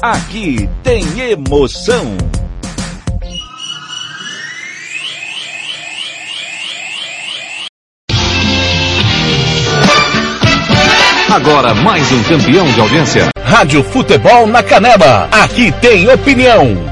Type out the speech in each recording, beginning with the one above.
aqui tem emoção. Agora mais um campeão de audiência. Rádio Futebol na Canela. Aqui tem opinião.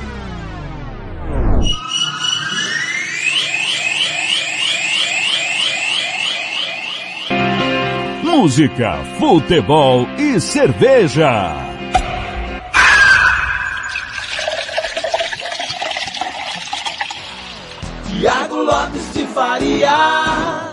Música, futebol e cerveja. Tiago Lopes de Faria.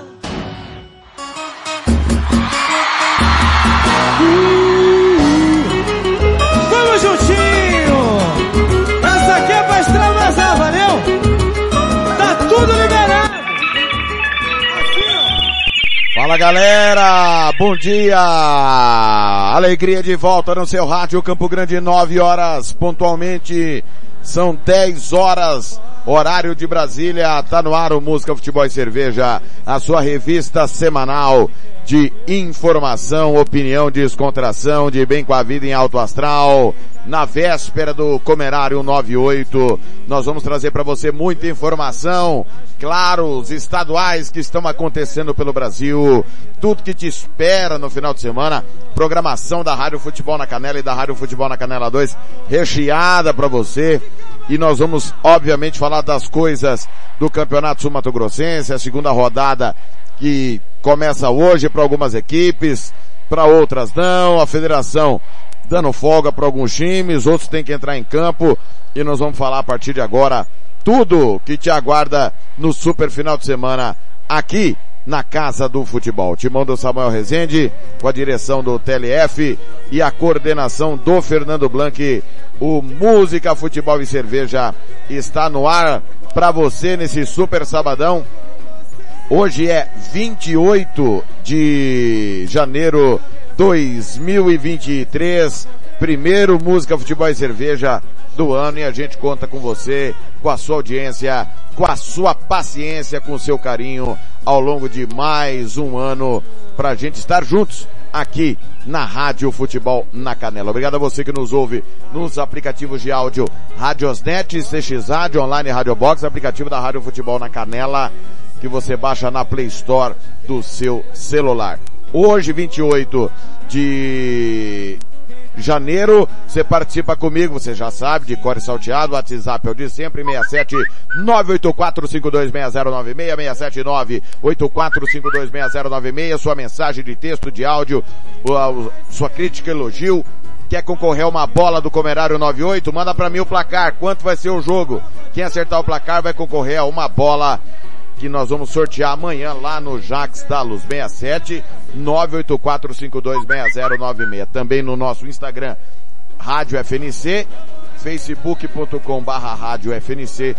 Fala galera, bom dia! Alegria de volta no seu rádio Campo Grande, 9 horas pontualmente, são 10 horas, horário de Brasília, tá no ar o Música, Futebol e Cerveja, a sua revista semanal de informação, opinião, descontração, de bem com a vida em alto astral. Na véspera do Comerário 98, nós vamos trazer para você muita informação, claro, os estaduais que estão acontecendo pelo Brasil, tudo que te espera no final de semana, programação da Rádio Futebol na Canela e da Rádio Futebol na Canela 2, recheada para você. E nós vamos, obviamente, falar das coisas do Campeonato Sul Mato Grossense, a segunda rodada que começa hoje para algumas equipes, para outras não, a federação dando folga para alguns times, outros têm que entrar em campo e nós vamos falar a partir de agora tudo que te aguarda no super final de semana aqui na Casa do Futebol. Timão do Samuel Rezende, com a direção do TLF e a coordenação do Fernando Blanc. O Música, Futebol e Cerveja está no ar para você nesse super sabadão. Hoje é 28 de janeiro 2023. Primeiro Música, Futebol e Cerveja do ano e a gente conta com você, com a sua audiência, com a sua paciência, com o seu carinho ao longo de mais um ano pra gente estar juntos aqui na Rádio Futebol na Canela. Obrigado a você que nos ouve nos aplicativos de áudio Radiosnet, CX Rádio, Online Rádio Box, aplicativo da Rádio Futebol na Canela que você baixa na Play Store do seu celular. Hoje, 28 de janeiro, você participa comigo, você já sabe, de core salteado, WhatsApp é o de sempre, 67 984526096, 679 84526096, sua mensagem de texto, de áudio, sua crítica, elogio, quer concorrer a uma bola do Comerário 98, manda para mim o placar, quanto vai ser o jogo. Quem acertar o placar vai concorrer a uma bola que nós vamos sortear amanhã lá no Jax Talos 67 984526096. Também no nosso Instagram, Rádio FNC, facebook.com barra Rádio FNC,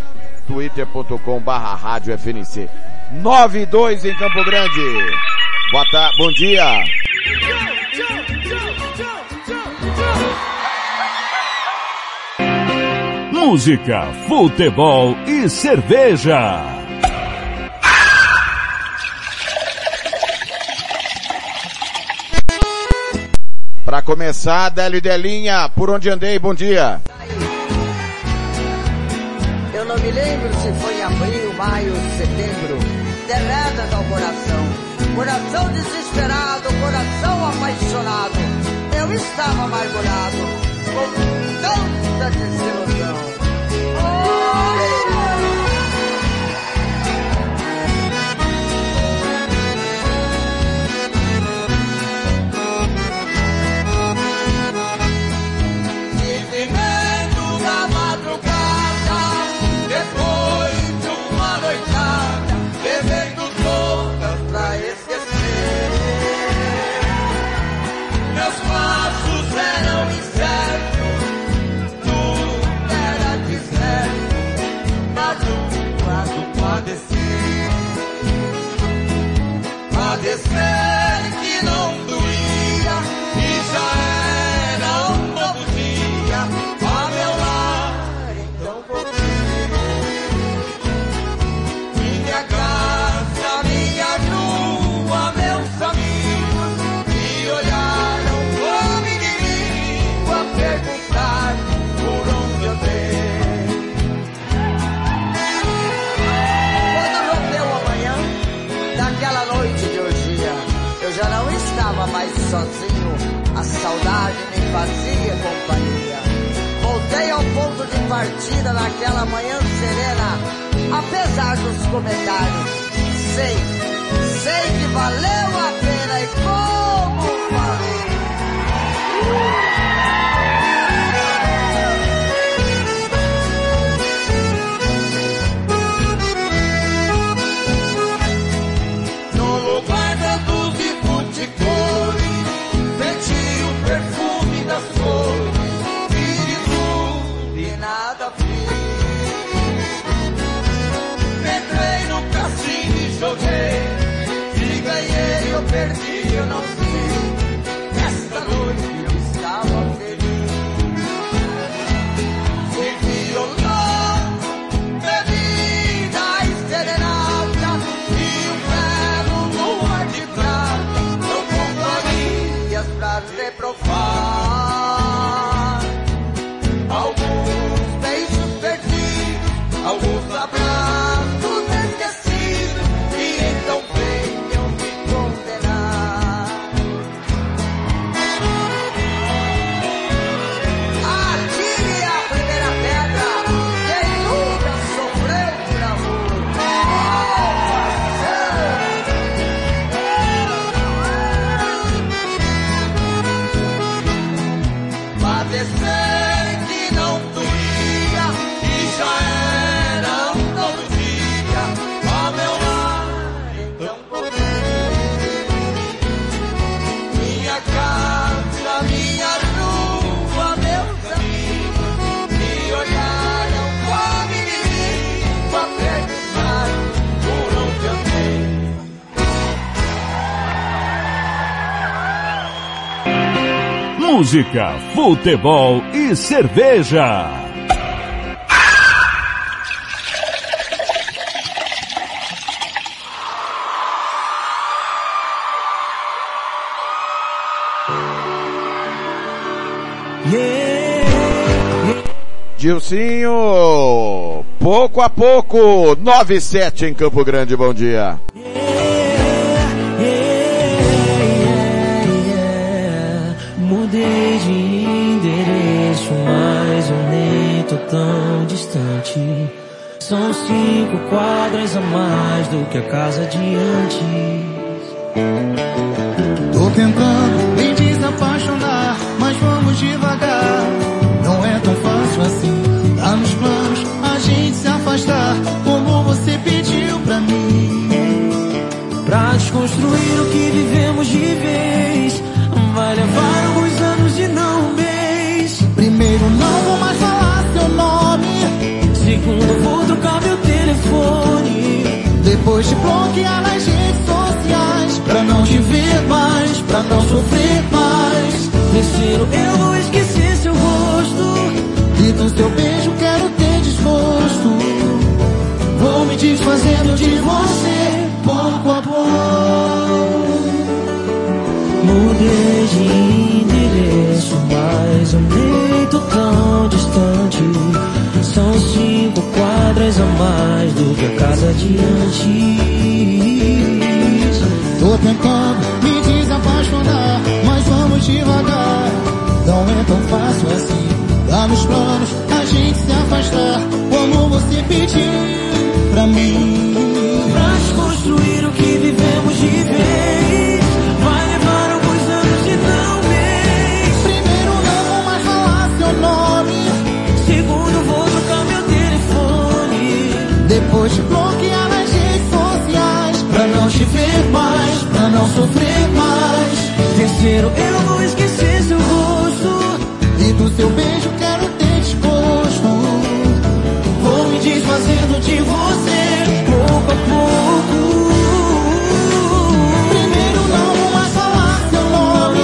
twitter.com barra Rádio FNC. 92 em Campo Grande. Boa tarde, bom dia. Música, futebol e cerveja. Para começar, Délio Delinha, por onde andei, bom dia. Eu não me lembro se foi em abril, maio, setembro. Derreta ao coração. Coração desesperado, coração apaixonado. Eu estava amargurado, sozinho, a saudade me fazia companhia. Voltei ao ponto de partida naquela manhã serena, apesar dos comentários. Sei, sei que valeu a pena perdi, eu música, futebol e cerveja. Dilcinho, pouco a pouco, 97 em Campo Grande, bom dia. tão distante. São cinco quadras a mais do que a casa de antes. Tô tentando me desapaixonar, depois te bloquear nas redes sociais. Pra não te ver mais, pra não sofrer mais. Destino, eu não esqueci seu rosto. E do seu beijo quero ter desgosto. Vou me desfazendo de você, pouco a pouco. Mudei de endereço, mas um nem tão distante. Quadras a mais do que a casa de antes. Tô tentando me desapaixonar, mas vamos devagar. Não é tão fácil assim. Tá nos planos a gente se afastar, como você pediu pra mim. Pra desconstruir o que não sofrer mais. Terceiro, eu vou esquecer seu rosto. E do seu beijo quero ter desgosto. Vou me desfazendo de você, pouco a pouco. Primeiro não vou mais falar seu nome,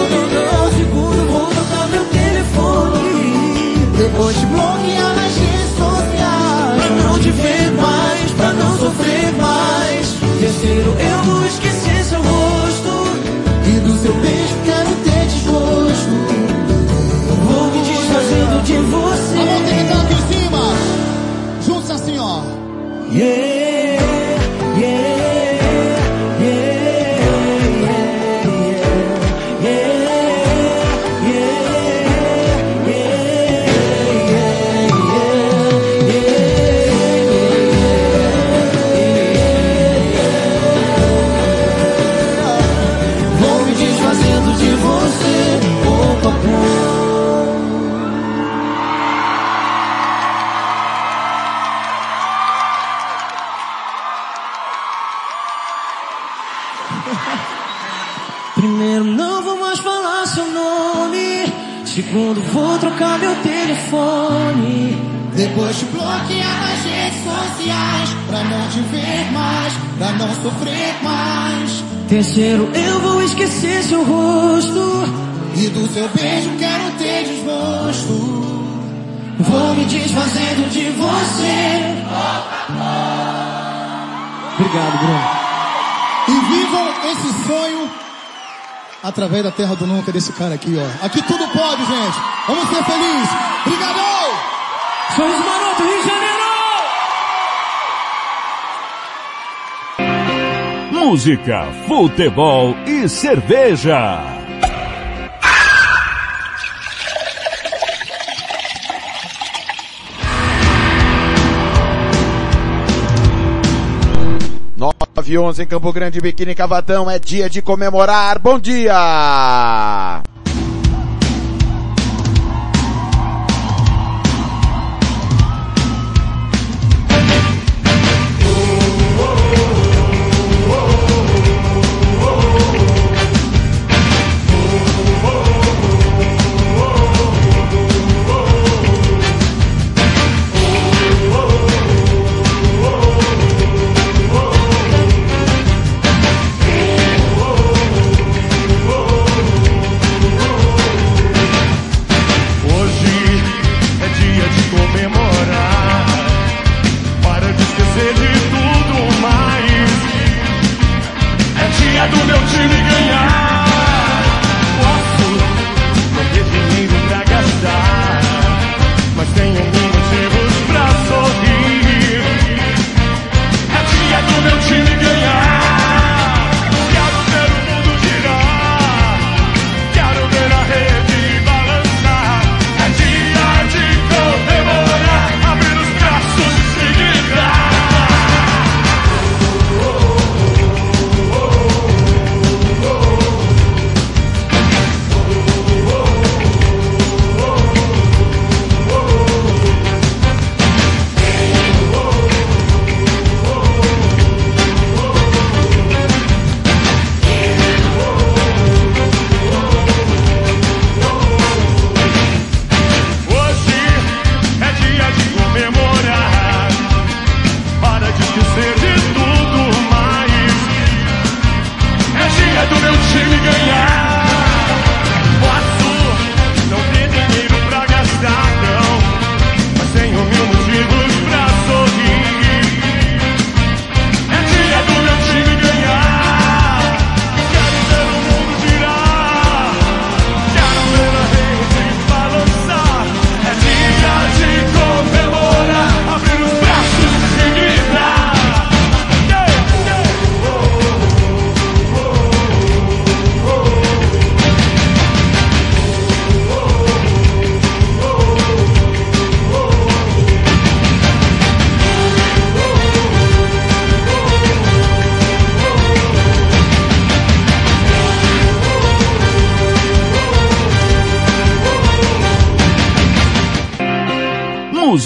Segundo, vou trocar meu telefone. depois bloquear nas redes sociais. Pra não te ver mais, pra não sofrer mais. Terceiro, eu vou esquecer não sofrer mais. Terceiro, eu vou esquecer seu rosto. E do seu beijo quero ter desgosto. Vou me desfazendo de você. Obrigado, Bruno. E vivam esse sonho através da terra do nunca desse cara aqui, ó. Aqui tudo pode, gente. Vamos ser felizes. Obrigadão! Somos Maroto, Rio Música, futebol e cerveja. Nove e onze em Campo Grande, Biquíni Cavatão, é dia de comemorar. Bom dia!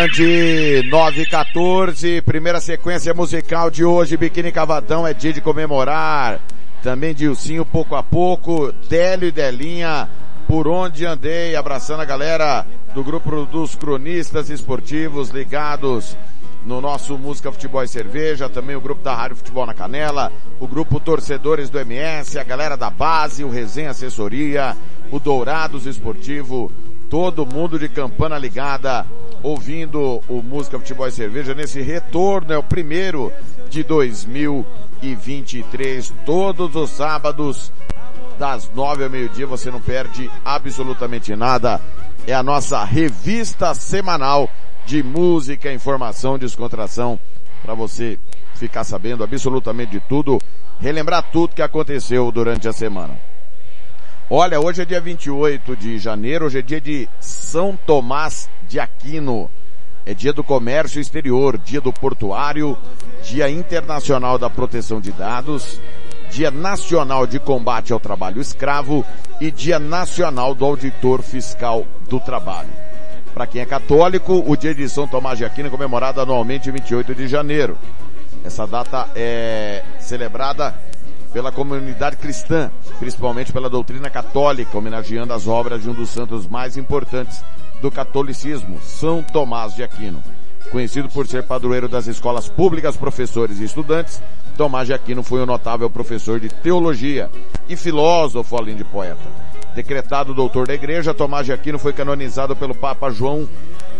Grande, 9 e 14, primeira sequência musical de hoje, Biquíni Cavadão, é dia de comemorar. Também Dilcinho, pouco a pouco, Délio e Delinha, por onde andei, abraçando a galera do grupo dos cronistas esportivos ligados no nosso Música Futebol e Cerveja, também o grupo da Rádio Futebol na Canela, o grupo Torcedores do MS, a galera da base, o Resenha Assessoria, o Dourados Esportivo, todo mundo de campana ligada, ouvindo o Música Futebol e Cerveja nesse retorno, é o primeiro de 2023, todos os sábados, das nove ao meio-dia, você não perde absolutamente nada. É a nossa revista semanal de música, informação, descontração, para você ficar sabendo absolutamente de tudo, relembrar tudo que aconteceu durante a semana. Olha, hoje é dia 28 de janeiro, hoje é dia de São Tomás de Aquino. É dia do comércio exterior, dia do portuário, dia internacional da proteção de dados, dia nacional de combate ao trabalho escravo e dia nacional do auditor fiscal do trabalho. Para quem é católico, o dia de São Tomás de Aquino é comemorado anualmente em 28 de janeiro. Essa data é celebrada pela comunidade cristã, principalmente pela doutrina católica, homenageando as obras de um dos santos mais importantes do catolicismo, São Tomás de Aquino. Conhecido por ser padroeiro das escolas públicas, professores e estudantes, Tomás de Aquino foi um notável professor de teologia e filósofo além de poeta. Decretado doutor da igreja, Tomás de Aquino foi canonizado pelo Papa João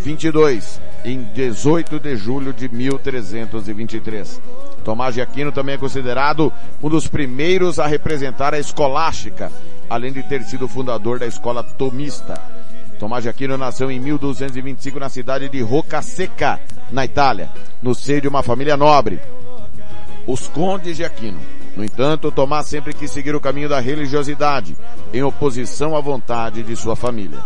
22 em 18 de julho de 1323. Tomás de Aquino também é considerado um dos primeiros a representar a escolástica, além de ter sido fundador da escola tomista. Tomás de Aquino nasceu em 1225 na cidade de Roccasecca, na Itália, no seio de uma família nobre, os condes de Aquino. No entanto, Tomás sempre quis seguir o caminho da religiosidade, em oposição à vontade de sua família.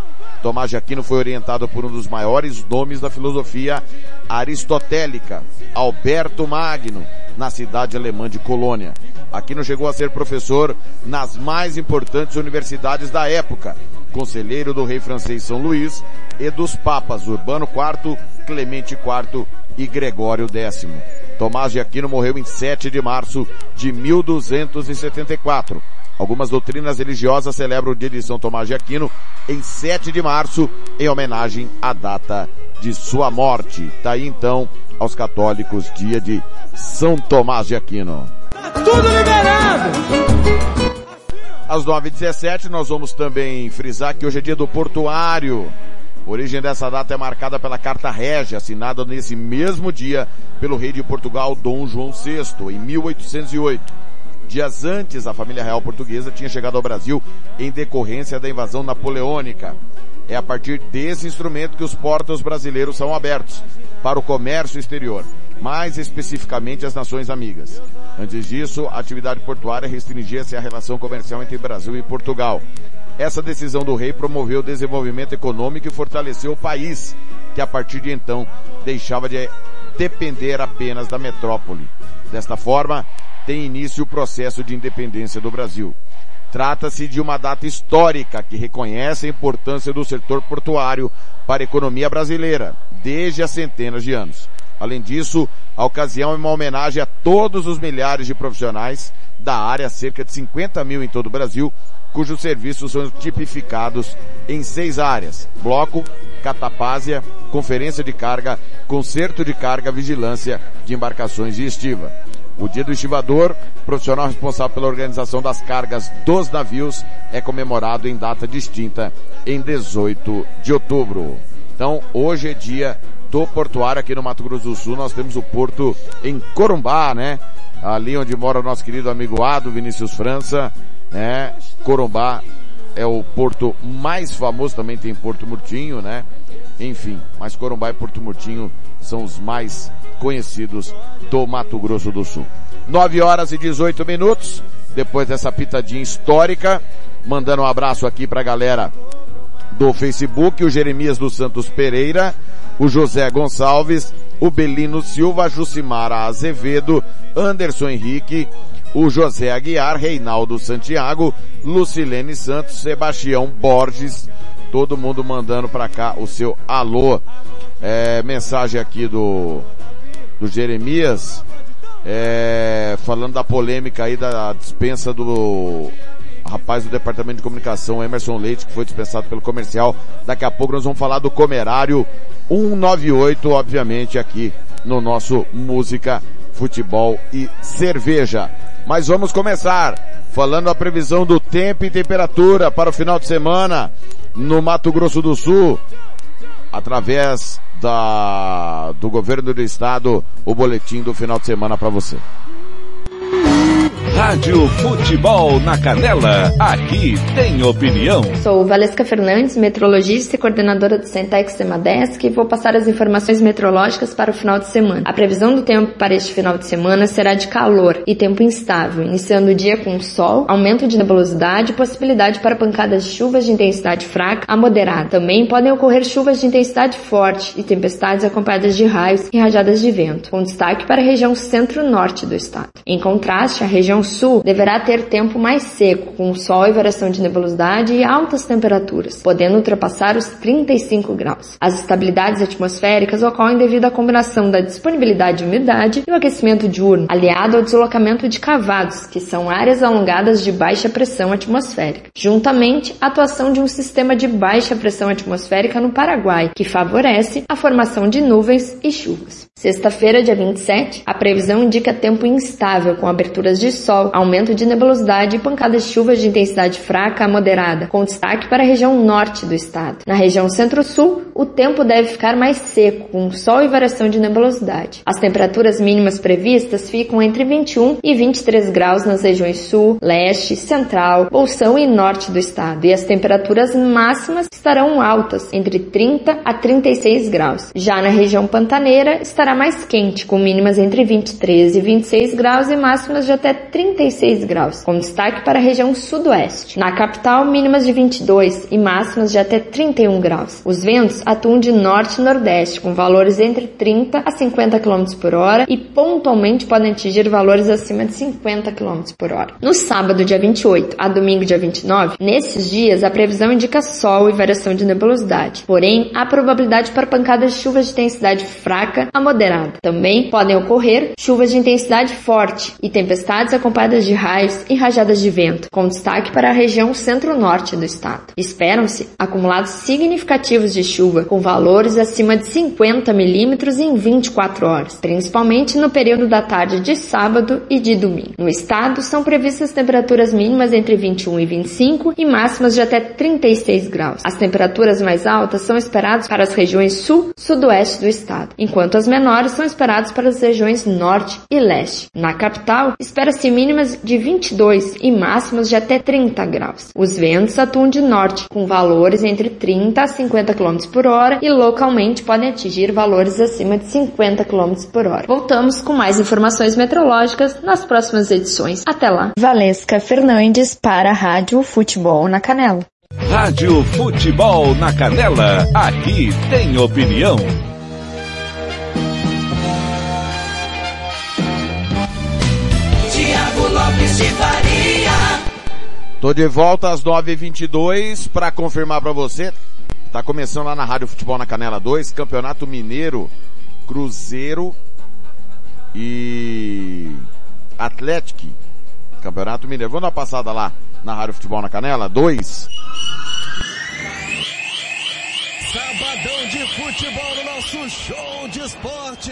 Tomás de Aquino foi orientado por um dos maiores nomes da filosofia aristotélica, Alberto Magno, na cidade alemã de Colônia. Aquino chegou a ser professor nas mais importantes universidades da época, conselheiro do rei francês São Luís e dos papas Urbano IV, Clemente IV e Gregório X. Tomás de Aquino morreu em 7 de março de 1274. Algumas doutrinas religiosas celebram o dia de São Tomás de Aquino em 7 de março, em homenagem à data de sua morte. Tá aí então, aos católicos, dia de São Tomás de Aquino. Tudo liberado! Às 9h17 nós vamos também frisar que hoje é dia do portuário. A origem dessa data é marcada pela Carta Régia, assinada nesse mesmo dia pelo rei de Portugal, Dom João VI, em 1808. Dias antes, a família real portuguesa tinha chegado ao Brasil em decorrência da invasão napoleônica. É a partir desse instrumento que os portos brasileiros são abertos para o comércio exterior, mais especificamente as nações amigas. Antes disso, a atividade portuária restringia-se à relação comercial entre Brasil e Portugal. Essa decisão do rei promoveu o desenvolvimento econômico e fortaleceu o país, que a partir de então deixava de depender apenas da metrópole. Desta forma, tem início o processo de independência do Brasil. Trata-se de uma data histórica que reconhece a importância do setor portuário para a economia brasileira, desde há centenas de anos. Além disso, a ocasião é uma homenagem a todos os milhares de profissionais da área, cerca de 50 mil em todo o Brasil, cujos serviços são tipificados em seis áreas. Bloco, catapásia, conferência de carga, conserto de carga, vigilância de embarcações e estiva. O dia do estivador, profissional responsável pela organização das cargas dos navios, é comemorado em data distinta em 18 de outubro. Então, hoje é dia do portuário aqui no Mato Grosso do Sul. Nós temos o porto em Corumbá, né? Ali onde mora o nosso querido amigo Ado Vinícius França, né? Corumbá é o porto mais famoso, também tem Porto Murtinho, né? enfim. Mas Corumbá e Porto Murtinho são os mais conhecidos do Mato Grosso do Sul. 9 horas e 18 minutos, depois dessa pitadinha histórica, mandando um abraço aqui pra galera do Facebook, o Jeremias dos Santos Pereira, o José Gonçalves, o Belino Silva, Jucimara Azevedo, Anderson Henrique, o José Aguiar, Reinaldo Santiago, Lucilene Santos, Sebastião Borges, todo mundo mandando para cá o seu alô. É, mensagem aqui do, do Jeremias, é, falando da polêmica aí da dispensa do rapaz do departamento de comunicação, Emerson Leite, que foi dispensado pelo comercial. Daqui a pouco nós vamos falar do comerário 198, obviamente, aqui no nosso Música, Futebol e Cerveja. Mas vamos começar falando a previsão do tempo e temperatura para o final de semana no Mato Grosso do Sul, através da, do governo do estado, o boletim do final de semana para você. Rádio Futebol na Canela, aqui tem opinião. Sou Valesca Fernandes, meteorologista e coordenadora do Centex Semadesc e vou passar as informações meteorológicas para o final de semana. A previsão do tempo para este final de semana será de calor e tempo instável, iniciando o dia com sol, aumento de nebulosidade e possibilidade para pancadas de chuvas de intensidade fraca a moderada. Também podem ocorrer chuvas de intensidade forte e tempestades acompanhadas de raios e rajadas de vento, com destaque para a região centro-norte do estado. Em contraste, a região sul deverá ter tempo mais seco, com sol e variação de nebulosidade e altas temperaturas, podendo ultrapassar os 35 graus. As estabilidades atmosféricas ocorrem devido à combinação da disponibilidade de umidade e o aquecimento diurno, aliado ao deslocamento de cavados, que são áreas alongadas de baixa pressão atmosférica, juntamente à atuação de um sistema de baixa pressão atmosférica no Paraguai, que favorece a formação de nuvens e chuvas. Sexta-feira, dia 27, a previsão indica tempo instável, com aberturas de sol, aumento de nebulosidade e pancadas de chuvas de intensidade fraca a moderada, com destaque para a região norte do estado. Na região centro-sul, o tempo deve ficar mais seco, com sol e variação de nebulosidade. As temperaturas mínimas previstas ficam entre 21 e 23 graus nas regiões sul, leste, central, bolsão e norte do estado, e as temperaturas máximas estarão altas, entre 30 a 36 graus. Já na região pantaneira, estará mais quente, com mínimas entre 23 e 26 graus e máximas de até 36 graus, com destaque para a região sudoeste. Na capital, mínimas de 22 e máximas de até 31 graus. Os ventos atuam de norte e nordeste, com valores entre 30 a 50 km por hora e pontualmente podem atingir valores acima de 50 km por hora. No sábado, dia 28, a domingo, dia 29, nesses dias a previsão indica sol e variação de nebulosidade. Porém, há probabilidade para pancadas de chuvas de intensidade fraca a moderada. Também podem ocorrer chuvas de intensidade forte e tempestades acompanhadas de raios e rajadas de vento, com destaque para a região centro-norte do estado. Esperam-se acumulados significativos de chuva, com valores acima de 50 milímetros em 24 horas, principalmente no período da tarde de sábado e de domingo. No estado, são previstas temperaturas mínimas entre 21 e 25 e máximas de até 36 graus. As temperaturas mais altas são esperadas para as regiões sul, sudoeste do estado, enquanto as menores são esperadas para as regiões norte e leste. Na capital, espera-se mínimas de 22 e máximas de até 30 graus. Os ventos atuam de norte, com valores entre 30 a 50 km por hora e localmente podem atingir valores acima de 50 km por hora. Voltamos com mais informações meteorológicas nas próximas edições. Até lá. Valesca Fernandes para a Rádio Futebol na Canela. Rádio Futebol na Canela, aqui tem opinião. Faria. Tô de volta às 9h22 para confirmar para você. Tá começando lá na Rádio Futebol na Canela 2, Campeonato Mineiro, Cruzeiro e Atlético. Campeonato Mineiro. Vamos dar uma passada lá na Rádio Futebol na Canela 2. Sabadão de futebol no nosso show de esporte.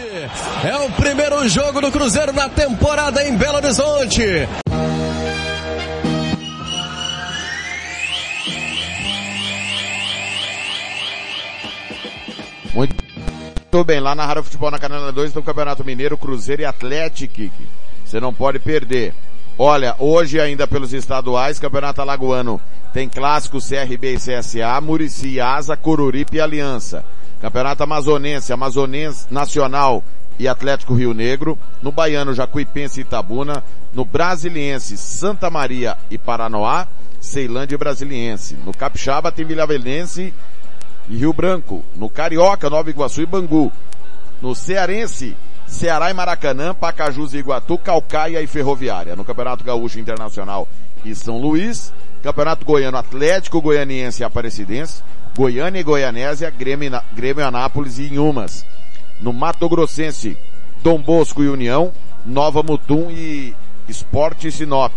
É o primeiro jogo do Cruzeiro na temporada em Belo Horizonte. Muito bem, lá na Rádio Futebol na Canela 2 do Campeonato Mineiro, Cruzeiro e Atlético. Você não pode perder. Olha, hoje ainda pelos estaduais, Campeonato Alagoano tem clássico CRB e CSA, Murici, Asa, Coruripe e Aliança. Campeonato Amazonense, Amazonense Nacional e Atlético Rio Negro. No Baiano, Jacuipense e Itabuna. No Brasiliense, Santa Maria e Paranoá. Ceilândia e Brasiliense. No Capixaba tem Vilhavelense e Rio Branco. No Carioca, Nova Iguaçu e Bangu. No Cearense, Ceará e Maracanã, Pacajus e Iguatu, Calcaia e Ferroviária. No Campeonato Gaúcho Internacional e São Luís. Campeonato Goiano Atlético Goianiense e Aparecidense. Goiânia e Goianésia, Grêmio, Grêmio Anápolis e Inhumas. No Mato Grossense, Dom Bosco e União, Nova Mutum e Esporte Sinop.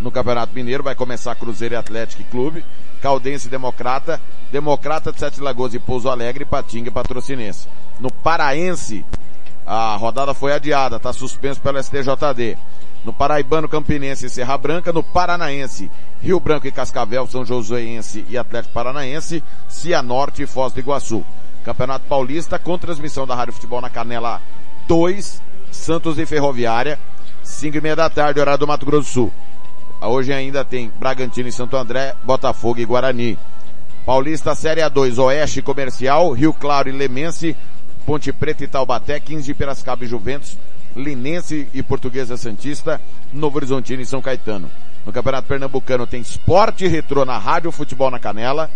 No Campeonato Mineiro vai começar Cruzeiro e Atlético Clube, Caldense e Democrata, Democrata de Sete Lagoas e Pouso Alegre, Patinga e Patrocinense. No Paraense, a rodada foi adiada, está suspenso pelo STJD. No Paraibano Campinense e Serra Branca, no Paranaense, Rio Branco e Cascavel, São Joséense e Atlético Paranaense, Cianorte e Foz do Iguaçu. Campeonato Paulista com transmissão da Rádio Futebol na Canela 2, Santos e Ferroviária, 5 e meia da tarde, horário do Mato Grosso do Sul. Hoje ainda tem Bragantino e Santo André, Botafogo e Guarani. Paulista Série A2, Oeste Comercial, Rio Claro e Lemense, Ponte Preta e Taubaté, 15 de Piracicaba e Juventus, Linense e Portuguesa Santista, Novo Horizontino e São Caetano. No Campeonato Pernambucano tem Esporte Retrô na Rádio Futebol na Canela,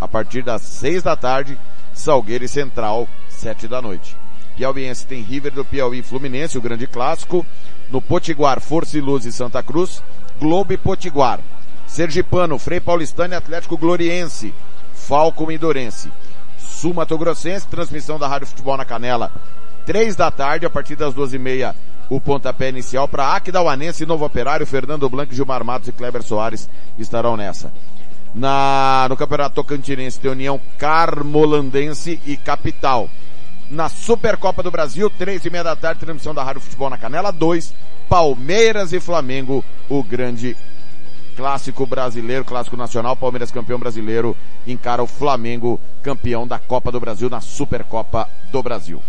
a partir das 6 da tarde, Salgueiro e Central, 7 da noite. Piauiense tem River do Piauí e Fluminense, o grande clássico. No Potiguar, Força e Luz e Santa Cruz, Globo e Potiguar. Sergipano, Frei Paulistano e Atlético Gloriense, Falcon e Dorense. Sul Mato Grossense, transmissão da Rádio Futebol na Canela, três da tarde, a partir das duas e meia, o pontapé inicial para Aquidauanense, Novo Operário, Fernando Blanco, Gilmar Matos e Kleber Soares estarão nessa. Na, no Campeonato Tocantinense tem União Carmolandense e Capital. Na Supercopa do Brasil, três e meia da tarde, transmissão da Rádio Futebol na Canela, dois, Palmeiras e Flamengo, o grande clássico brasileiro, clássico nacional, Palmeiras campeão brasileiro, encara o Flamengo campeão da Copa do Brasil na Supercopa do Brasil.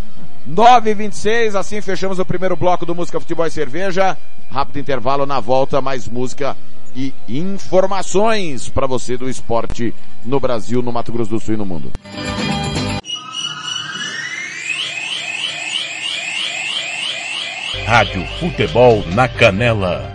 9 e 26 assim fechamos o primeiro bloco do Música Futebol e Cerveja. Rápido intervalo na volta, mais música e informações para você do esporte no Brasil, no Mato Grosso do Sul e no mundo. Rádio Futebol na Canela.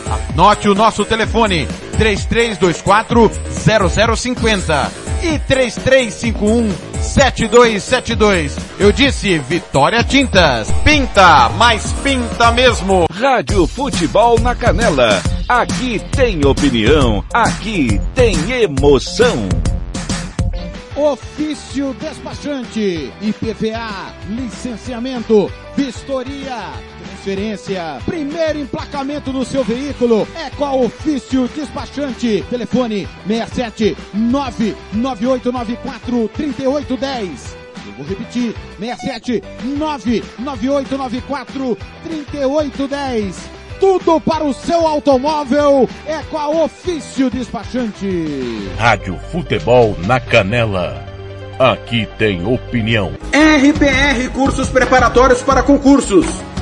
Anote o nosso telefone, 3324 0050 e 3351 7272. Eu disse Vitória Tintas. Pinta, mas pinta mesmo. Rádio Futebol na Canela. Aqui tem opinião, aqui tem emoção. Ofício despachante, IPVA, licenciamento, vistoria, transferência, primeiro emplacamento do seu veículo é com a Ofício Despachante. Telefone 67 99894 3810. Eu vou repetir, 67 99894 3810. Tudo para o seu automóvel é com a Ofício Despachante. Rádio Futebol na Canela. Aqui tem opinião. RPR Cursos Preparatórios para Concursos.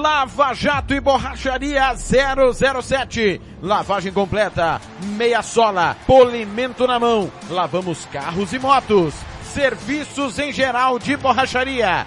Lava Jato e Borracharia 007. Lavagem completa, meia sola, polimento na mão. Lavamos carros e motos. Serviços em geral de borracharia.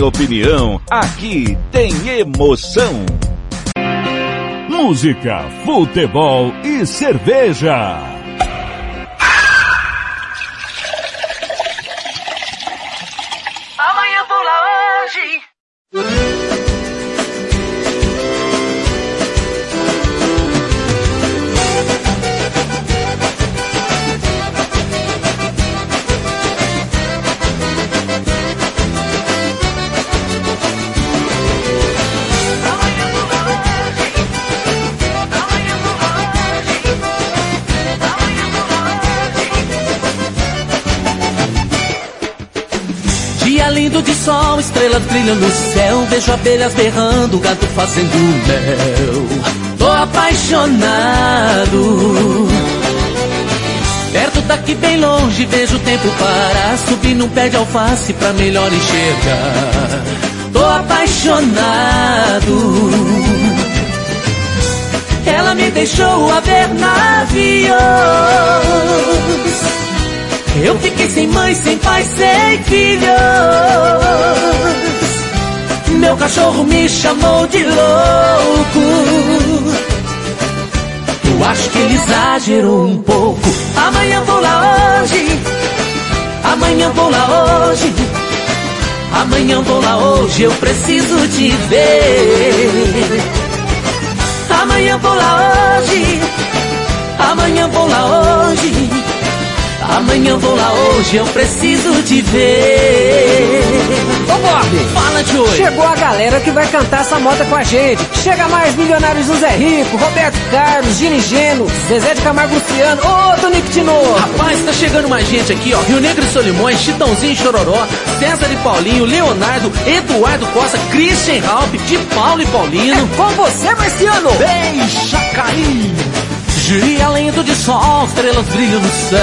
opinião, aqui tem emoção. Música, futebol e cerveja. Lindo de sol, estrelas brilham no céu. Vejo abelhas berrando, gato fazendo mel. Tô apaixonado. Perto daqui bem longe, vejo o tempo parar. Subir num pé de alface pra melhor enxergar. Tô apaixonado. Ela me deixou a ver navios. Eu fiquei sem mãe, sem pai, sem filhos. Meu cachorro me chamou de louco. Eu acho que ele exagerou um pouco. Amanhã vou lá hoje. Amanhã vou lá hoje. Amanhã vou lá hoje. Eu preciso te ver. Amanhã vou lá hoje. Amanhã vou lá hoje. Amanhã vou lá hoje, eu preciso te ver. Ô Bob, Fala de hoje. chegou a galera que vai cantar essa moda com a gente. Chega mais milionários do Zé Rico, Roberto Carlos, Gini Geno, Zezé de Camargo Luciano, ô Tonico Tinoco. Rapaz, tá chegando mais gente aqui, ó. Rio Negro e Solimões, Chitãozinho e Chororó, César e Paulinho, Leonardo, Eduardo Costa, Christian Ralph, de Paulo e Paulino. É com você, Marciano. Deixa cair. Dia lindo de sol, estrelas brilham no céu.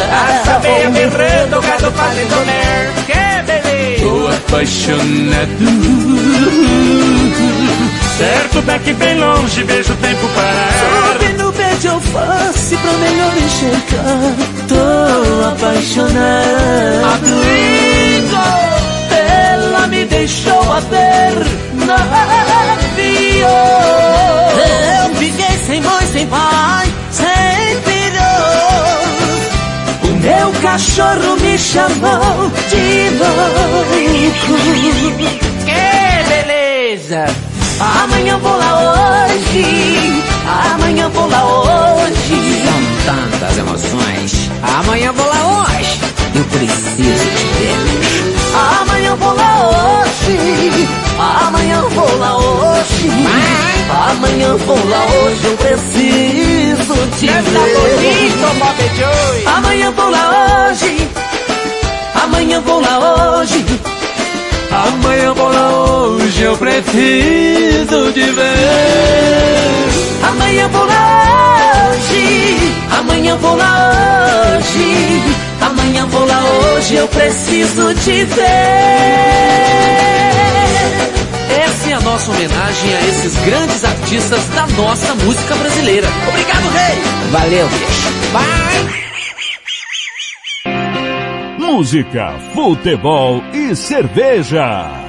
Saber berrando, gato fazendo mer. Que beleza. Tô apaixonado. Certo daqui bem longe, vejo o tempo parar. Sobe no pé de alface pra melhor enxergar. Tô apaixonado. Ela me deixou a ver navio. Eu fiquei sem mãe, sem pai, meu cachorro me chamou de louco. Que beleza! Amanhã vou lá hoje. Amanhã vou lá hoje. São tantas emoções. Amanhã vou lá hoje. Eu preciso te ver. Amanhã vou lá hoje. Amanhã vou lá hoje. Amanhã vou lá hoje. Eu preciso te ver. Amanhã vou lá hoje. Amanhã vou lá hoje. Amanhã vou lá hoje. Eu preciso te ver. Amanhã vou lá hoje. Amanhã vou lá hoje. Vou lá hoje. Eu preciso te ver. Essa é a nossa homenagem a esses grandes artistas da nossa música brasileira. Obrigado, rei! Valeu, bicho. Vai. Música, futebol e cerveja.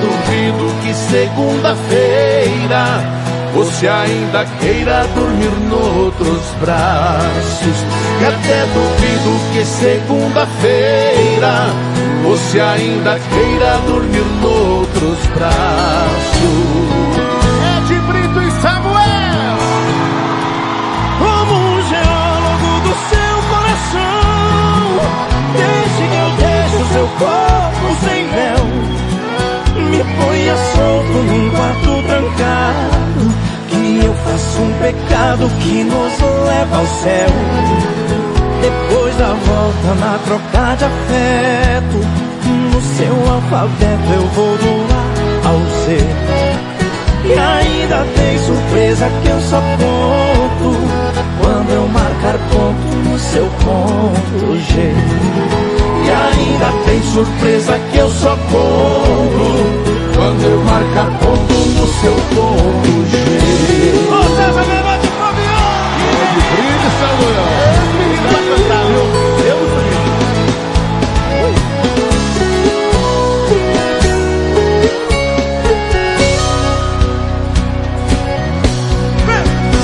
Duvido que segunda-feira você ainda queira dormir noutros braços. E até duvido que segunda-feira você ainda queira dormir noutros braços. É de Brito e Samuel! Como geólogo do seu coração, deixe que eu deixe o seu corpo ponha solto num quarto trancado, que eu faço um pecado que nos leva ao céu. Depois da volta na troca de afeto, no seu alfabeto eu vou do A ao Z. E ainda tem surpresa que eu só conto quando eu marcar ponto no seu ponto G. E ainda tem surpresa que eu só conto quando eu marcar ponto no seu ponto G. Você vai! De brinde, Samuel! Esse? Deus do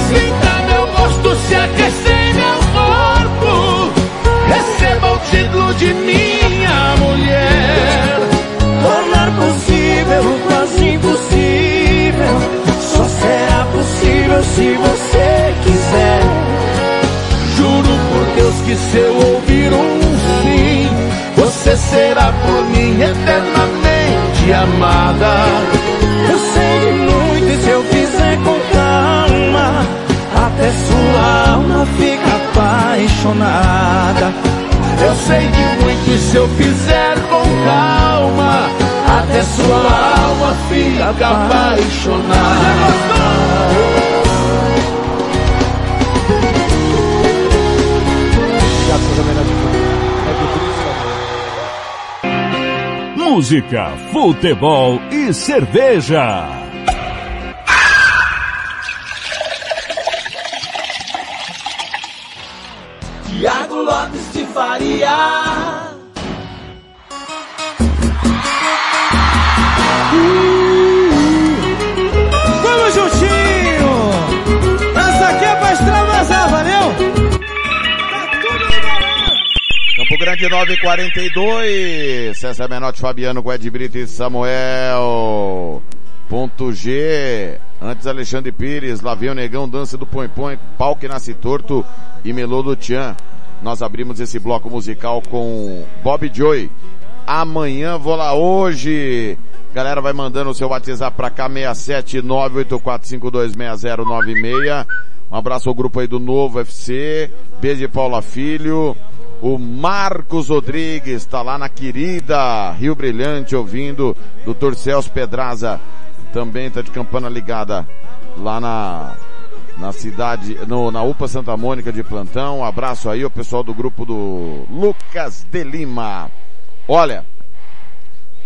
Sinta meu gosto se aquecer meu corpo. Receba o título de minha que se eu ouvir um sim, você será por mim eternamente amada. Eu sei de muito e se eu fizer com calma, até sua alma fica apaixonada. Eu sei de muito e se eu fizer com calma, até sua alma fica apaixonada. Música, futebol e cerveja. 2942. César Menotti, Fabiano, Ed Brito e Samuel. Ponto G. Antes Alexandre Pires, lá vem o Negão, dança do Põe Põe, pau que nasce torto e melô do Tian. Nós abrimos esse bloco musical com Bob Joy. Amanhã vou lá hoje. Galera, vai mandando o seu WhatsApp pra cá, 67984526096. Um abraço ao grupo aí do Novo FC. Beijo de Paula Filho. O Marcos Rodrigues tá lá na querida Rio Brilhante ouvindo. Doutor Celso Pedraza também tá de campana ligada lá na na cidade, no, na UPA Santa Mônica de plantão. Um abraço aí ao pessoal do grupo do Lucas de Lima. Olha,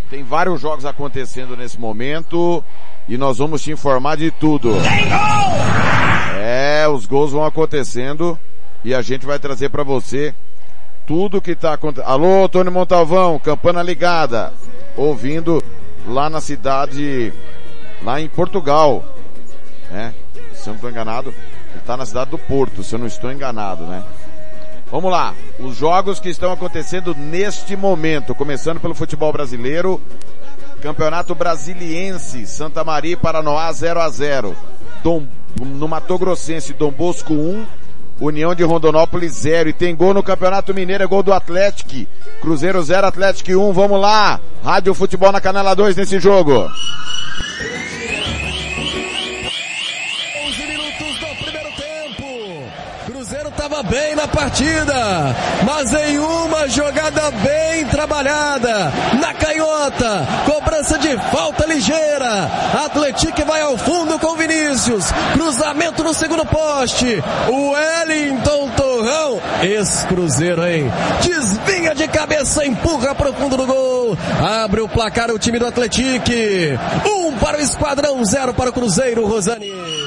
tem vários jogos acontecendo nesse momento e nós vamos te informar de tudo. É, os gols vão acontecendo e a gente vai trazer para você tudo que tá acontecendo. Alô, Tony Montalvão, campana ligada. Ouvindo lá na cidade, lá em Portugal. Né? Se eu não estou enganado, ele tá na cidade do Porto, se eu não estou enganado, né? Vamos lá, os jogos que estão acontecendo neste momento, começando pelo futebol brasileiro, Campeonato Brasiliense, Santa Maria e Paranoá 0 a 0 Dom, no Mato Grossense, Dom Bosco 1, União de Rondonópolis 0. E tem gol no Campeonato Mineiro, é gol do Atlético. Cruzeiro 0, Atlético 1. Vamos lá. Rádio Futebol na Canela 2 nesse jogo. Estava bem na partida, mas em uma jogada bem trabalhada, na canhota, cobrança de falta ligeira. Atlético vai ao fundo com Vinícius, cruzamento no segundo poste. O Wellington Torrão, ex-Cruzeiro, hein? Desvinha de cabeça, empurra pro fundo do gol. Abre o placar o time do Atlético. Um para o Esquadrão, zero para o Cruzeiro, Rosane.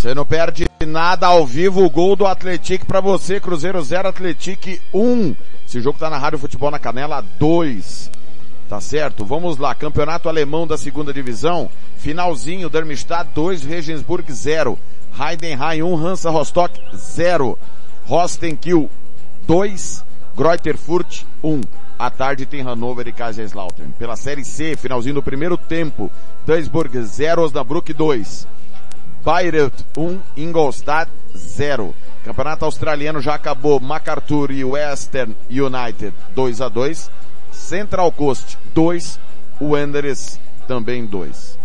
Você não perde nada ao vivo, o gol do Atlético para você, Cruzeiro 0, Atlético 1. Esse jogo tá na Rádio Futebol na Canela 2. Tá certo? Vamos lá, Campeonato Alemão da segunda divisão, finalzinho, Darmstadt 2, Regensburg 0, Heidenheim 1, Hansa Rostock 0, Rostenkiel 2, Greuther Furt 1. À tarde tem Hannover e Kaiserslautern. Pela Série C, finalzinho do primeiro tempo, Duisburg 0, Osnabrück 2. Bayreuth 1, Ingolstadt 0. Campeonato australiano já acabou. MacArthur e Western United 2 a 2. Central Coast 2. Wanderers também 2.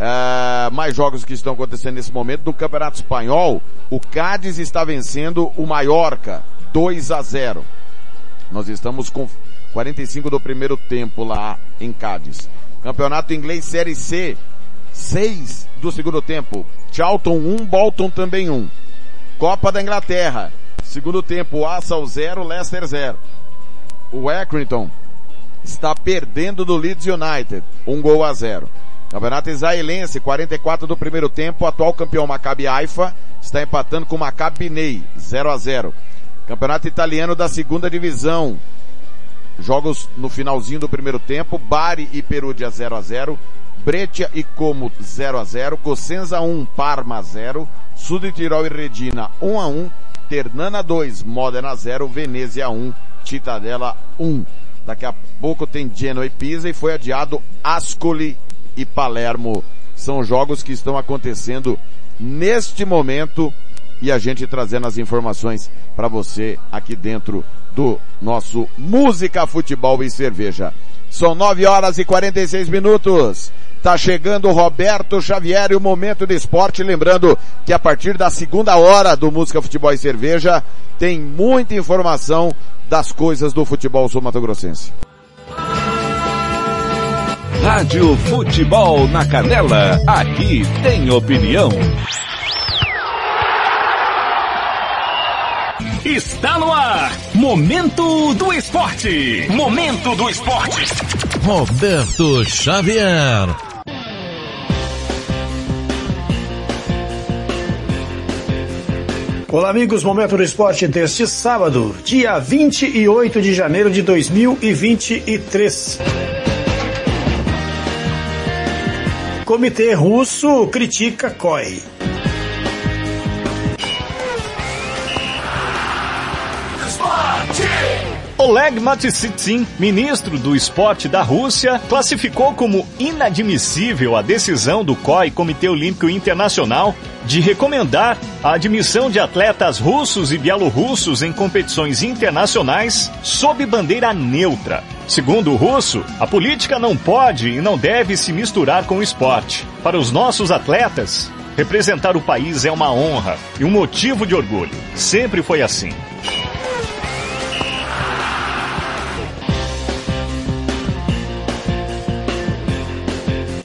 Uh, mais jogos que estão acontecendo nesse momento. No Campeonato Espanhol, o Cádiz está vencendo o Mallorca 2 a 0. Nós estamos com 45 do primeiro tempo lá em Cádiz. Campeonato Inglês Série C, 6 do segundo tempo. Charlton 1, Bolton também 1. Copa da Inglaterra. Segundo tempo, Arsenal 0, Leicester 0. O Accrington está perdendo do Leeds United. Um gol a zero. Campeonato israelense, 44 do primeiro tempo. Atual campeão Maccabi Haifa está empatando com o Maccabi Ney, 0 a 0. Campeonato italiano da segunda divisão. Jogos no finalzinho do primeiro tempo. Bari e Perugia 0 a 0. Breccia e Como 0 a 0, Cosenza 1, Parma 0, Sud Tirol e Regina 1 a 1, Ternana 2, Modena 0, Venezia 1, Cittadella 1. Daqui a pouco tem Genoa e Pisa e foi adiado Ascoli e Palermo. São jogos que estão acontecendo neste momento e a gente trazendo as informações para você aqui dentro do nosso Música, Futebol e Cerveja. São 9 horas e 46 minutos. Tá chegando o Roberto Xavier e o Momento do Esporte. Lembrando que a partir da segunda hora do Música, Futebol e Cerveja tem muita informação das coisas do futebol sul-mato-grossense. Rádio Futebol na Canela. Aqui tem opinião. Está no ar. Momento do Esporte. Momento do Esporte. Roberto Xavier. Olá amigos, Momento do Esporte deste sábado, dia 28 de janeiro de 2023. Comitê russo critica COI. Oleg Matysitsin, ministro do esporte da Rússia, classificou como inadmissível a decisão do COI, Comitê Olímpico Internacional, de recomendar a admissão de atletas russos e bielorrussos em competições internacionais sob bandeira neutra. Segundo o russo, a política não pode e não deve se misturar com o esporte. Para os nossos atletas, representar o país é uma honra e um motivo de orgulho. Sempre foi assim.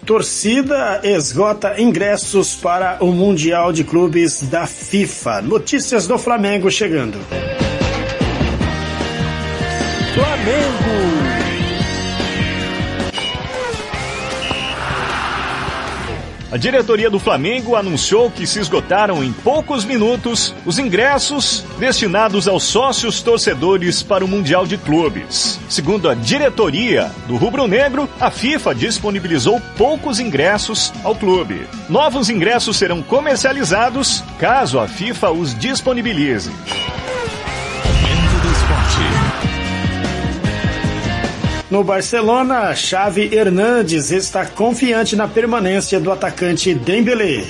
Torcida esgota ingressos para o Mundial de Clubes da FIFA. Notícias do Flamengo chegando. Flamengo. A diretoria do Flamengo anunciou que se esgotaram em poucos minutos os ingressos destinados aos sócios torcedores para o Mundial de Clubes. Segundo a diretoria do Rubro Negro, a FIFA disponibilizou poucos ingressos ao clube. Novos ingressos serão comercializados caso a FIFA os disponibilize. No Barcelona, Xavi Hernandes está confiante na permanência do atacante Dembélé.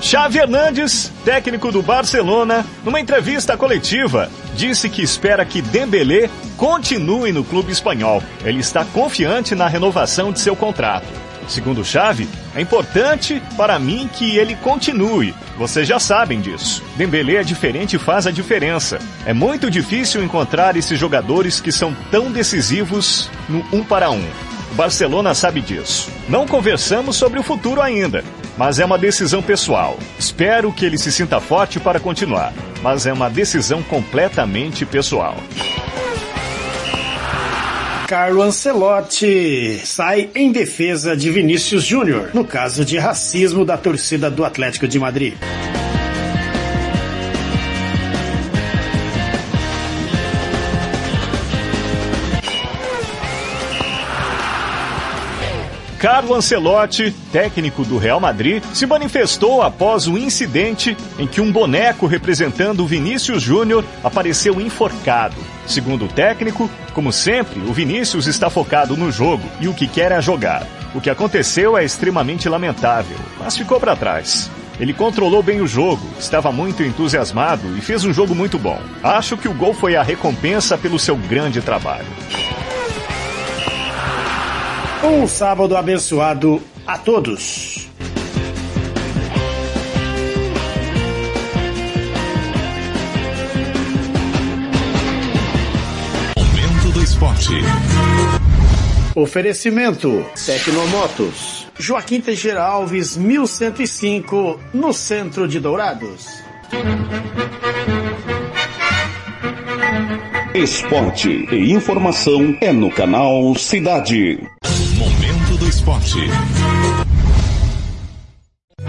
Xavi Hernandes, técnico do Barcelona, numa entrevista coletiva, disse que espera que Dembélé continue no clube espanhol. Ele está confiante na renovação de seu contrato. Segundo Xavi, é importante para mim que ele continue. Vocês já sabem disso. Dembélé é diferente e faz a diferença. É muito difícil encontrar esses jogadores que são tão decisivos no um para um. O Barcelona sabe disso. Não conversamos sobre o futuro ainda, mas é uma decisão pessoal. Espero que ele se sinta forte para continuar, mas é uma decisão completamente pessoal. Carlo Ancelotti sai em defesa de Vinícius Júnior, no caso de racismo da torcida do Atlético de Madrid. Carlo Ancelotti, técnico do Real Madrid, se manifestou após o incidente em que um boneco representando Vinícius Júnior apareceu enforcado. Segundo o técnico, como sempre, o Vinícius está focado no jogo e o que quer é jogar. O que aconteceu é extremamente lamentável, mas ficou para trás. Ele controlou bem o jogo, estava muito entusiasmado e fez um jogo muito bom. Acho que o gol foi a recompensa pelo seu grande trabalho. Um sábado abençoado a todos. Momento do esporte. Oferecimento Tecnomotos. Joaquim Teixeira Alves, 1105, no centro de Dourados. Esporte e informação é no canal Cidade. Esporte.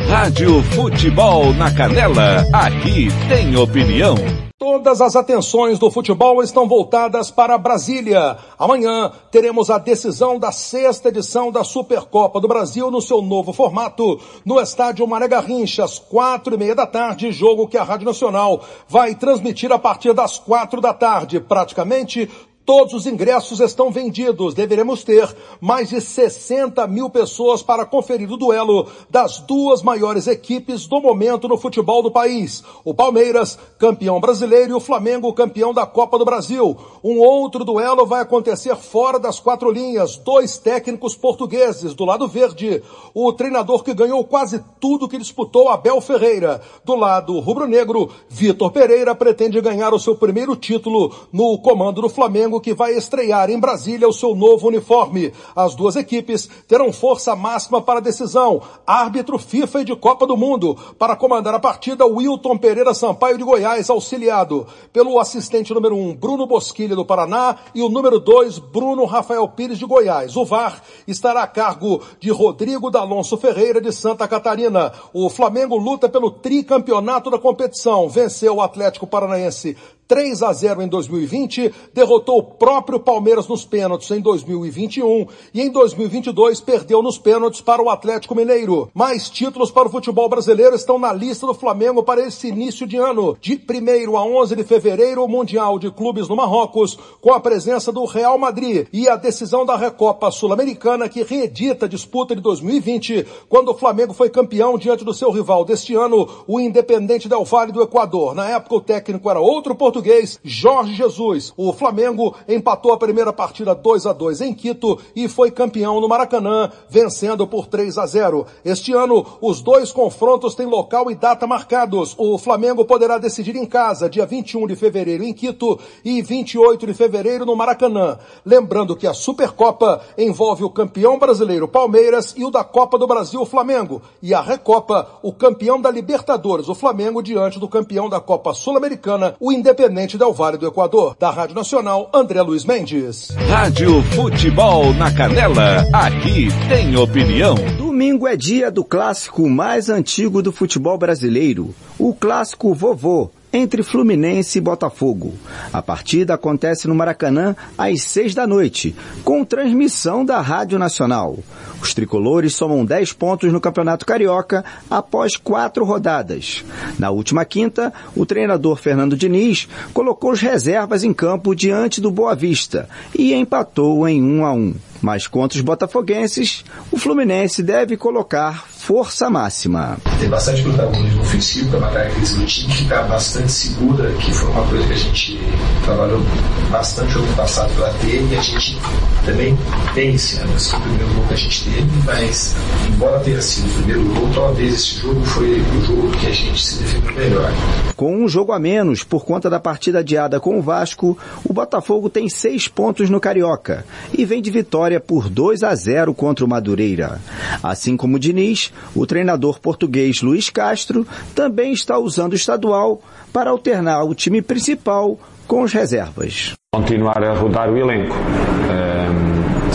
Rádio Futebol na Canela, aqui tem opinião. Todas as atenções do futebol estão voltadas para Brasília. Amanhã teremos a decisão da sexta edição da Supercopa do Brasil no seu novo formato, no estádio Mané Garrincha, às quatro e meia da tarde, jogo que a Rádio Nacional vai transmitir a partir das quatro da tarde. Praticamente Todos os ingressos estão vendidos. Deveremos ter mais de 60 mil pessoas para conferir o duelo das duas maiores equipes do momento no futebol do país. O Palmeiras, campeão brasileiro, e o Flamengo, campeão da Copa do Brasil. Um outro duelo vai acontecer fora das quatro linhas. Dois técnicos portugueses. Do lado verde, o treinador que ganhou quase tudo que disputou, Abel Ferreira. Do lado rubro-negro, Vitor Pereira pretende ganhar o seu primeiro título no comando do Flamengo que vai estrear em Brasília o seu novo uniforme. As duas equipes terão força máxima para a decisão. Árbitro FIFA e de Copa do Mundo. Para comandar a partida, Wilton Pereira Sampaio de Goiás, auxiliado pelo assistente número 1, um, Bruno Bosquilha do Paraná, e o número 2, Bruno Rafael Pires de Goiás. O VAR estará a cargo de Rodrigo D'Alonso Ferreira de Santa Catarina. O Flamengo luta pelo tricampeonato da competição. Venceu o Atlético Paranaense 3 a 0 em 2020, derrotou o próprio Palmeiras nos pênaltis em 2021 e em 2022 perdeu nos pênaltis para o Atlético Mineiro. Mais títulos para o futebol brasileiro estão na lista do Flamengo para esse início de ano. De 1 a 11 de fevereiro, o Mundial de Clubes no Marrocos, com a presença do Real Madrid e a decisão da Recopa Sul-Americana que reedita a disputa de 2020, quando o Flamengo foi campeão diante do seu rival deste ano, o Independente Del Valle do Equador. Na época o técnico era outro português português Jorge Jesus. O Flamengo empatou a primeira partida 2 a 2 em Quito e foi campeão no Maracanã, vencendo por 3 a 0. Este ano, os dois confrontos têm local e data marcados. O Flamengo poderá decidir em casa, dia 21 de fevereiro em Quito e 28 de fevereiro no Maracanã. Lembrando que a Supercopa envolve o campeão brasileiro Palmeiras e o da Copa do Brasil Flamengo. E a Recopa, o campeão da Libertadores, o Flamengo, diante do campeão da Copa Sul-Americana, o Independente Tenente Del Vale do Equador. Da Rádio Nacional, André Luiz Mendes. Rádio Futebol na Canela, aqui tem opinião. Domingo é dia do clássico mais antigo do futebol brasileiro, o clássico vovô entre Fluminense e Botafogo. A partida acontece no Maracanã às seis da noite, com transmissão da Rádio Nacional. Os tricolores somam 10 pontos no Campeonato Carioca após quatro rodadas. Na última quinta, o treinador Fernando Diniz colocou as reservas em campo diante do Boa Vista e empatou em 1 a 1. Mas contra os botafoguenses, o Fluminense deve colocar força máxima. Tem bastante protagonismo ofensivo, que é uma característica do time, ficar bastante segura, que foi uma coisa que a gente trabalhou bastante ano passado para ter, e a gente também tem esse ano. Esse foi o primeiro gol que a gente teve, mas embora tenha sido o primeiro gol, talvez esse jogo foi o jogo que a gente se defendeu melhor. Com um jogo a menos por conta da partida adiada com o Vasco, o Botafogo tem seis pontos no Carioca e vem de vitória por 2 a 0 contra o Madureira. Assim como o Diniz, o treinador português Luiz Castro também está usando o estadual para alternar o time principal com as reservas. Continuar a rodar o elenco.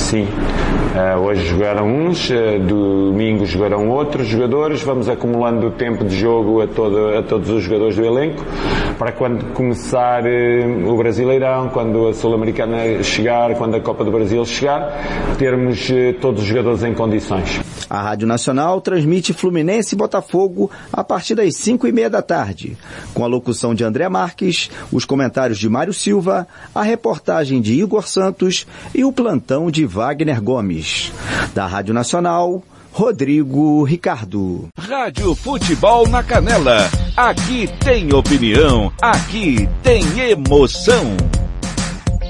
Sim. Uh, hoje jogaram uns, uh, domingo jogarão outros jogadores, vamos acumulando o tempo de jogo a, todo, a todos os jogadores do elenco, para quando começar uh, o Brasileirão, quando a Sul-Americana chegar, quando a Copa do Brasil chegar, termos todos os jogadores em condições. A Rádio Nacional transmite Fluminense e Botafogo a partir das 5 e meia da tarde, com a locução de André Marques, os comentários de Mário Silva, a reportagem de Igor Santos e o plantão de Wagner Gomes. Da Rádio Nacional, Rodrigo Ricardo. Rádio Futebol na Canela. Aqui tem opinião, aqui tem emoção.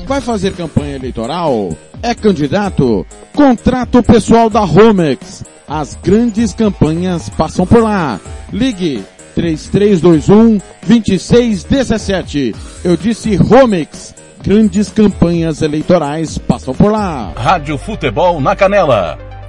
Vai fazer campanha eleitoral? É candidato? Contrato o pessoal da Romex. As grandes campanhas passam por lá. Ligue 3321 2617. Eu disse Romex. Grandes campanhas eleitorais passam por lá. Rádio Futebol na Canela.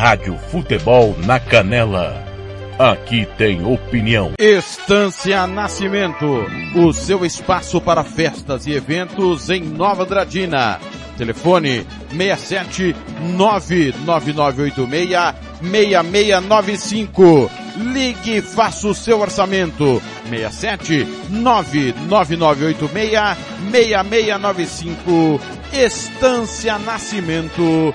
Rádio Futebol na Canela. Aqui tem opinião. Estância Nascimento, o seu espaço para festas e eventos em Nova Andradina. Telefone 67 99986 6695. Ligue e faça o seu orçamento. 67 99986 6695. Estância Nascimento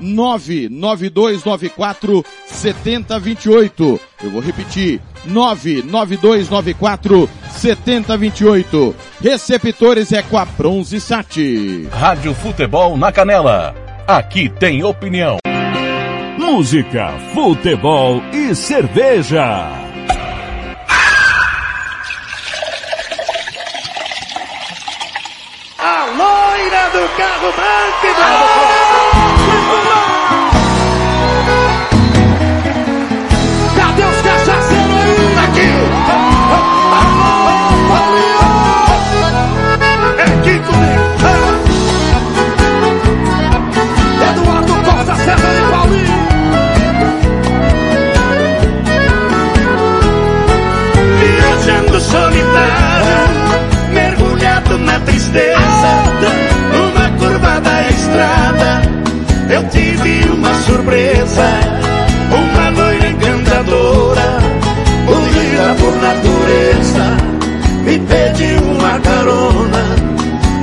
99294 7028. Eu vou repetir. 99294 7028. Receptores é com a Bronze Sat. Rádio Futebol na Canela. Aqui tem opinião. Música, futebol e cerveja. A loira do carro branco uma surpresa, uma loira encantadora, bonita por natureza, me pediu uma carona,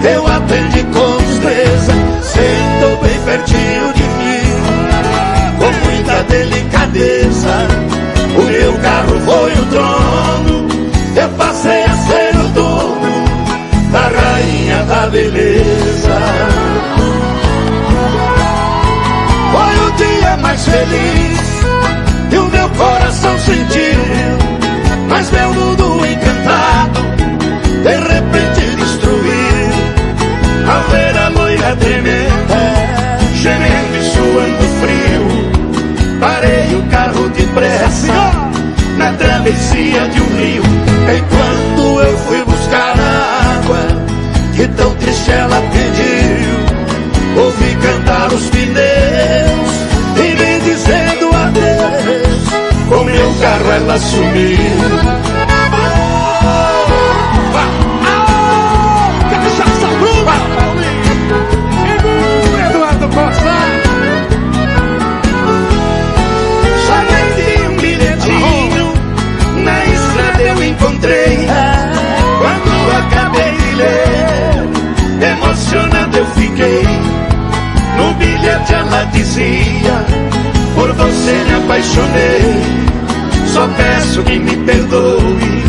eu atendi com destreza, sentou bem pertinho de mim, com muita delicadeza, o meu carro foi o trono, eu passei a ser o dono da rainha da beleza. Dia mais feliz que o meu coração sentiu, mas meu mundo encantado de repente destruiu. Ao ver a loira tremenda, gemendo e suando frio, parei o carro depressa na travessia de um rio. Enquanto eu fui estrada eu encontrei. Quando acabei de ler, emocionado eu fiquei. No bilhete ela dizia, por você me apaixonei. Só peço que me perdoe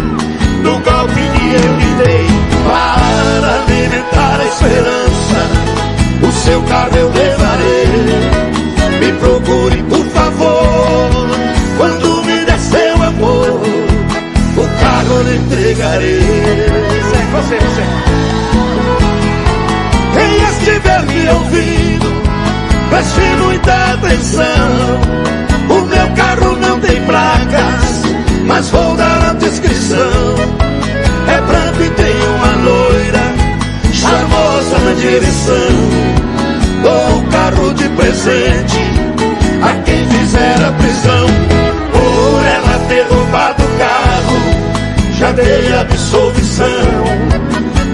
do golpe que eu lhe dei. Para alimentar a esperança, o seu carro eu levarei. Me procure, por favor, quando me der seu amor, o carro eu lhe entregarei. Você, você. Quem estiver me ouvindo, preste muita atenção. Tem placas, mas vou dar a descrição. É branco e tem uma loira, charmosa na direção. Dou o carro de presente a quem fizer a prisão. Por ela ter roubado o carro, já dei absolvição.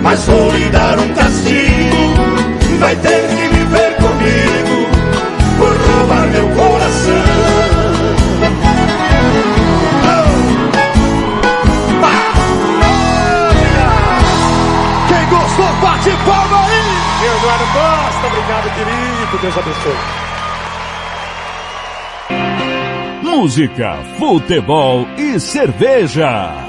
Mas vou lhe dar um castigo, vai ter que Deus abençoe. Música, futebol e cerveja.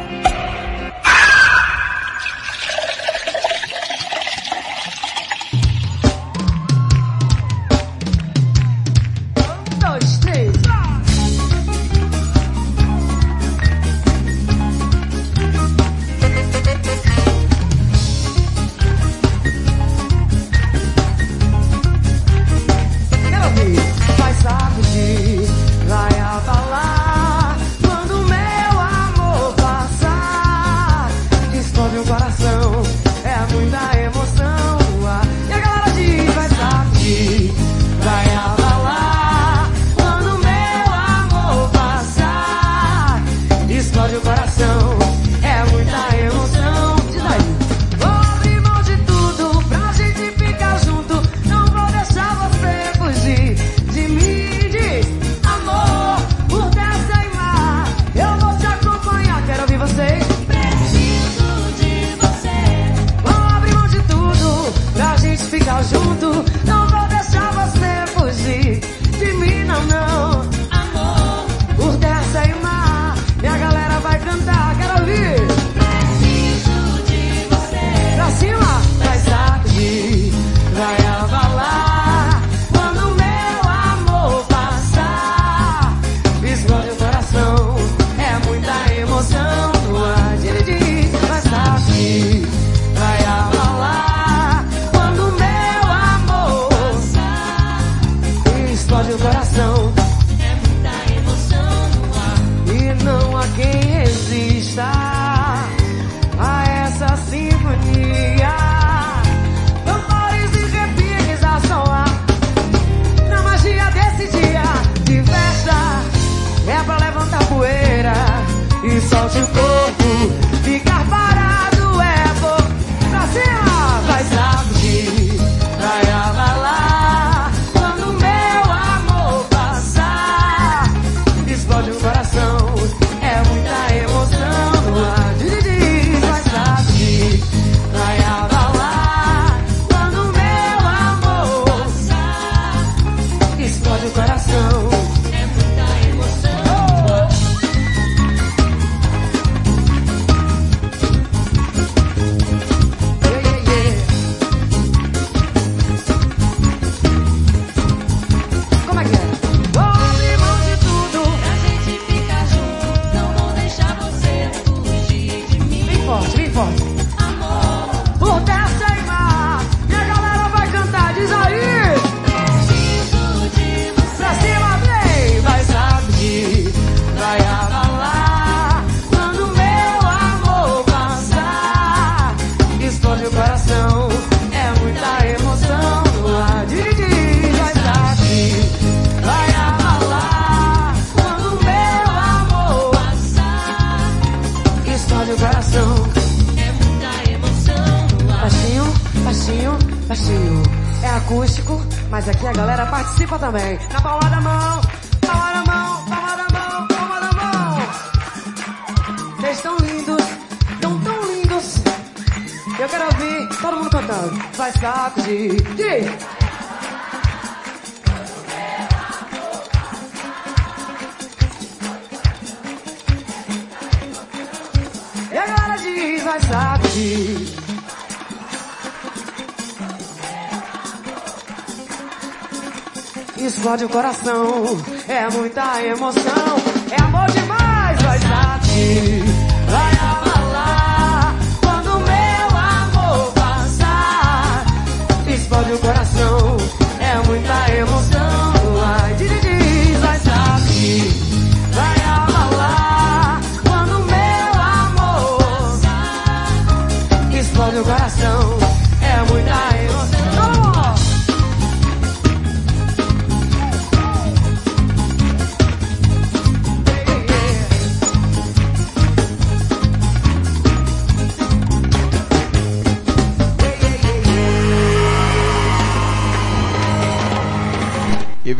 I'm sorry.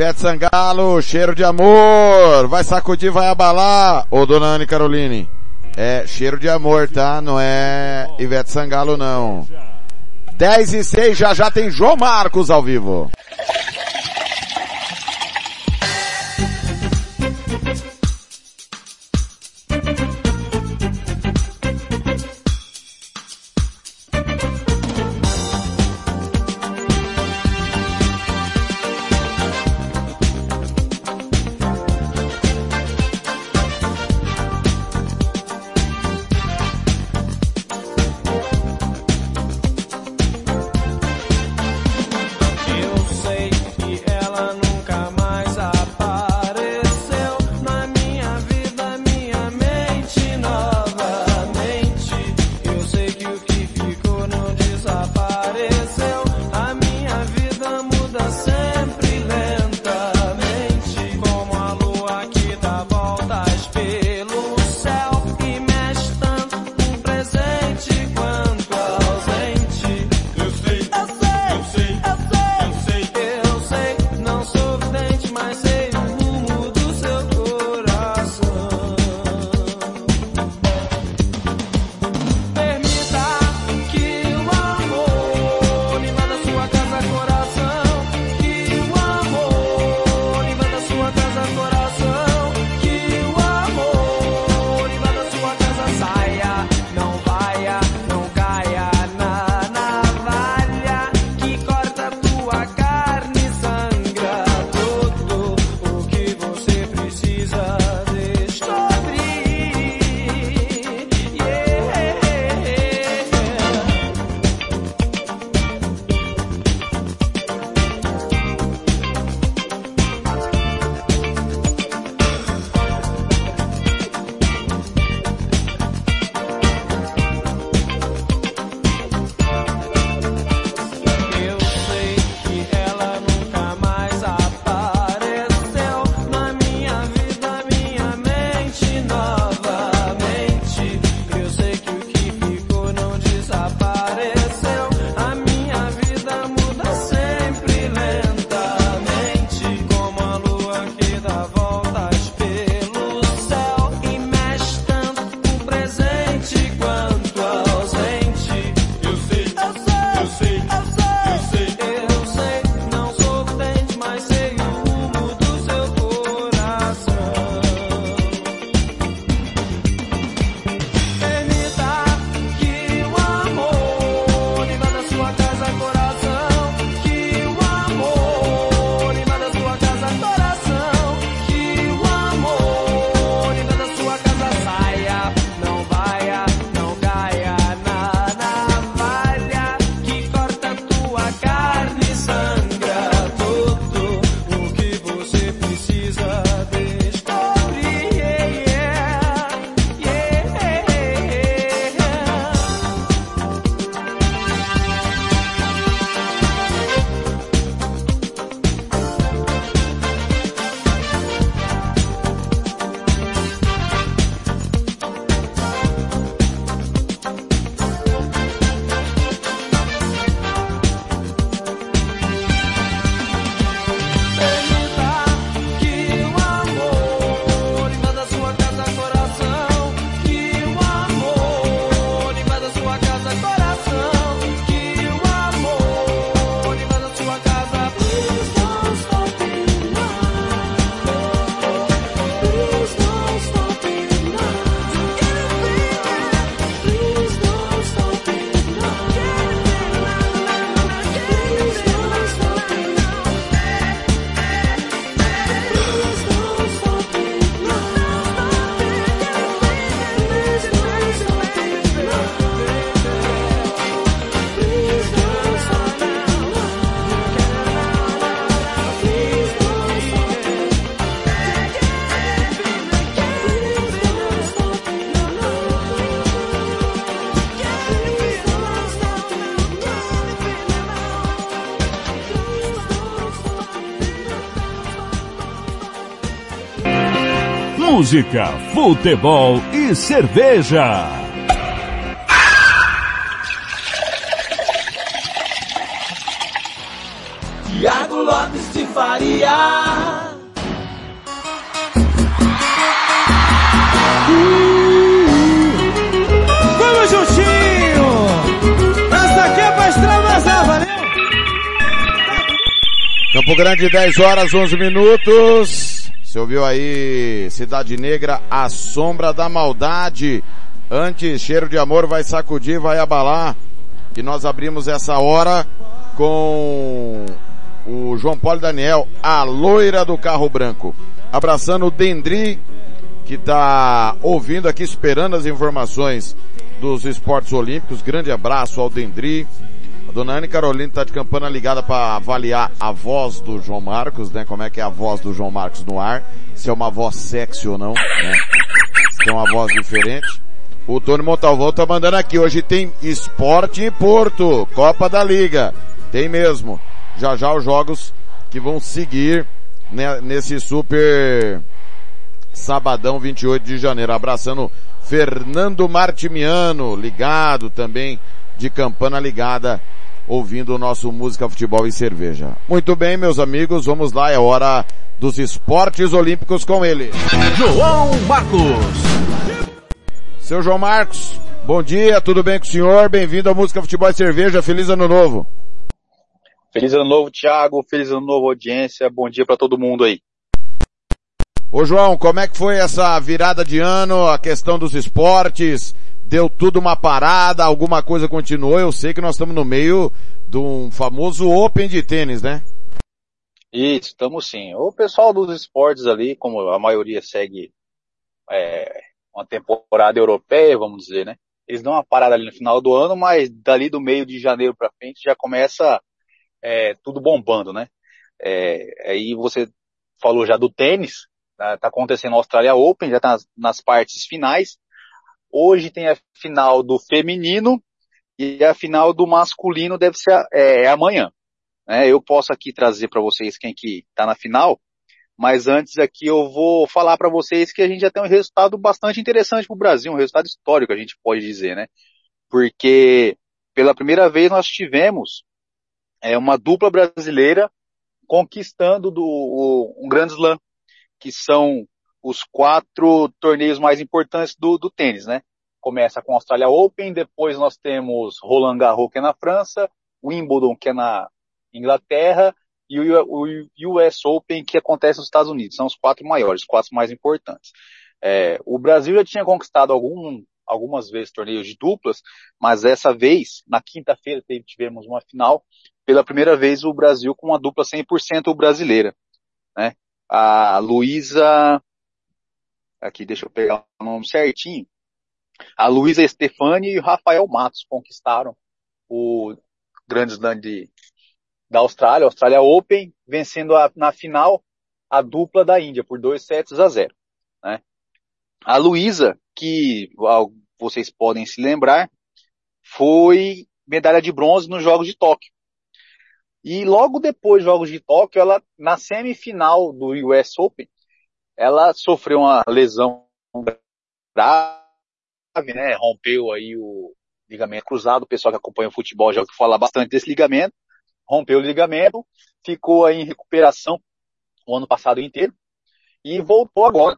Ivete Sangalo, cheiro de amor, vai sacudir, vai abalar. Ô, dona Anne Caroline, é cheiro de amor, tá? Não é Ivete Sangalo, não. 10 e 6, já já tem João Marcos ao vivo. Música, futebol e cerveja. Tiago Lopes de Faria. Vamos juntinho! Essa aqui é pra extravasar, valeu? Campo Grande, 10 horas, 11 minutos. Você ouviu aí, Cidade Negra, a sombra da maldade. Antes, cheiro de amor vai sacudir, vai abalar. E nós abrimos essa hora com o João Paulo Daniel, a loira do carro branco. Abraçando o Dendri, que tá ouvindo aqui, esperando as informações dos esportes olímpicos. Grande abraço ao Dendri. Dona Anne Carolina tá de campana ligada para avaliar a voz do João Marcos, né? Como é que é a voz do João Marcos no ar. Se é uma voz sexy ou não, né? Se é uma voz diferente. O Tony Montalvão tá mandando aqui. Hoje tem esporte em Porto. Copa da Liga. Tem mesmo. Já já os jogos que vão seguir né, nesse super sabadão 28 de janeiro. Abraçando Fernando Martimiano, ligado também de campana ligada, ouvindo o nosso Música, Futebol e Cerveja. Muito bem, meus amigos, vamos lá, é hora dos esportes olímpicos com ele. João Marcos. Seu João Marcos, bom dia, tudo bem com o senhor? Bem-vindo ao Música, Futebol e Cerveja, feliz ano novo. Feliz ano novo, Thiago. Feliz ano novo, audiência. Bom dia para todo mundo aí. Ô João, como é que foi essa virada de ano, a questão dos esportes? Deu tudo uma parada, alguma coisa continuou? Eu sei que nós estamos no meio de um famoso Open de tênis, né? Isso, estamos sim. O pessoal dos esportes ali, como a maioria segue é, uma temporada europeia, vamos dizer, né? Eles dão uma parada ali no final do ano, mas dali do meio de janeiro para frente já começa é, tudo bombando, né? É, aí você falou já do tênis, tá, tá acontecendo a Australia Open, já tá nas, nas, partes finais. Hoje tem a final do feminino e a final do masculino deve ser é, é amanhã. Né? Eu posso aqui trazer para vocês quem que tá na final, mas antes aqui eu vou falar para vocês que a gente já tem um resultado bastante interessante para o Brasil, um resultado histórico a gente pode dizer, né? Porque pela primeira vez nós tivemos é uma dupla brasileira conquistando do, o, um grande slam, que são os quatro torneios mais importantes do, do tênis, né? Começa com a Australia Open, depois nós temos Roland Garros, que é na França, Wimbledon, que é na Inglaterra, e o, US Open, que acontece nos Estados Unidos. São os quatro maiores, os quatro mais importantes. É, o Brasil já tinha conquistado algum, algumas vezes torneios de duplas, mas dessa vez, na quinta-feira, tivemos uma final, pela primeira vez o Brasil com uma dupla 100% brasileira, né? A Luísa, aqui deixa eu pegar o nome certinho, a Luísa Stefani e o Rafael Matos conquistaram o Grande Slam de, da Austrália, Austrália Open, vencendo a, na final a dupla da Índia por 2 sets a 0. Né? A Luísa, que vocês podem se lembrar, foi medalha de bronze nos Jogos de Tóquio. E logo depois dos Jogos de Tóquio, ela, na semifinal do US Open, ela sofreu uma lesão grave, né? Rompeu aí o ligamento cruzado. O pessoal que acompanha o futebol já fala bastante desse ligamento. Rompeu o ligamento, ficou aí em recuperação o ano passado inteiro e voltou agora.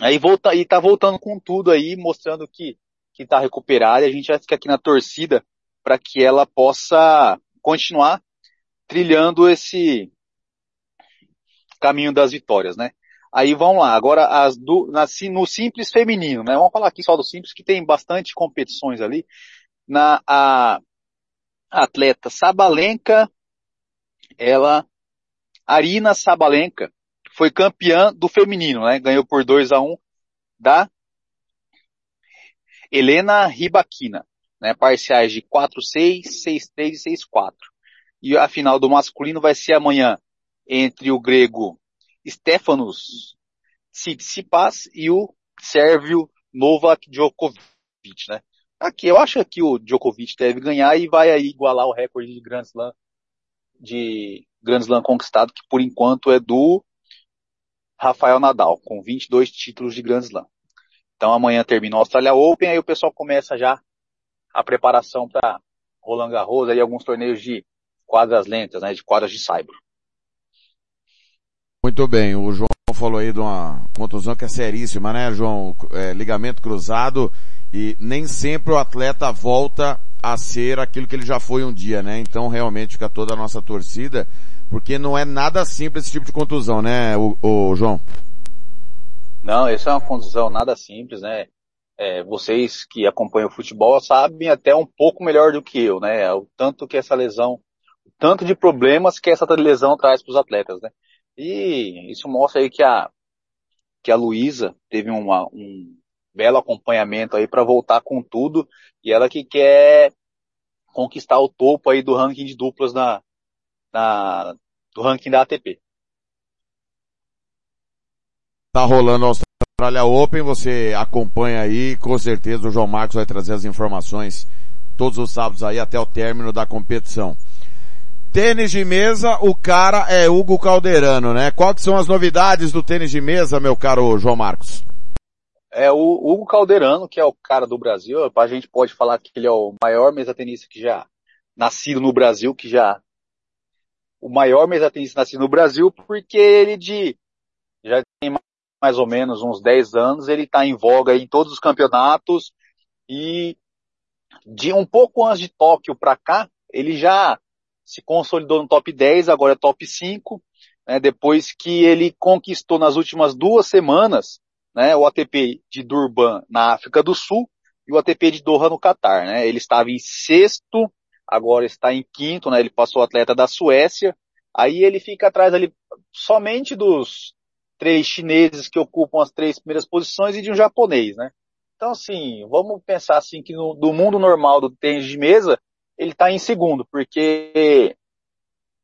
Aí volta, e tá voltando com tudo aí, mostrando que, que tá recuperada. A gente vai ficar aqui na torcida para que ela possa continuar trilhando esse caminho das vitórias, né? Aí vamos lá, agora as do, na, no simples feminino, né? Vamos falar aqui só do simples, que tem bastante competições ali. Na a, atleta Sabalenka, ela, Arina Sabalenka, foi campeã do feminino, né? Ganhou por 2 a 1 um da Helena Ribaquina, né? Parciais de 4-6, 6-3 e 6-4. E a final do masculino vai ser amanhã entre o grego Stefanos Tsitsipas e o sérvio Novak Djokovic, né? Aqui, eu acho que o Djokovic deve ganhar e vai aí igualar o recorde de Grand Slam, de Grand Slam conquistado, que por enquanto é do Rafael Nadal, com 22 títulos de Grand Slam. Então amanhã termina o Australia Open, aí o pessoal começa já a preparação para Roland Garros e alguns torneios de quadras lentas, né, de quadras de saibro. Muito bem, o João falou aí de uma contusão que é seríssima, né, João? É, ligamento cruzado e nem sempre o atleta volta a ser aquilo que ele já foi um dia, né? Então realmente fica toda a nossa torcida, porque não é nada simples esse tipo de contusão, né, o, o João? Não, essa é uma contusão nada simples, né? É, vocês que acompanham o futebol sabem até um pouco melhor do que eu, né? O tanto que essa lesão, o tanto de problemas que essa lesão traz para os atletas, né? E isso mostra aí que a que a Luísa teve uma, um belo acompanhamento aí para voltar com tudo e ela que quer conquistar o topo aí do ranking de duplas na, na do ranking da ATP. Tá rolando a Austrália Open, você acompanha aí, com certeza o João Marcos vai trazer as informações todos os sábados aí até o término da competição. Tênis de mesa, o cara é Hugo Calderano, né? Quais são as novidades do tênis de mesa, meu caro João Marcos? É o Hugo Calderano, que é o cara do Brasil. A gente pode falar que ele é o maior mesa-tenista que já nascido no Brasil, que já o maior mesa-tenista nascido no Brasil, porque ele de já tem mais ou menos uns 10 anos, ele está em voga em todos os campeonatos e de um pouco antes de Tóquio para cá, ele já se consolidou no top 10, agora é top 5, né, depois que ele conquistou nas últimas duas semanas né, o ATP de Durban na África do Sul e o ATP de Doha no Catar. Né, ele estava em sexto, agora está em quinto, né, ele passou o atleta da Suécia, aí ele fica atrás ali somente dos três chineses que ocupam as três primeiras posições e de um japonês, né? Então, assim, vamos pensar assim que no, do mundo normal do tênis de mesa, ele está em segundo, porque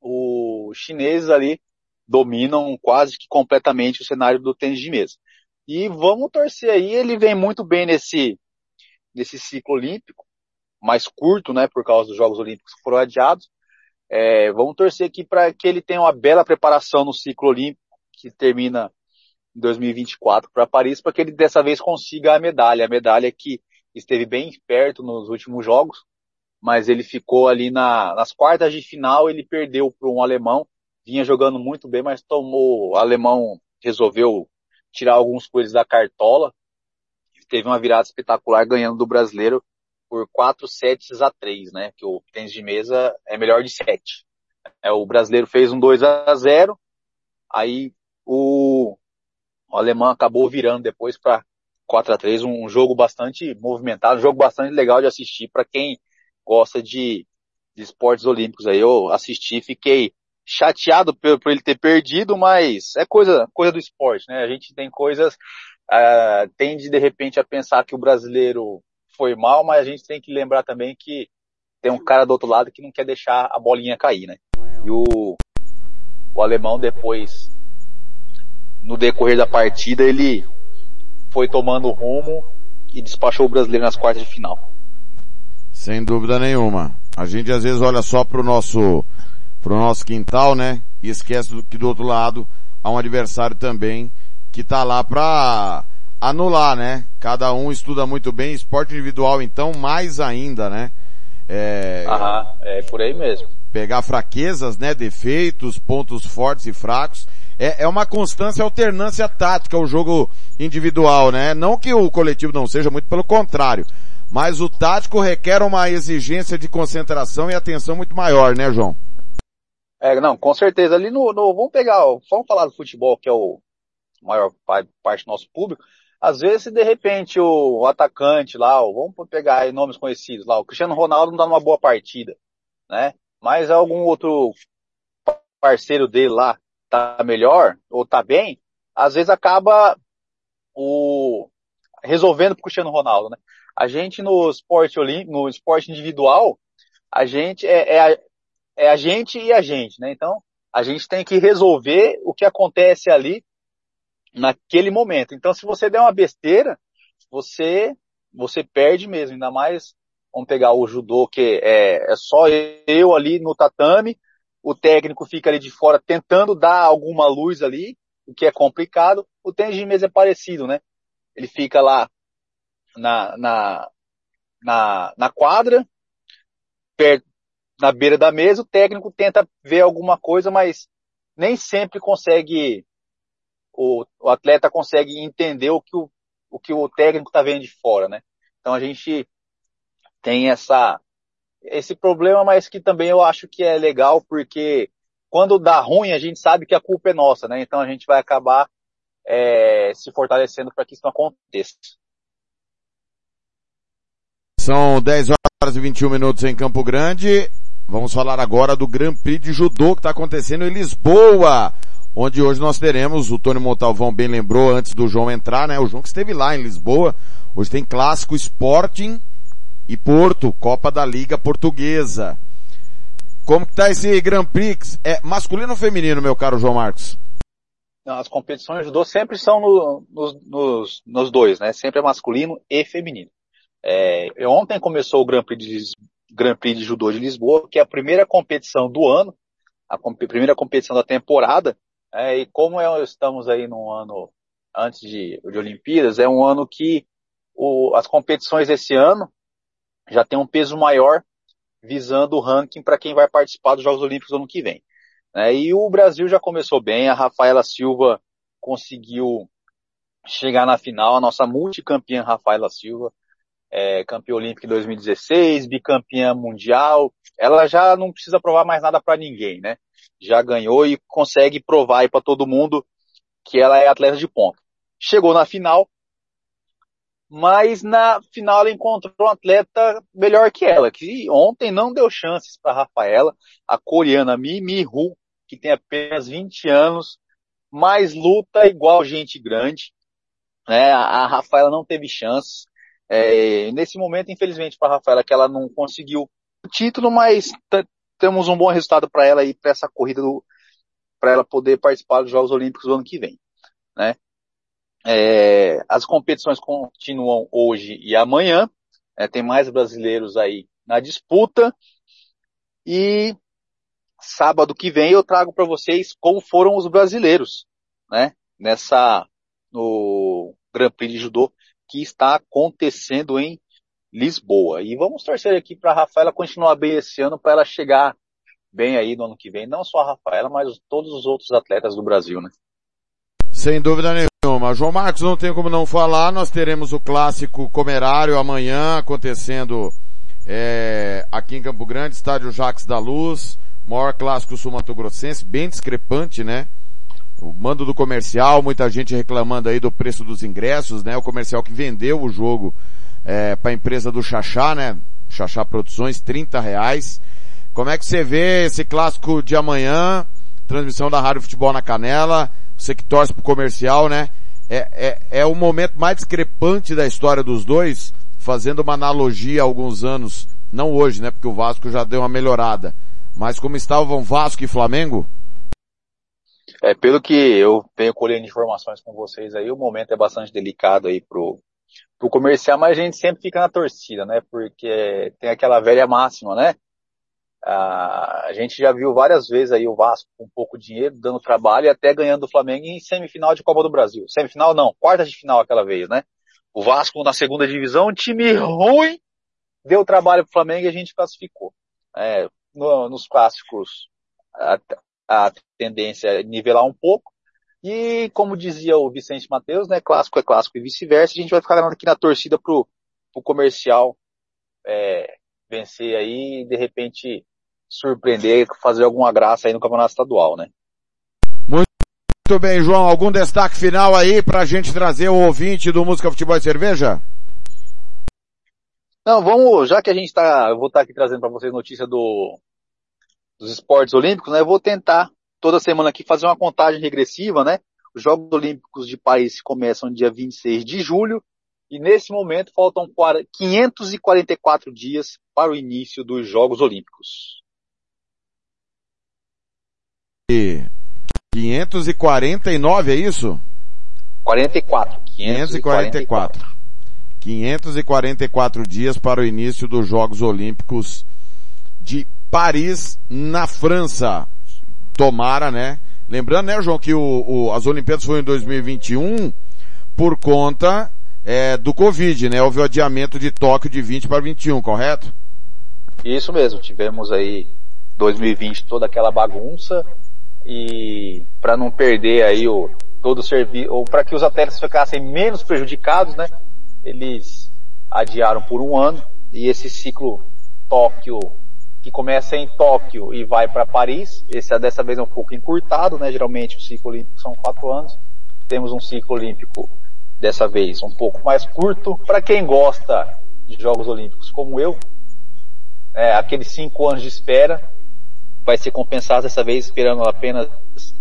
os chineses ali dominam quase que completamente o cenário do tênis de mesa. E vamos torcer aí, ele vem muito bem nesse, nesse ciclo olímpico, mais curto, né, por causa dos Jogos Olímpicos que foram adiados. É, vamos torcer aqui para que ele tenha uma bela preparação no ciclo olímpico que termina em 2024 para Paris, para que ele dessa vez consiga a medalha, a medalha que esteve bem perto nos últimos jogos, mas ele ficou ali na, nas quartas de final, ele perdeu para um alemão, vinha jogando muito bem, mas tomou, o alemão resolveu tirar alguns coelhos da cartola, teve uma virada espetacular ganhando do brasileiro por 4 sets a 3, né, que o tênis de mesa é melhor de 7. É, o brasileiro fez um 2 a 0, aí o, o alemão acabou virando depois para 4 a 3 um jogo bastante movimentado, um jogo bastante legal de assistir para quem gosta de, de esportes olímpicos aí. Eu assisti, fiquei chateado por, por, ele ter perdido, mas é coisa, coisa do esporte, né? A gente tem coisas, uh, tende de repente a pensar que o brasileiro foi mal, mas a gente tem que lembrar também que tem um cara do outro lado que não quer deixar a bolinha cair, né? E o, o alemão depois no decorrer da partida ele foi tomando rumo e despachou o brasileiro nas quartas de final. Sem dúvida nenhuma. A gente às vezes olha só pro nosso, pro nosso quintal, né? E esquece que do outro lado há um adversário também que tá lá pra anular, né? Cada um estuda muito bem, esporte individual então mais ainda, né? É, Aham, é por aí mesmo. Pegar fraquezas, né? Defeitos, pontos fortes e fracos é, é uma constância alternância tática o jogo individual, né? Não que o coletivo não seja, muito pelo contrário. Mas o tático requer uma exigência de concentração e atenção muito maior, né, João? É, não, com certeza. Ali no, no vamos pegar, vamos falar do futebol, que é o maior parte do nosso público. Às vezes, de repente, o, atacante lá, vamos pegar aí nomes conhecidos lá, o Cristiano Ronaldo não dá uma boa partida, né? Mas algum outro parceiro dele lá tá melhor ou tá bem, às vezes acaba o resolvendo pro Cristiano Ronaldo, né? A gente no esporte no esporte individual, a gente é, é, a, é a gente e a gente, né? Então, a gente tem que resolver o que acontece ali naquele momento. Então, se você der uma besteira, você você perde mesmo, ainda mais vamos pegar o judô que é, é só eu ali no tatame o técnico fica ali de fora tentando dar alguma luz ali, o que é complicado. O tênis de mesa é parecido, né? Ele fica lá na, na, na, na quadra, perto, na beira da mesa, o técnico tenta ver alguma coisa, mas nem sempre consegue, o, o atleta consegue entender o que o, o que o técnico está vendo de fora, né? Então a gente tem essa, esse problema, mas que também eu acho que é legal, porque quando dá ruim, a gente sabe que a culpa é nossa, né? Então a gente vai acabar é, se fortalecendo para que isso não aconteça. São 10 horas e 21 minutos em Campo Grande. Vamos falar agora do Grand Prix de Judô que está acontecendo em Lisboa, onde hoje nós teremos, o Tony Montalvão bem lembrou antes do João entrar, né? O João que esteve lá em Lisboa. Hoje tem clássico Sporting e Porto, Copa da Liga Portuguesa. Como que tá esse Grand Prix? É masculino ou feminino, meu caro João Marcos? As competições de judô sempre são no, nos, nos, dois, né? Sempre é masculino e feminino. É, ontem começou o Grand Prix, de, Grand Prix de Judô de Lisboa, que é a primeira competição do ano, a comp primeira competição da temporada, é, e como é, estamos aí num ano antes de, de Olimpíadas, é um ano que o, as competições desse ano já tem um peso maior visando o ranking para quem vai participar dos Jogos Olímpicos no ano que vem. É, e o Brasil já começou bem, a Rafaela Silva conseguiu chegar na final, a nossa multicampeã Rafaela Silva, é, campeã olímpica em 2016, bicampeã mundial, ela já não precisa provar mais nada para ninguém, né? Já ganhou e consegue provar para todo mundo que ela é atleta de ponta. Chegou na final, mas na final ela encontrou um atleta melhor que ela, que ontem não deu chances para Rafaela, a coreana Mimi Hu, que tem apenas 20 anos, mas luta igual gente grande. Né? A Rafaela não teve chances. É, nesse momento, infelizmente, para a Rafaela, que ela não conseguiu o título, mas temos um bom resultado para ela aí, para essa corrida, para ela poder participar dos Jogos Olímpicos do ano que vem. Né? É, as competições continuam hoje e amanhã. É, tem mais brasileiros aí na disputa. E sábado que vem eu trago para vocês como foram os brasileiros, né? Nessa no Grand Prix de Judô que está acontecendo em Lisboa. E vamos torcer aqui para a Rafaela continuar bem esse ano, para ela chegar bem aí no ano que vem. Não só a Rafaela, mas todos os outros atletas do Brasil, né? Sem dúvida nenhuma. João Marcos, não tem como não falar, nós teremos o clássico comerário amanhã acontecendo é, aqui em Campo Grande, estádio Jacques da Luz, maior clássico sul-mato-grossense, bem discrepante, né? O mando do comercial, muita gente reclamando aí do preço dos ingressos, né? O comercial que vendeu o jogo é, para a empresa do Xaxá, né? Xaxá Produções, 30 reais. Como é que você vê esse clássico de amanhã? Transmissão da Rádio Futebol na Canela você que torce pro comercial, né? É, é, é o momento mais discrepante da história dos dois, fazendo uma analogia há alguns anos, não hoje, né? Porque o Vasco já deu uma melhorada. Mas como estavam Vasco e Flamengo? É, pelo que eu venho colhendo informações com vocês aí, o momento é bastante delicado aí pro, pro comercial, mas a gente sempre fica na torcida, né? Porque tem aquela velha máxima, né? a gente já viu várias vezes aí o Vasco com pouco dinheiro, dando trabalho e até ganhando o Flamengo em semifinal de Copa do Brasil. Semifinal não, quarta de final aquela vez, né? O Vasco na segunda divisão, um time ruim, deu trabalho pro Flamengo e a gente classificou. É, no, nos clássicos, a, a tendência é nivelar um pouco. E como dizia o Vicente Matheus, né? Clássico é clássico e vice-versa. A gente vai ficar aqui na torcida pro, pro comercial é, vencer aí e de repente surpreender, fazer alguma graça aí no campeonato estadual, né? Muito bem, João. Algum destaque final aí pra gente trazer o ouvinte do Música Futebol e Cerveja? Não, vamos, já que a gente tá, eu vou estar tá aqui trazendo para vocês notícia do, dos esportes olímpicos, né? Eu vou tentar toda semana aqui fazer uma contagem regressiva, né? Os Jogos Olímpicos de Paris começam dia 26 de julho e nesse momento faltam 544 dias para o início dos Jogos Olímpicos. 549, é isso? 44. 544. 544 dias para o início dos Jogos Olímpicos de Paris, na França. Tomara, né? Lembrando, né, João, que o, o- as Olimpíadas foram em 2021 por conta é, do Covid, né? Houve o adiamento de Tóquio de 20 para 21, correto? Isso mesmo, tivemos aí 2020 toda aquela bagunça e para não perder aí o todo o serviço, ou para que os atletas ficassem menos prejudicados, né? Eles adiaram por um ano e esse ciclo Tóquio que começa em Tóquio e vai para Paris, esse dessa vez é um pouco encurtado, né? Geralmente o ciclo olímpico são quatro anos. Temos um ciclo olímpico dessa vez um pouco mais curto. Para quem gosta de Jogos Olímpicos como eu, é, aqueles cinco anos de espera vai ser compensado dessa vez esperando apenas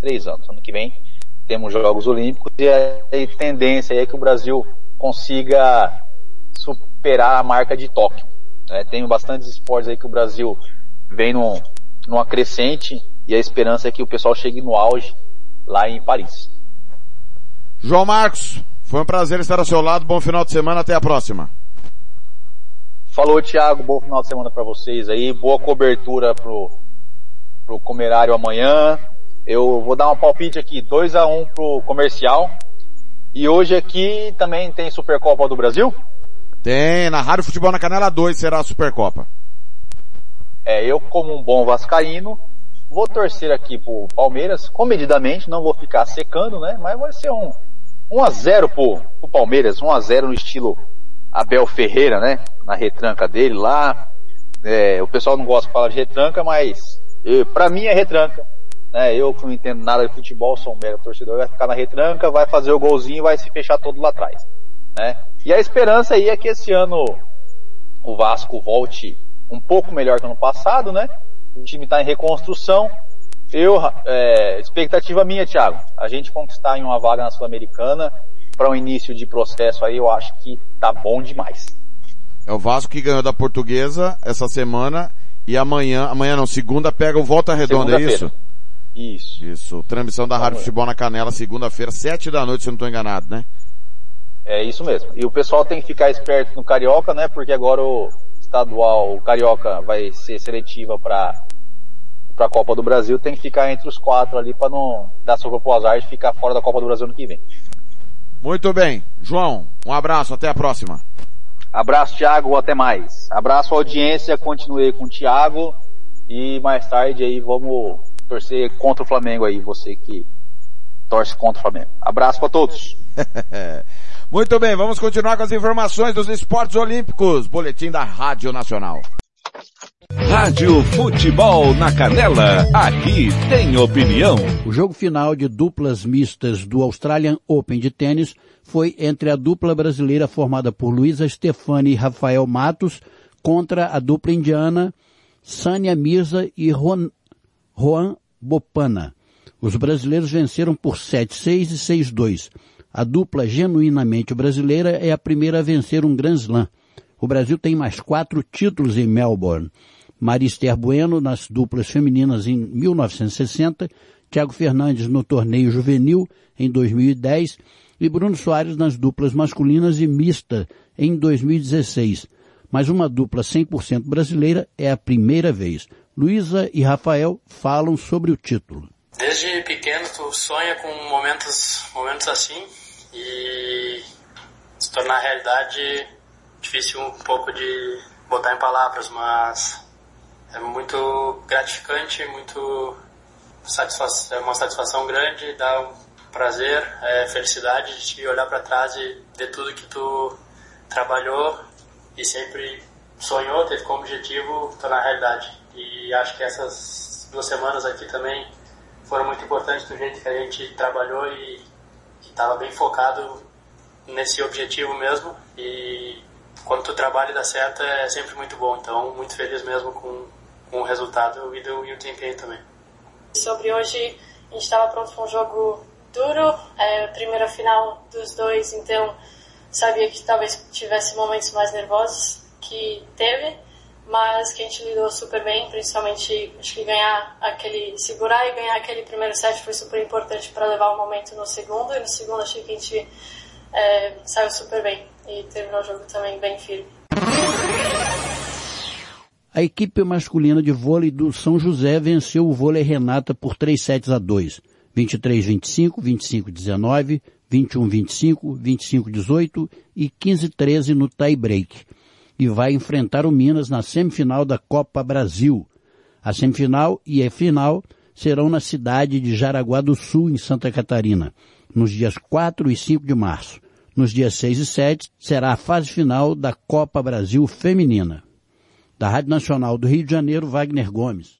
três anos. Ano que vem temos Jogos Olímpicos e a a tendência é que o Brasil consiga superar a marca de Tóquio. É, tem bastantes esportes aí que o Brasil vem num, numa crescente e a esperança é que o pessoal chegue no auge lá em Paris. João Marcos, foi um prazer estar ao seu lado. Bom final de semana. Até a próxima. Falou, Thiago. Bom final de semana para vocês aí. Boa cobertura pro, pro Comerário amanhã. Eu vou dar um palpite aqui, 2 a 1 pro comercial. E hoje aqui também tem Supercopa do Brasil. Tem, na Rádio Futebol na Canela 2 será a Supercopa. É, eu como um bom vascaíno, vou torcer aqui pro Palmeiras, comedidamente, não vou ficar secando, né? Mas vai ser um 1 a 0 pro, pro Palmeiras, 1 a 0 no estilo Abel Ferreira, né? Na retranca dele lá. É, o pessoal não gosta de falar de retranca, mas pra mim é retranca. Né? Eu que não entendo nada de futebol, sou um mero torcedor, vai ficar na retranca, vai fazer o golzinho e vai se fechar todo lá atrás. Né? E a esperança aí é que esse ano o Vasco volte um pouco melhor que ano passado, né? O time está em reconstrução. Eu, é, expectativa minha, Thiago, a gente conquistar em uma vaga na Sul-Americana para um início de processo aí, eu acho que tá bom demais. É o Vasco que ganhou da Portuguesa essa semana e amanhã, amanhã não, segunda pega o Volta Redonda, é isso? Isso. Isso. Transmissão da Rádio Futebol na Canela, segunda-feira, sete da noite, se eu não estou enganado, né? É isso mesmo. E o pessoal tem que ficar esperto no Carioca, né? Porque agora o estadual, Carioca vai ser seletiva para para a Copa do Brasil, tem que ficar entre os quatro ali para não dar sopa pro azar de ficar fora da Copa do Brasil no que vem. Muito bem. João, um abraço, até a próxima. Abraço, Thiago, até mais. Abraço, audiência, continuei com o Thiago e mais tarde aí vamos torcer contra o Flamengo aí, você que torce contra o Flamengo. Abraço para todos. Muito bem, vamos continuar com as informações dos esportes olímpicos. Boletim da Rádio Nacional. Rádio Futebol na Canela, aqui tem opinião. O jogo final de duplas mistas do Australian Open de tênis foi entre a dupla brasileira formada por Luísa Stefani e Rafael Matos contra a dupla indiana Sânia Mirza e Juan, Juan Bopana. Os brasileiros venceram por 7-6 e 6-2. A dupla genuinamente brasileira é a primeira a vencer um Grand Slam. O Brasil tem mais quatro títulos em Melbourne. Marister Bueno nas duplas femininas em 1960, Thiago Fernandes no torneio juvenil em 2010 e Bruno Soares nas duplas masculinas e mista em 2016. Mas uma dupla 100% brasileira é a primeira vez. Luísa e Rafael falam sobre o título. Desde pequeno tu sonha com momentos, momentos assim e se tornar realidade difícil um pouco de botar em palavras, mas é muito gratificante, muito satisfação, é uma satisfação grande, dá um prazer, é felicidade de olhar para trás e ver tudo que tu trabalhou e sempre sonhou, teve como objetivo tornar realidade. E acho que essas duas semanas aqui também foram muito importantes do jeito que a gente trabalhou e estava bem focado nesse objetivo mesmo. E quando tu trabalha e dá certo é sempre muito bom. Então, muito feliz mesmo com, com o resultado e, do, e o desempenho também. Sobre hoje, a gente estava pronto para um jogo duro, é primeira final dos dois, então sabia que talvez tivesse momentos mais nervosos, que teve, mas que a gente lidou super bem, principalmente acho que ganhar aquele, segurar e ganhar aquele primeiro set foi super importante para levar o momento no segundo, e no segundo achei que a gente é, saiu super bem e terminou o jogo também bem firme. A equipe masculina de vôlei do São José venceu o vôlei Renata por 3 sets a 2. 23-25, 25-19, 21-25, 25-18 e 15-13 no tie break. E vai enfrentar o Minas na semifinal da Copa Brasil. A semifinal e a final serão na cidade de Jaraguá do Sul, em Santa Catarina, nos dias 4 e 5 de março. Nos dias 6 e 7 será a fase final da Copa Brasil Feminina. Da Rádio Nacional do Rio de Janeiro, Wagner Gomes.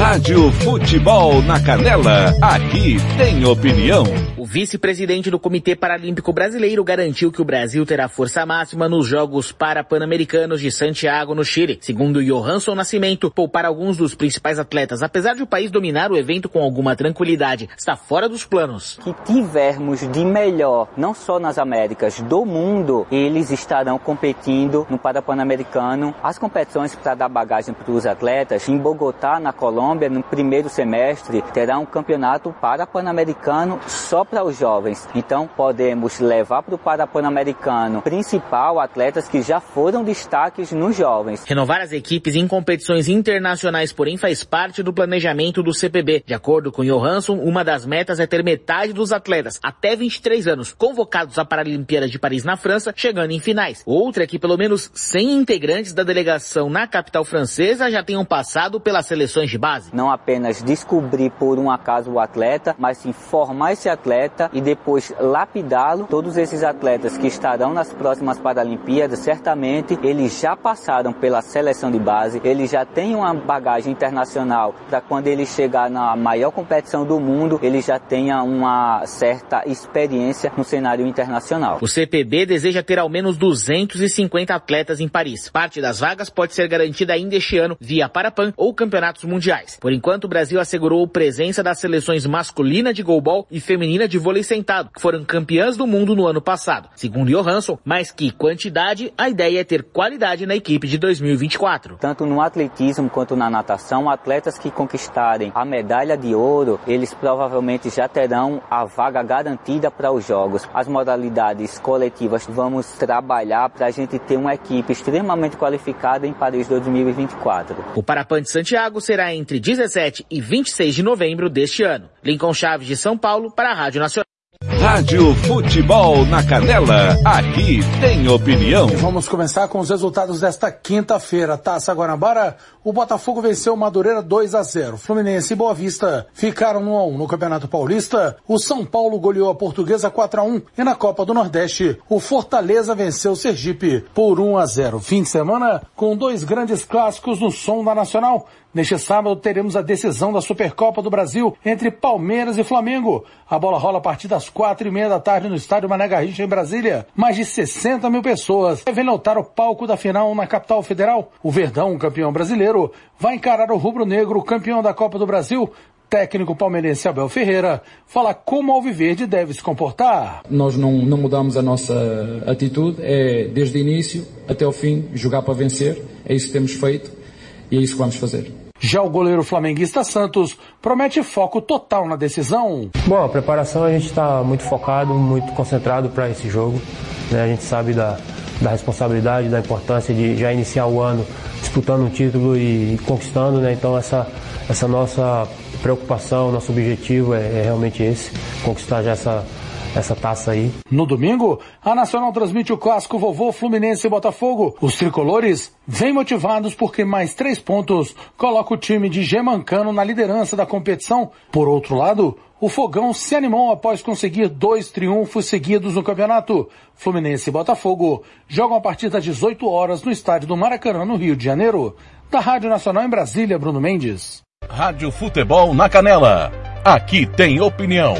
Rádio Futebol na Canela, aqui tem opinião. O vice-presidente do Comitê Paralímpico Brasileiro garantiu que o Brasil terá força máxima nos Jogos Parapan-Americanos de Santiago, no Chile. Segundo Johansson Nascimento, poupar alguns dos principais atletas, apesar de o país dominar o evento com alguma tranquilidade, está fora dos planos. Que tivermos de melhor, não só nas Américas, do mundo, eles estarão competindo no Parapan-Americano. As competições para dar bagagem para os atletas, em Bogotá, na Colômbia, no primeiro semestre, terá um campeonato para Pan-Americano só para os jovens. Então, podemos levar para o para Pan-Americano principal atletas que já foram destaques nos jovens. Renovar as equipes em competições internacionais, porém, faz parte do planejamento do CPB. De acordo com Johansson, uma das metas é ter metade dos atletas até 23 anos convocados à Paralimpíada de Paris na França, chegando em finais. Outra é que pelo menos 100 integrantes da delegação na capital francesa já tenham passado pelas seleções de base. Não apenas descobrir por um acaso o atleta, mas sim formar esse atleta e depois lapidá-lo. Todos esses atletas que estarão nas próximas Paralimpíadas, certamente eles já passaram pela seleção de base, eles já têm uma bagagem internacional para quando ele chegar na maior competição do mundo, ele já tenha uma certa experiência no cenário internacional. O CPB deseja ter ao menos 250 atletas em Paris. Parte das vagas pode ser garantida ainda este ano via Parapan ou campeonatos mundiais. Por enquanto, o Brasil assegurou presença das seleções masculina de goalball e feminina de vôlei sentado, que foram campeãs do mundo no ano passado. Segundo Johansson, mais que quantidade, a ideia é ter qualidade na equipe de 2024. Tanto no atletismo quanto na natação, atletas que conquistarem a medalha de ouro, eles provavelmente já terão a vaga garantida para os Jogos. As modalidades coletivas vamos trabalhar para a gente ter uma equipe extremamente qualificada em Paris 2024. O Parapan de Santiago será entre 17 e 26 de novembro deste ano. Lincoln Chaves de São Paulo para a Rádio Nacional. Rádio Futebol na Canela, aqui tem opinião. Vamos começar com os resultados desta quinta-feira. Taça Guanabara, o Botafogo venceu o Madureira 2 a 0. Fluminense e Boa Vista ficaram 1 a 1 no Campeonato Paulista. O São Paulo goleou a Portuguesa 4 a 1 e na Copa do Nordeste, o Fortaleza venceu o Sergipe por 1 a 0. Fim de semana com dois grandes clássicos no som da Nacional. Neste sábado teremos a decisão da Supercopa do Brasil entre Palmeiras e Flamengo. A bola rola a partir das quatro e meia da tarde no estádio Mané Garrincha em Brasília. Mais de 60 mil pessoas devem lotar o palco da final na capital federal. O Verdão, campeão brasileiro, vai encarar o Rubro Negro, campeão da Copa do Brasil. Técnico palmeirense Abel Ferreira fala como o Alviverde deve se comportar. Nós não, não mudamos a nossa atitude, é desde o início até o fim jogar para vencer. É isso que temos feito e é isso que vamos fazer. Já o goleiro flamenguista Santos promete foco total na decisão. Bom, a preparação a gente está muito focado, muito concentrado para esse jogo. Né? A gente sabe da, da responsabilidade, da importância de já iniciar o ano disputando um título e conquistando, né? Então essa, essa nossa preocupação, nosso objetivo é, é realmente esse, conquistar já essa, essa taça aí. No domingo, a Nacional transmite o clássico vovô Fluminense e Botafogo. Os tricolores vêm motivados porque mais três pontos coloca o time de Gemancano na liderança da competição. Por outro lado, o Fogão se animou após conseguir dois triunfos seguidos no campeonato. Fluminense e Botafogo jogam a partir das 18 horas no estádio do Maracanã, no Rio de Janeiro. Da Rádio Nacional em Brasília, Bruno Mendes. Rádio Futebol na Canela. Aqui tem opinião.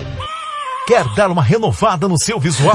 Quer dar uma renovada no seu visual?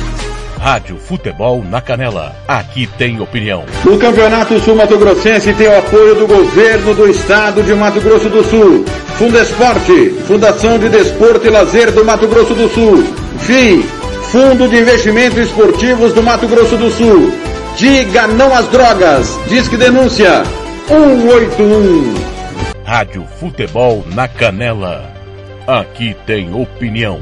Rádio Futebol na Canela. Aqui tem opinião. O Campeonato Sul Mato Grossense tem o apoio do governo do estado de Mato Grosso do Sul. Fundesporte, Fundação de Desporto e Lazer do Mato Grosso do Sul. FII, Fundo de Investimentos Esportivos do Mato Grosso do Sul. Diga não às drogas. Disque denúncia 181. Rádio Futebol na Canela. Aqui tem opinião.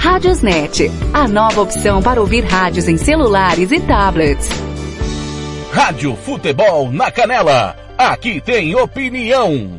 Radiosnet, a nova opção para ouvir rádios em celulares e tablets. Rádio Futebol na Canela. Aqui tem opinião.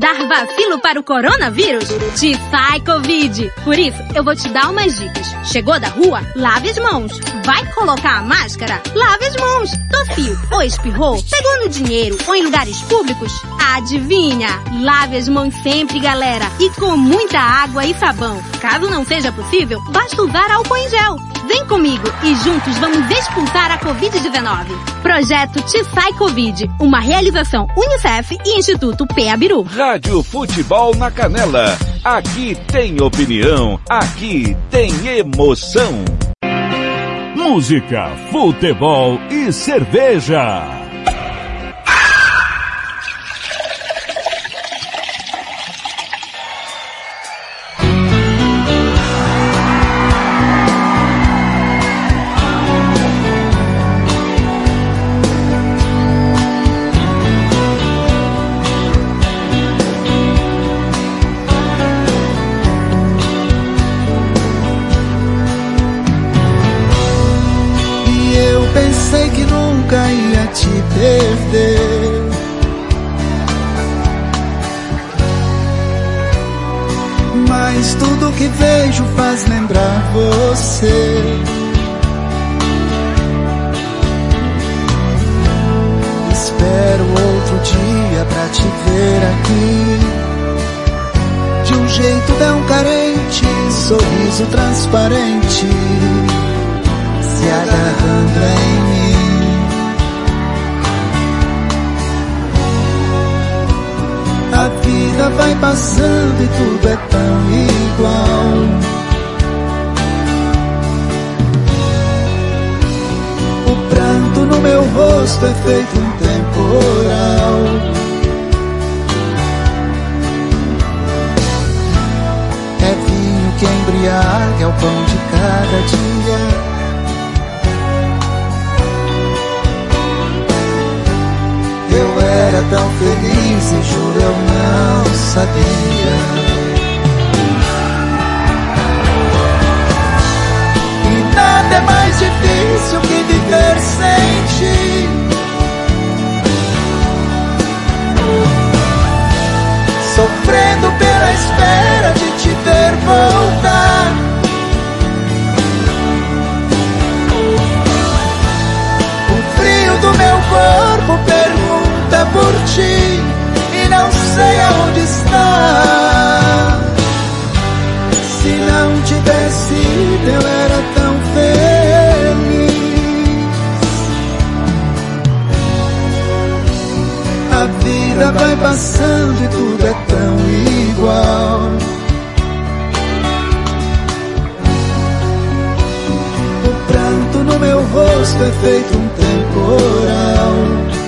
Dar vacilo para o coronavírus? Te sai Covid. Por isso, eu vou te dar umas dicas. Chegou da rua? Lave as mãos. Vai colocar a máscara? Lave as mãos. Tossiu ou espirrou? Pegou no dinheiro ou em lugares públicos? Adivinha? Lave as mãos sempre, galera. E com muita água e sabão. Caso não seja possível, basta usar álcool em gel. Vem comigo e juntos vamos expulsar a Covid-19. Projeto Te Sai Covid. Uma realização Unicef e Instituto PEABIRU. Rádio Futebol na Canela. Aqui tem opinião. Aqui tem emoção. Música, futebol e cerveja. Tudo que vejo faz lembrar você. Espero outro dia pra te ver aqui. De um jeito tão carente, sorriso transparente se agarrando em mim. A vida vai passando e tudo é tão igual. O pranto no meu rosto é feito um temporal. É vinho que embriaga, é o pão de cada dia. Era tão feliz e juro eu não sabia. E nada é mais difícil que viver sem ti. Sofrendo pela espera de te ver voltar. por ti e não sei onde está. Se não tivesse ido, eu era tão feliz. A vida vai passando e tudo é tão igual. O pranto no meu rosto é feito um temporal.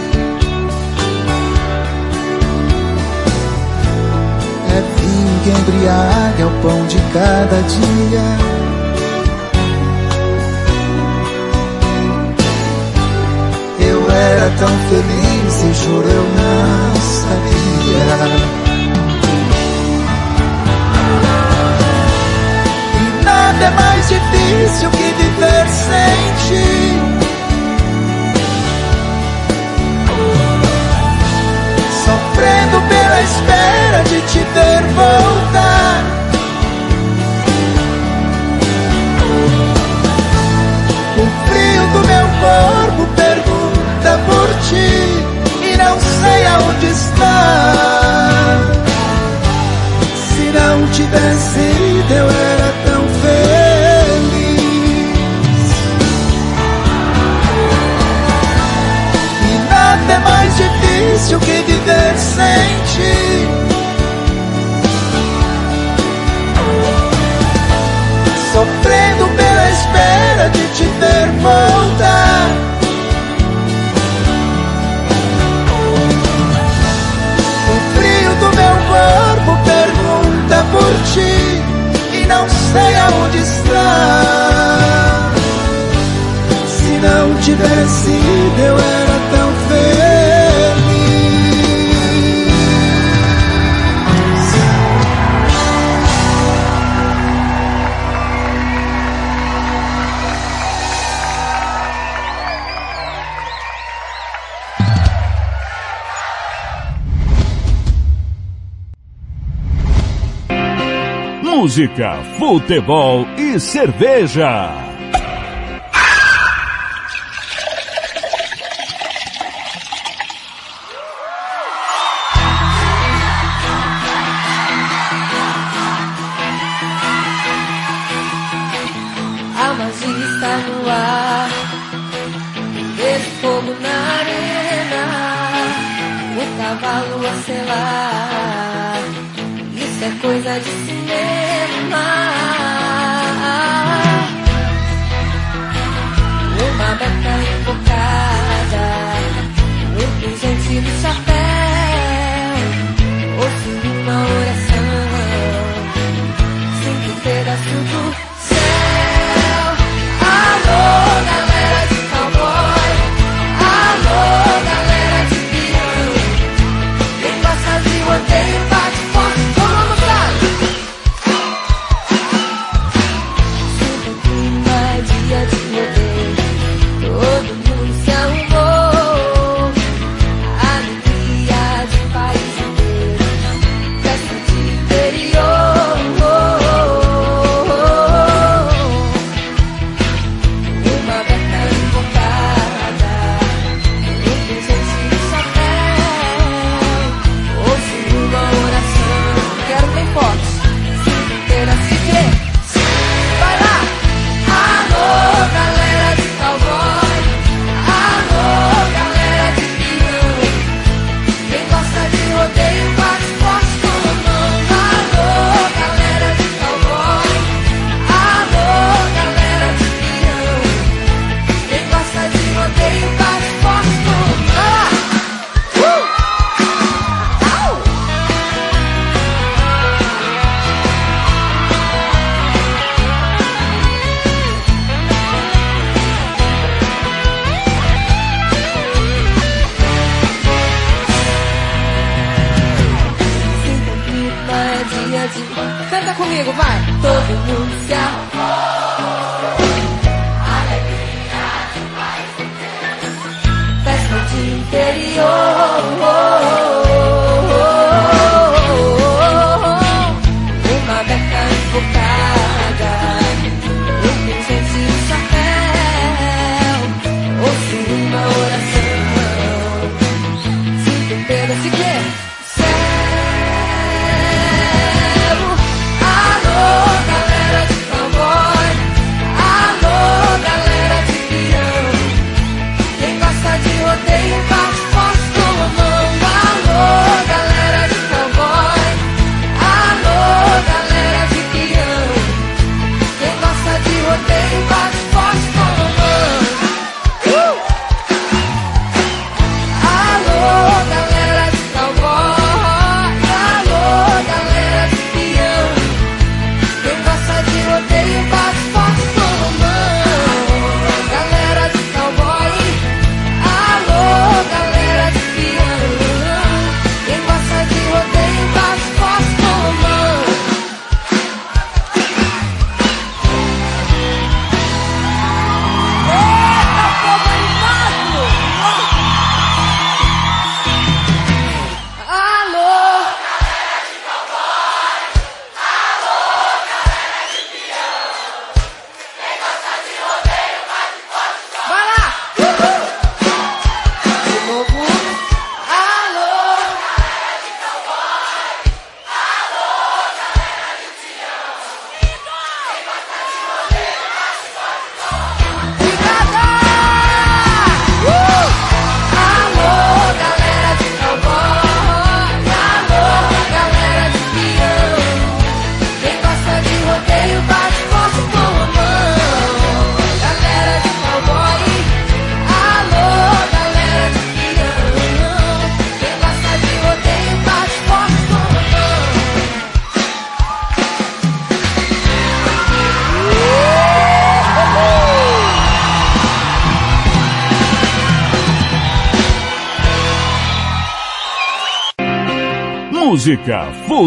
que embriaga é o pão de cada dia. Eu era tão feliz e juro eu não sabia. E nada é mais difícil que viver sem ti. Sofrendo pelo espera de te ver voltar. O frio do meu corpo pergunta por ti e não sei aonde está. Se não tivesse ido, eu era tão feliz. E nada é mais difícil que viver sem tivesse ido, eu era tão feliz. Música, futebol e cerveja.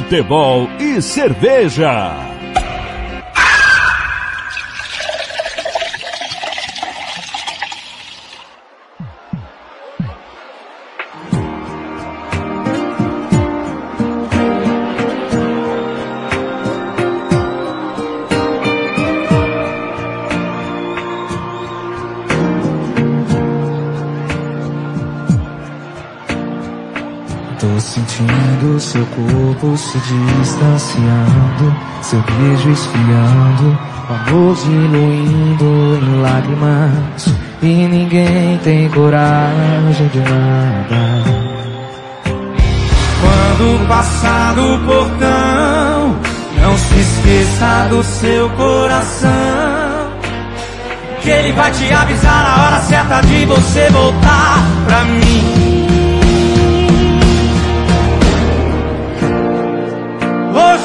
Futebol e cerveja. Seu beijo esfriando, amor diluindo em lágrimas e ninguém tem coragem de nada. Quando passar do portão, não se esqueça do seu coração. Que ele vai te avisar na hora certa de você voltar pra mim.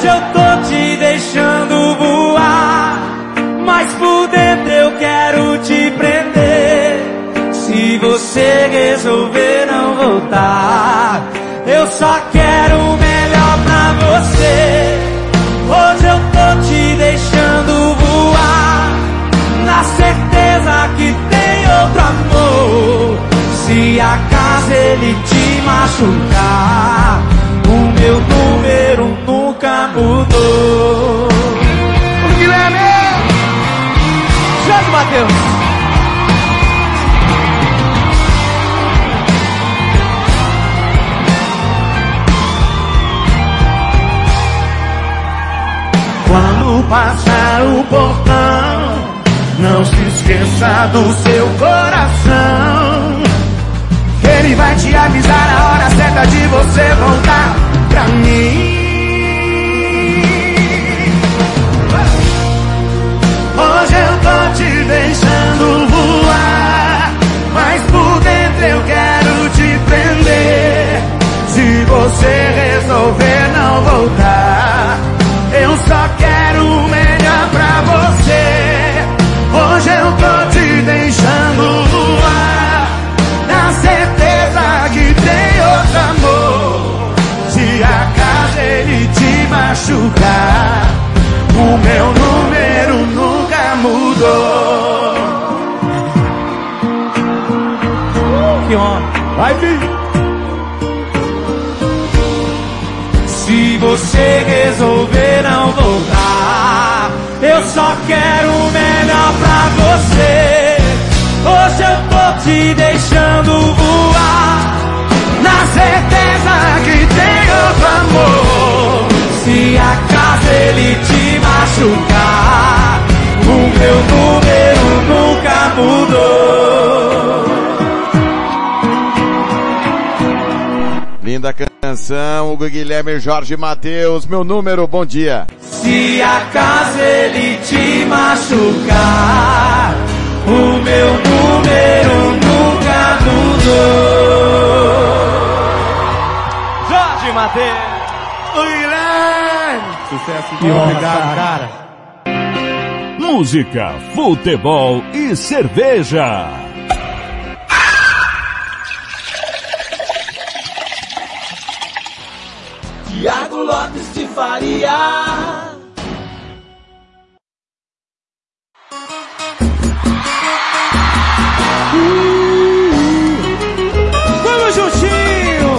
Hoje eu tô te deixando voar, mas por dentro eu quero te prender. Se você resolver não voltar, eu só quero o melhor pra você. Hoje eu tô te deixando voar, na certeza que tem outro amor. Se acaso ele te machucar, o meu número nunca mudou. O Guilherme! Jorge Matheus! Quando passar o portão, não se esqueça do seu coração. Ele vai te avisar a hora certa de você voltar pra mim. Deixando voar, mas por dentro eu quero te prender. Se você resolver não voltar, eu só quero o melhor pra você. Hoje eu tô te deixando voar, na certeza que tem outro amor. Se acaso ele te machucar, o meu número nunca mudou. Vai vir. Se você resolver não voltar, eu só quero o melhor pra você. Hoje eu tô te deixando voar, na certeza que tem outro amor. Se acaso ele te machucar, o meu número nunca mudou. Canção, Hugo Guilherme Jorge Matheus, meu número, bom dia. Se acaso ele te machucar, o meu número nunca mudou. Jorge Matheus. O Guilherme. Sucesso Que obrigado, cara. Música, futebol e cerveja. Lopes de Faria. Vamos juntinho!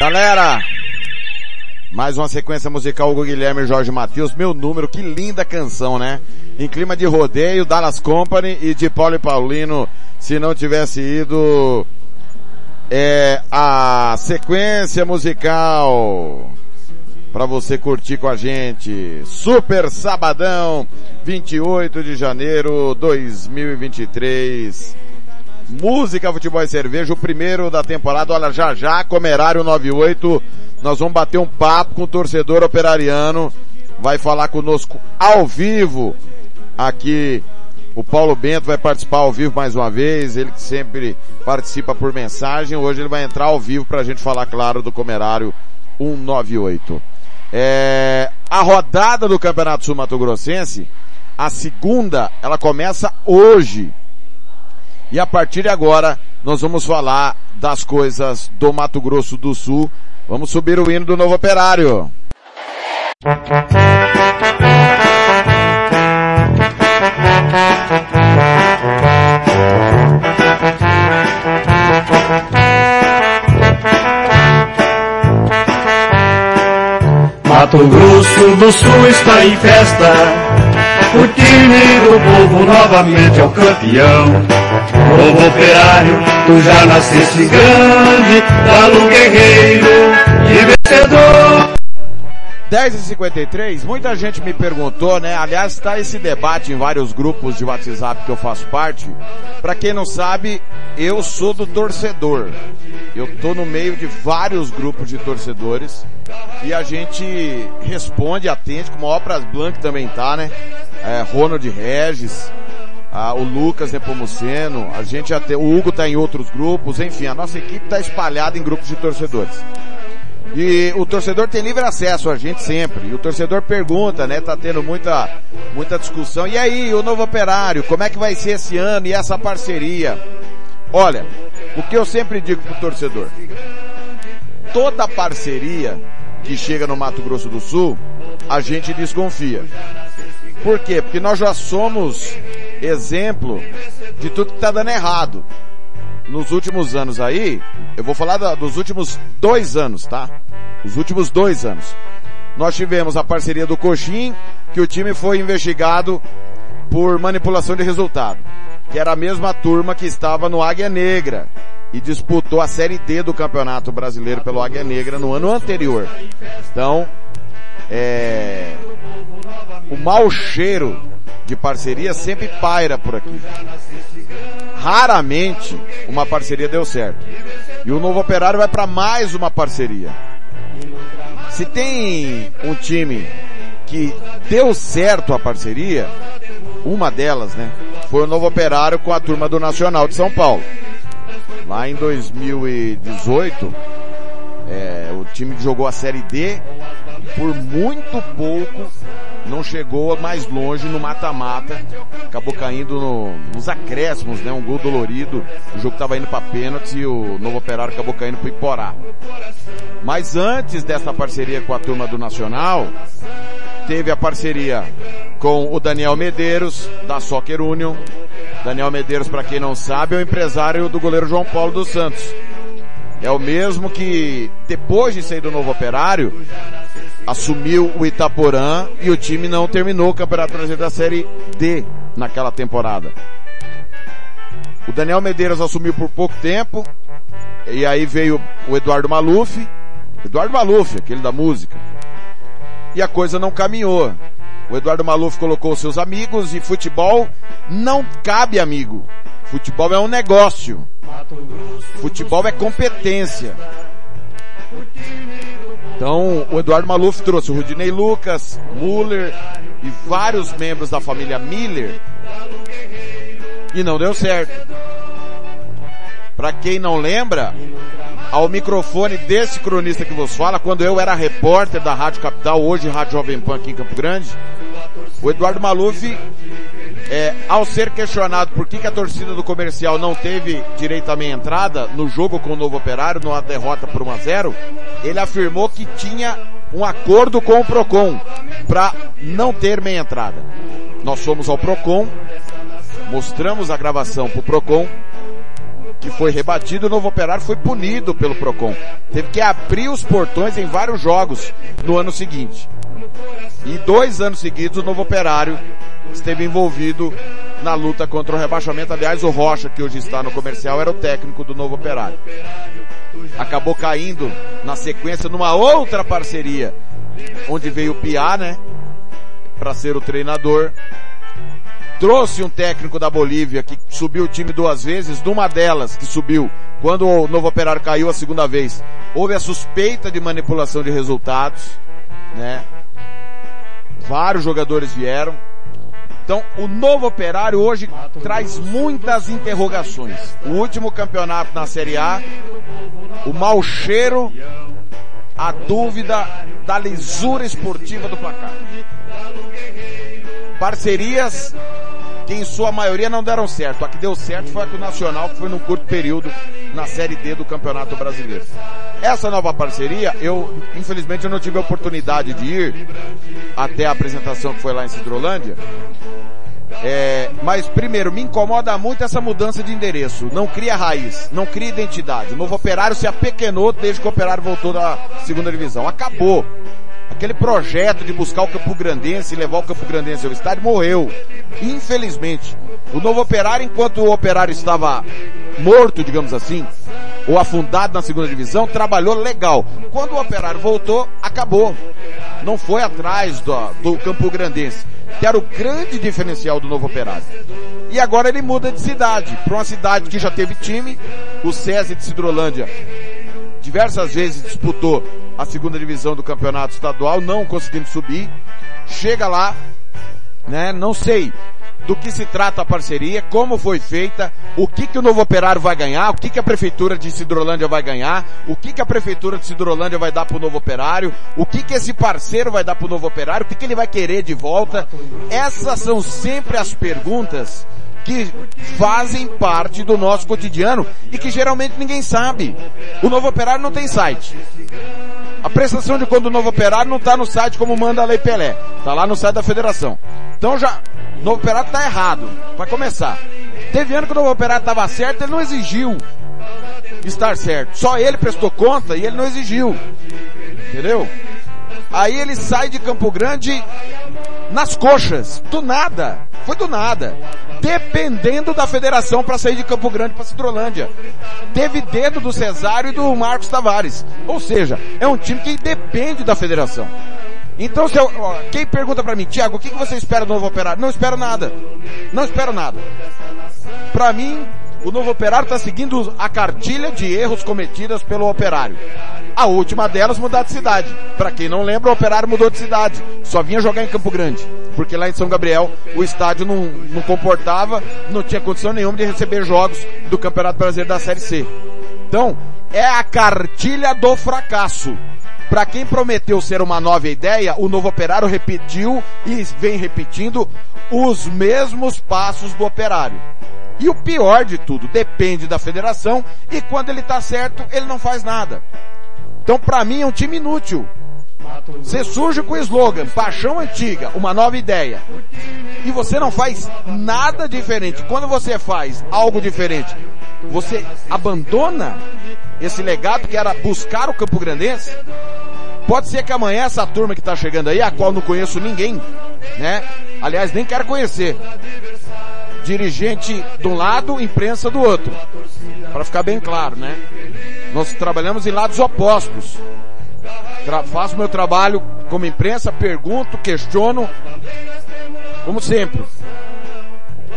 Galera, mais uma sequência musical Hugo Guilherme e Jorge Matheus, meu número, que linda canção, né? Em clima de rodeio, Dallas Company e de Paulo e Paulino, se não tivesse ido é a sequência musical para você curtir com a gente. Super Sabadão, 28 de janeiro 2023. Música, futebol e cerveja, o primeiro da temporada. Olha, já já, Comerário 98, nós vamos bater um papo com o torcedor operariano. Vai falar conosco ao vivo aqui. O Paulo Bento vai participar ao vivo mais uma vez, ele que sempre participa por mensagem. Hoje ele vai entrar ao vivo para a gente falar, claro, do Comerário 198. É, a rodada do Campeonato Sul Mato Grossense, a segunda, ela começa hoje. E a partir de agora, nós vamos falar das coisas do Mato Grosso do Sul. Vamos subir o hino do novo operário. Mato Grosso do Sul está em festa. O time do povo novamente é o campeão. Novo operário, tu já nasceste grande, galo guerreiro e vencedor. 10 e 53 muita gente me perguntou, né? Aliás, está esse debate em vários grupos de WhatsApp que eu faço parte. Para quem não sabe, eu sou do torcedor. Eu tô no meio de vários grupos de torcedores e a gente responde, atende, como o Obras Blanc também tá, né? É, Ronald Regis, o Lucas Nepomuceno, a gente até, o Hugo tá em outros grupos, enfim, a nossa equipe tá espalhada em grupos de torcedores. E o torcedor tem livre acesso a gente sempre. E o torcedor pergunta, né? Tá tendo muita, muita discussão. E aí, o novo operário, como é que vai ser esse ano e essa parceria? Olha, o que eu sempre digo pro torcedor. Toda parceria que chega no Mato Grosso do Sul, a gente desconfia. Por quê? Porque nós já somos exemplo de tudo que tá dando errado nos últimos anos aí, eu vou falar da, dos últimos dois anos, tá? Os últimos dois anos. Nós tivemos a parceria do Coxim, que o time foi investigado por manipulação de resultado. Que era a mesma turma que estava no Águia Negra e disputou a Série D do Campeonato Brasileiro pelo Águia Negra no ano anterior. Então, é, o mau cheiro de parceria sempre paira por aqui raramente uma parceria deu certo. E o novo operário vai para mais uma parceria. Se tem um time que deu certo a parceria, uma delas, né, foi o novo operário com a turma do Nacional de São Paulo. Lá em 2018, é, o time jogou a Série D por muito pouco não chegou mais longe no mata-mata, acabou caindo no, nos acréscimos, né? Um gol dolorido, o jogo estava indo para pênalti e o Novo Operário acabou caindo pro Iporá. Mas antes dessa parceria com a turma do Nacional, teve a parceria com o Daniel Medeiros, da Soccer Union. Daniel Medeiros, para quem não sabe, é o empresário do goleiro João Paulo dos Santos. É o mesmo que, depois de sair do Novo Operário, assumiu o Itaporã e o time não terminou o Campeonato Brasileiro da Série D naquela temporada. O Daniel Medeiros assumiu por pouco tempo, e aí veio o Eduardo Maluf, Eduardo Maluf, aquele da música. E a coisa não caminhou. O Eduardo Maluf colocou seus amigos e futebol não cabe amigo. Futebol é um negócio. Futebol é competência. Então, o Eduardo Maluf trouxe o Rudinei Lucas, Muller e vários membros da família Miller e não deu certo. Para quem não lembra, ao microfone desse cronista que vos fala, quando eu era repórter da Rádio Capital, hoje Rádio Jovem Pan aqui em Campo Grande, o Eduardo Maluf é, ao ser questionado por que, que, a torcida do comercial não teve direito à meia entrada no jogo com o Novo Operário, numa derrota por 1 a 0, ele afirmou que tinha um acordo com o Procon para não ter meia entrada. Nós fomos ao Procon, mostramos a gravação pro Procon, que foi rebatido, o Novo Operário foi punido pelo Procon. Teve que abrir os portões em vários jogos no ano seguinte. E dois anos seguidos o Novo Operário esteve envolvido na luta contra o rebaixamento. Aliás, o Rocha, que hoje está no comercial, era o técnico do Novo Operário. Acabou caindo na sequência numa outra parceria, onde veio o Piá, né? Para ser o treinador. Trouxe um técnico da Bolívia que subiu o time duas vezes. Numa delas, que subiu quando o Novo Operário caiu a segunda vez, houve a suspeita de manipulação de resultados, né? Vários jogadores vieram. Então, o novo operário hoje traz muitas interrogações. O último campeonato na Série A, o mau cheiro, a dúvida da lisura esportiva do placar. Parcerias que em sua maioria não deram certo. A que deu certo foi a que o Nacional, que foi num curto período na Série D do Campeonato Brasileiro. Essa nova parceria, eu, infelizmente, eu não tive a oportunidade de ir até a apresentação que foi lá em Cidrolândia. É, mas primeiro, me incomoda muito essa mudança de endereço. Não cria raiz, não cria identidade. O novo operário se apequenou desde que o operário voltou da segunda divisão. Acabou. Aquele projeto de buscar o Campo Grandense e levar o Campo Grandense ao estádio morreu. Infelizmente. O novo operário, enquanto o operário estava morto, digamos assim, ou afundado na segunda divisão, trabalhou legal. Quando o operário voltou, acabou. Não foi atrás do, do Campo Grandense, que era o grande diferencial do novo operário. E agora ele muda de cidade, para uma cidade que já teve time, o César de Cidrolândia diversas vezes disputou a segunda divisão do campeonato estadual, não conseguindo subir. Chega lá, né? Não sei do que se trata a parceria, como foi feita, o que que o novo operário vai ganhar, o que que a prefeitura de Cidrolândia vai ganhar, o que que a prefeitura de Cidrolândia vai dar pro novo operário, o que que esse parceiro vai dar pro novo operário, o que que ele vai querer de volta. Essas são sempre as perguntas que fazem parte do nosso cotidiano e que geralmente ninguém sabe. O novo operário não tem site. A prestação de conta do novo operário não está no site como manda a Lei Pelé. Está lá no site da federação. Então já, o novo operário está errado. Para começar. Teve ano que o novo operário estava certo, ele não exigiu estar certo. Só ele prestou conta e ele não exigiu. Entendeu? Aí ele sai de Campo Grande nas coxas. Do nada. Foi do nada dependendo da federação para sair de Campo Grande para Citrolândia. Teve dedo do Cesário e do Marcos Tavares. Ou seja, é um time que depende da federação. Então, se eu, ó, quem pergunta para mim, Tiago, o que, que você espera do novo operário? Não espero nada. Não espero nada. Para mim, o novo operário está seguindo a cartilha de erros cometidas pelo operário. A última delas mudar de cidade. Para quem não lembra, o operário mudou de cidade. Só vinha jogar em Campo Grande. Porque lá em São Gabriel o estádio não, não comportava, não tinha condição nenhuma de receber jogos do Campeonato Brasileiro da Série C. Então, é a cartilha do fracasso. Para quem prometeu ser uma nova ideia, o novo operário repetiu e vem repetindo os mesmos passos do operário. E o pior de tudo, depende da federação e quando ele tá certo, ele não faz nada. Então para mim é um time inútil. Você surge com o slogan, paixão antiga, uma nova ideia. E você não faz nada diferente. Quando você faz algo diferente, você abandona esse legado que era buscar o Campo Grandense. Pode ser que amanhã essa turma que está chegando aí, a qual não conheço ninguém, né? Aliás, nem quero conhecer. Dirigente de um lado, imprensa do outro. Para ficar bem claro, né? Nós trabalhamos em lados opostos. Tra faço meu trabalho como imprensa, pergunto, questiono, como sempre.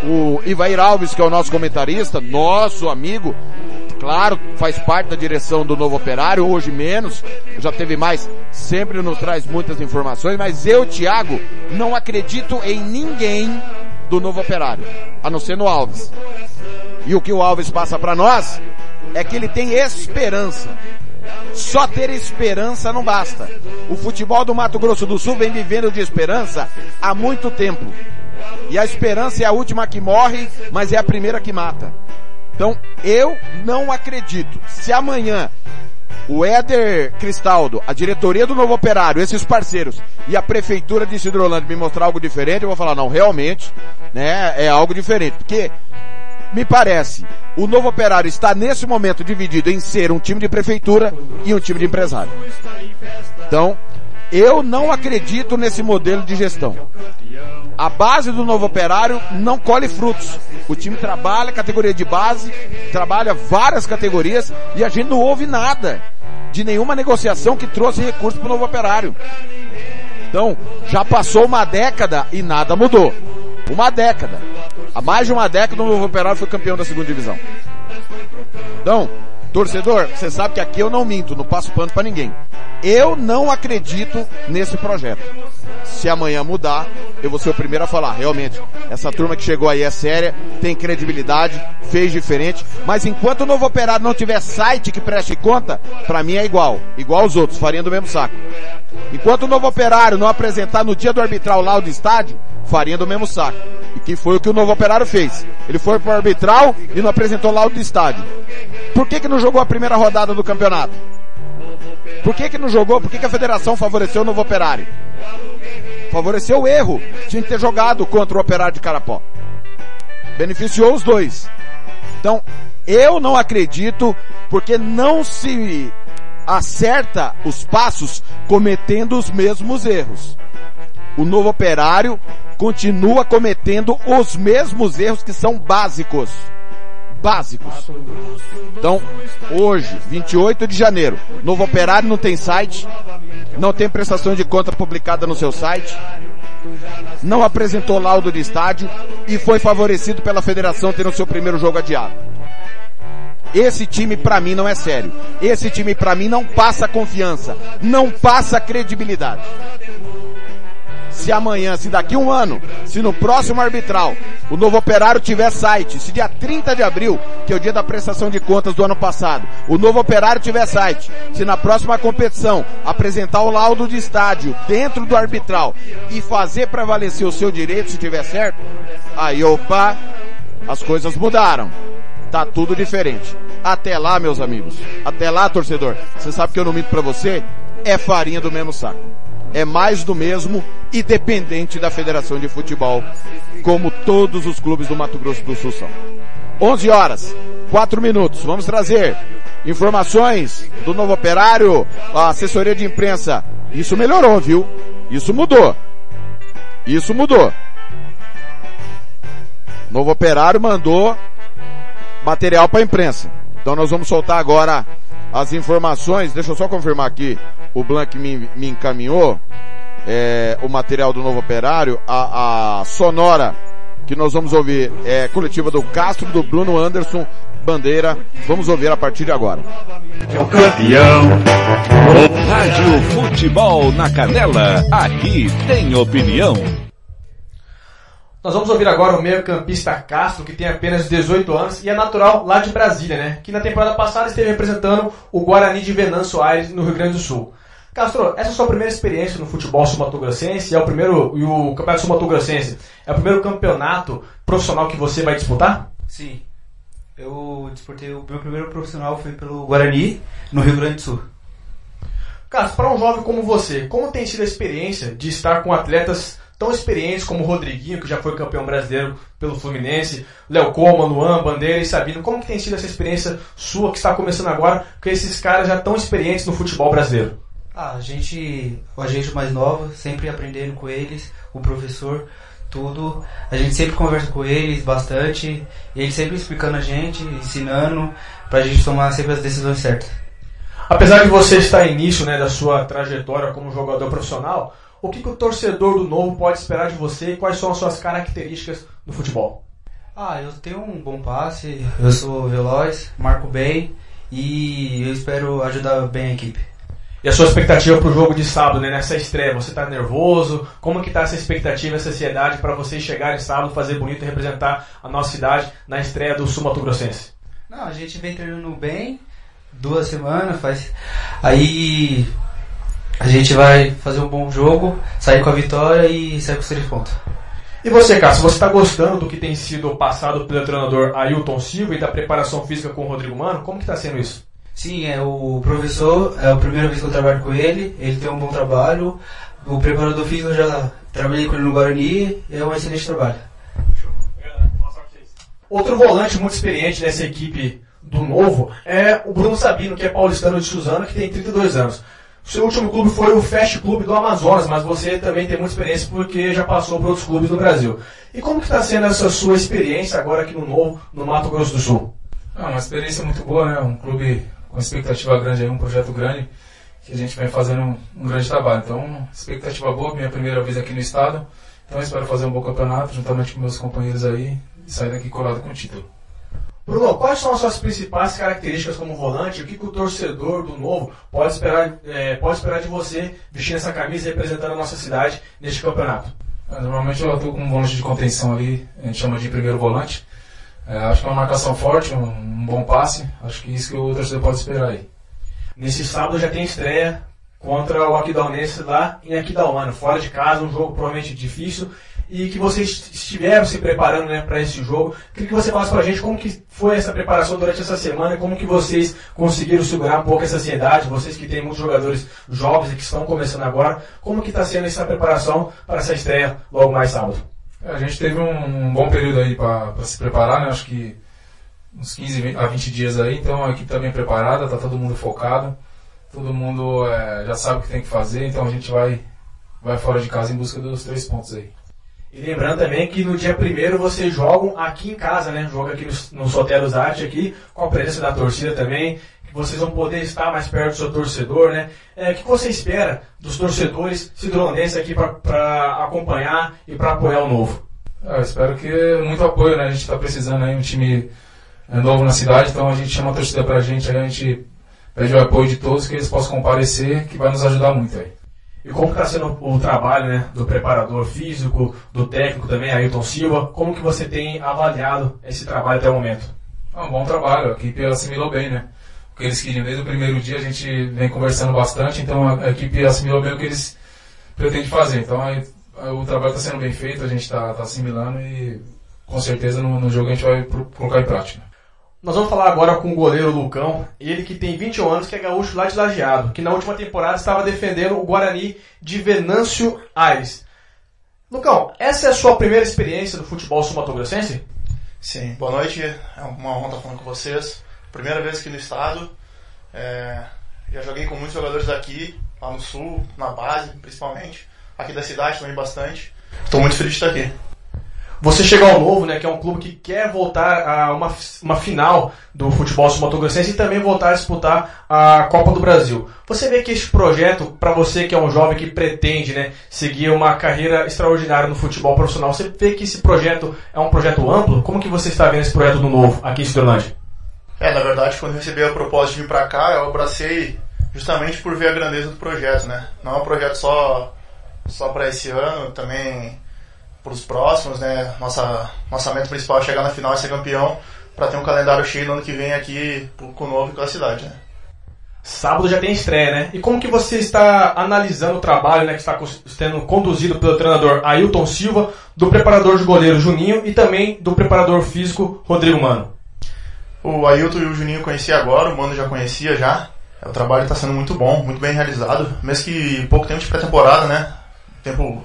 O Ivair Alves, que é o nosso comentarista, nosso amigo, claro, faz parte da direção do Novo Operário, hoje menos, já teve mais, sempre nos traz muitas informações, mas eu, Thiago, não acredito em ninguém do Novo Operário, a não ser no Alves. E o que o Alves passa para nós é que ele tem esperança. Só ter esperança não basta. O futebol do Mato Grosso do Sul vem vivendo de esperança há muito tempo. E a esperança é a última que morre, mas é a primeira que mata. Então, eu não acredito. Se amanhã o Éder Cristaldo, a diretoria do Novo Operário, esses parceiros e a prefeitura de Cidrolândia me mostrar algo diferente, eu vou falar, não, realmente, né, é algo diferente. Porque me parece, o novo operário está nesse momento dividido em ser um time de prefeitura e um time de empresário. Então, eu não acredito nesse modelo de gestão. A base do novo operário não colhe frutos. O time trabalha categoria de base, trabalha várias categorias e a gente não ouve nada de nenhuma negociação que trouxe recurso para o novo operário. Então, já passou uma década e nada mudou. Uma década. Há mais de uma década o Novo Operário foi campeão da segunda divisão. Então, torcedor, você sabe que aqui eu não minto, não passo pano para ninguém. Eu não acredito nesse projeto. Se amanhã mudar, eu vou ser o primeiro a falar, realmente, essa turma que chegou aí é séria, tem credibilidade, fez diferente, mas enquanto o novo operário não tiver site que preste conta, para mim é igual, igual aos outros, farinha do mesmo saco. Enquanto o novo operário não apresentar no dia do arbitral lá do estádio, farinha do mesmo saco. E que foi o que o novo operário fez. Ele foi pro arbitral e não apresentou laudo do estádio. Por que que não jogou a primeira rodada do campeonato? Por que que não jogou? Por que que a federação favoreceu o novo operário? Favoreceu o erro. Tinha que ter jogado contra o operário de Carapó. Beneficiou os dois. Então, eu não acredito porque não se acerta os passos cometendo os mesmos erros. O novo operário continua cometendo os mesmos erros que são básicos. Básicos. Então, hoje, 28 de janeiro, novo operário não tem site, não tem prestação de conta publicada no seu site, não apresentou laudo de estádio e foi favorecido pela federação tendo seu primeiro jogo adiado. Esse time para mim não é sério. Esse time para mim não passa confiança, não passa credibilidade. Se amanhã, se daqui um ano, se no próximo arbitral o novo operário tiver site, se dia 30 de abril, que é o dia da prestação de contas do ano passado, o novo operário tiver site, se na próxima competição apresentar o laudo de estádio dentro do arbitral e fazer prevalecer o seu direito, se tiver certo, aí opa, as coisas mudaram. Tá tudo diferente. Até lá, meus amigos. Até lá, torcedor. Você sabe que eu não minto pra você? É farinha do mesmo saco. É mais do mesmo e dependente da Federação de Futebol, como todos os clubes do Mato Grosso do Sul são. 11 horas, 4 minutos. Vamos trazer informações do novo operário, a assessoria de imprensa. Isso melhorou, viu? Isso mudou. Isso mudou. Novo operário mandou material para a imprensa. Então nós vamos soltar agora as informações. Deixa eu só confirmar aqui. O Blank me, me encaminhou é, o material do novo operário, a, a sonora que nós vamos ouvir é coletiva do Castro, do Bruno Anderson Bandeira. Vamos ouvir a partir de agora. O campeão. Rádio Futebol na Canela. Aqui tem opinião. Nós vamos ouvir agora o meio-campista Castro, que tem apenas 18 anos e é natural lá de Brasília, né? Que na temporada passada esteve representando o Guarani de Venâncio Aires, no Rio Grande do Sul. Castro, essa é a sua primeira experiência no futebol sul-mato-grossense, é o primeiro, e o Campeonato sul-mato-grossense, é o primeiro campeonato profissional que você vai disputar? Sim. Eu disputei, o meu primeiro profissional foi pelo Guarani, no Rio Grande do Sul. Castro, para um jovem como você, como tem sido a experiência de estar com atletas tão experientes como o Rodriguinho, que já foi campeão brasileiro pelo Fluminense, Léo Coma, Luan, Bandeira e Sabino. Como que tem sido essa experiência sua que está começando agora, com esses caras já tão experientes no futebol brasileiro? Ah, a gente, a gente mais nova, sempre aprendendo com eles, o professor, tudo. A gente sempre conversa com eles bastante, e eles sempre explicando a gente, ensinando, pra gente tomar sempre as decisões certas. Apesar de você estar início né, da sua trajetória como jogador profissional, o que, que o torcedor do Novo pode esperar de você e quais são as suas características no futebol? Ah, eu tenho um bom passe, eu sou veloz, marco bem e eu espero ajudar bem a equipe. E a sua expectativa para o jogo de sábado, né, nessa estreia? Você está nervoso? Como que está essa expectativa, essa ansiedade para você chegar em sábado, fazer bonito e representar a nossa cidade na estreia do Sul Mato Grossense? Não, a gente vem treinando bem, duas semanas, faz. Aí a gente vai fazer um bom jogo, sair com a vitória e sair com os três pontos. E você, Cássio, você está gostando do que tem sido passado pelo treinador Ailton Silva e da preparação física com o Rodrigo Mano? Como que está sendo isso? Sim, é o professor, é a primeira vez que eu trabalho com ele, ele tem um bom trabalho. O preparador físico eu já trabalhei com ele no Guarani, é um excelente trabalho. Outro volante muito experiente dessa equipe do Novo é o Bruno Sabino, que é paulistano de Suzano, que tem 32 anos. Seu último clube foi o Fast Clube do Amazonas, mas você também tem muita experiência porque já passou por outros clubes no Brasil. E como que está sendo essa sua experiência agora aqui no Novo, no Mato Grosso do Sul? É uma experiência muito boa, né? Um clube com expectativa grande aí, um projeto grande, que a gente vem fazendo um, um grande trabalho. Então, expectativa boa, minha primeira vez aqui no estado. Então, espero fazer um bom campeonato, juntamente com meus companheiros aí, e sair daqui colado com o título. Bruno, quais são as suas principais características como volante? O que, que o torcedor do Novo pode esperar, é, pode esperar de você vestindo essa camisa e representando a nossa cidade neste campeonato? É, normalmente eu atuo com um volante de contenção ali, a gente chama de primeiro volante. É, acho que é uma marcação forte, um, um, bom passe. Acho que isso que o torcedor pode esperar aí. Nesse sábado já tem estreia contra o Aquidauanense lá em Aquidauana, fora de casa, um jogo provavelmente difícil e que vocês estiveram se preparando né, para esse jogo. Queria que você falasse para a gente como que foi essa preparação durante essa semana, como que vocês conseguiram segurar um pouco essa ansiedade, vocês que têm muitos jogadores jovens e que estão começando agora, como que está sendo essa preparação para essa estreia logo mais sábado? É, a gente teve um, bom período aí para se preparar, né? acho que uns 15 a 20 dias aí, então a equipe está bem preparada, está todo mundo focado, todo mundo é, já sabe o que tem que fazer, então a gente vai, vai fora de casa em busca dos três pontos aí. E lembrando também que no dia primeiro vocês jogam aqui em casa, né? Joga aqui no, no Soteros Arte aqui, com a presença da torcida também, que vocês vão poder estar mais perto do seu torcedor, né? É, o que você espera dos torcedores cidronenses aqui para acompanhar e para apoiar o novo? Ah, eu espero que muito apoio, né? A gente está precisando aí um time é novo na cidade, então a gente chama a torcida pra gente, aí a gente pede o apoio de todos que eles possam comparecer, que vai nos ajudar muito aí. E como está sendo o trabalho né, do preparador físico, do técnico também, Ailton Silva, como que você tem avaliado esse trabalho até o momento? É um bom trabalho, a equipe assimilou bem, né? O que eles queriam desde o primeiro dia, a gente vem conversando bastante, então a, equipe assimilou bem o que eles pretendem fazer. Então aí, o trabalho está sendo bem feito, a gente está tá assimilando e com certeza no, no jogo a gente vai colocar em prática. Nós vamos falar agora com o goleiro Lucão, ele que tem 21 anos, que é gaúcho lá de Lajeado, que na última temporada estava defendendo o Guarani de Venâncio Aires. Lucão, essa é a sua primeira experiência no futebol sumatogrossense? Sim, boa noite, é uma honra estar falando com vocês. Primeira vez aqui no estado, é... já joguei com muitos jogadores daqui, lá no sul, na base principalmente, aqui da cidade também bastante. Estou muito feliz de estar aqui. Você chega ao Novo, né, que é um clube que quer voltar a uma, uma final do futebol sul-mato-grossense e também voltar a disputar a Copa do Brasil. Você vê que esse projeto, para você que é um jovem que pretende né, seguir uma carreira extraordinária no futebol profissional, você vê que esse projeto é um projeto amplo? Como que você está vendo esse projeto do Novo aqui em Cidrolândia? É, na verdade, quando recebi a proposta de vir para cá, eu abracei justamente por ver a grandeza do projeto, né? Não é um projeto só, só para esse ano, também para os próximos, né? Nossa, nossa meta principal é chegar na final e ser campeão para ter um calendário cheio no ano que vem aqui com o novo e com a cidade, né? Sábado já tem estreia, né? E como que você está analisando o trabalho né, que está sendo conduzido pelo treinador Ailton Silva, do preparador de goleiro Juninho e também do preparador físico Rodrigo Mano? O Ailton e o Juninho eu conheci agora, o Mano já conhecia já. O trabalho está sendo muito bom, muito bem realizado. Mesmo que pouco tempo de pré-temporada, né? Tempo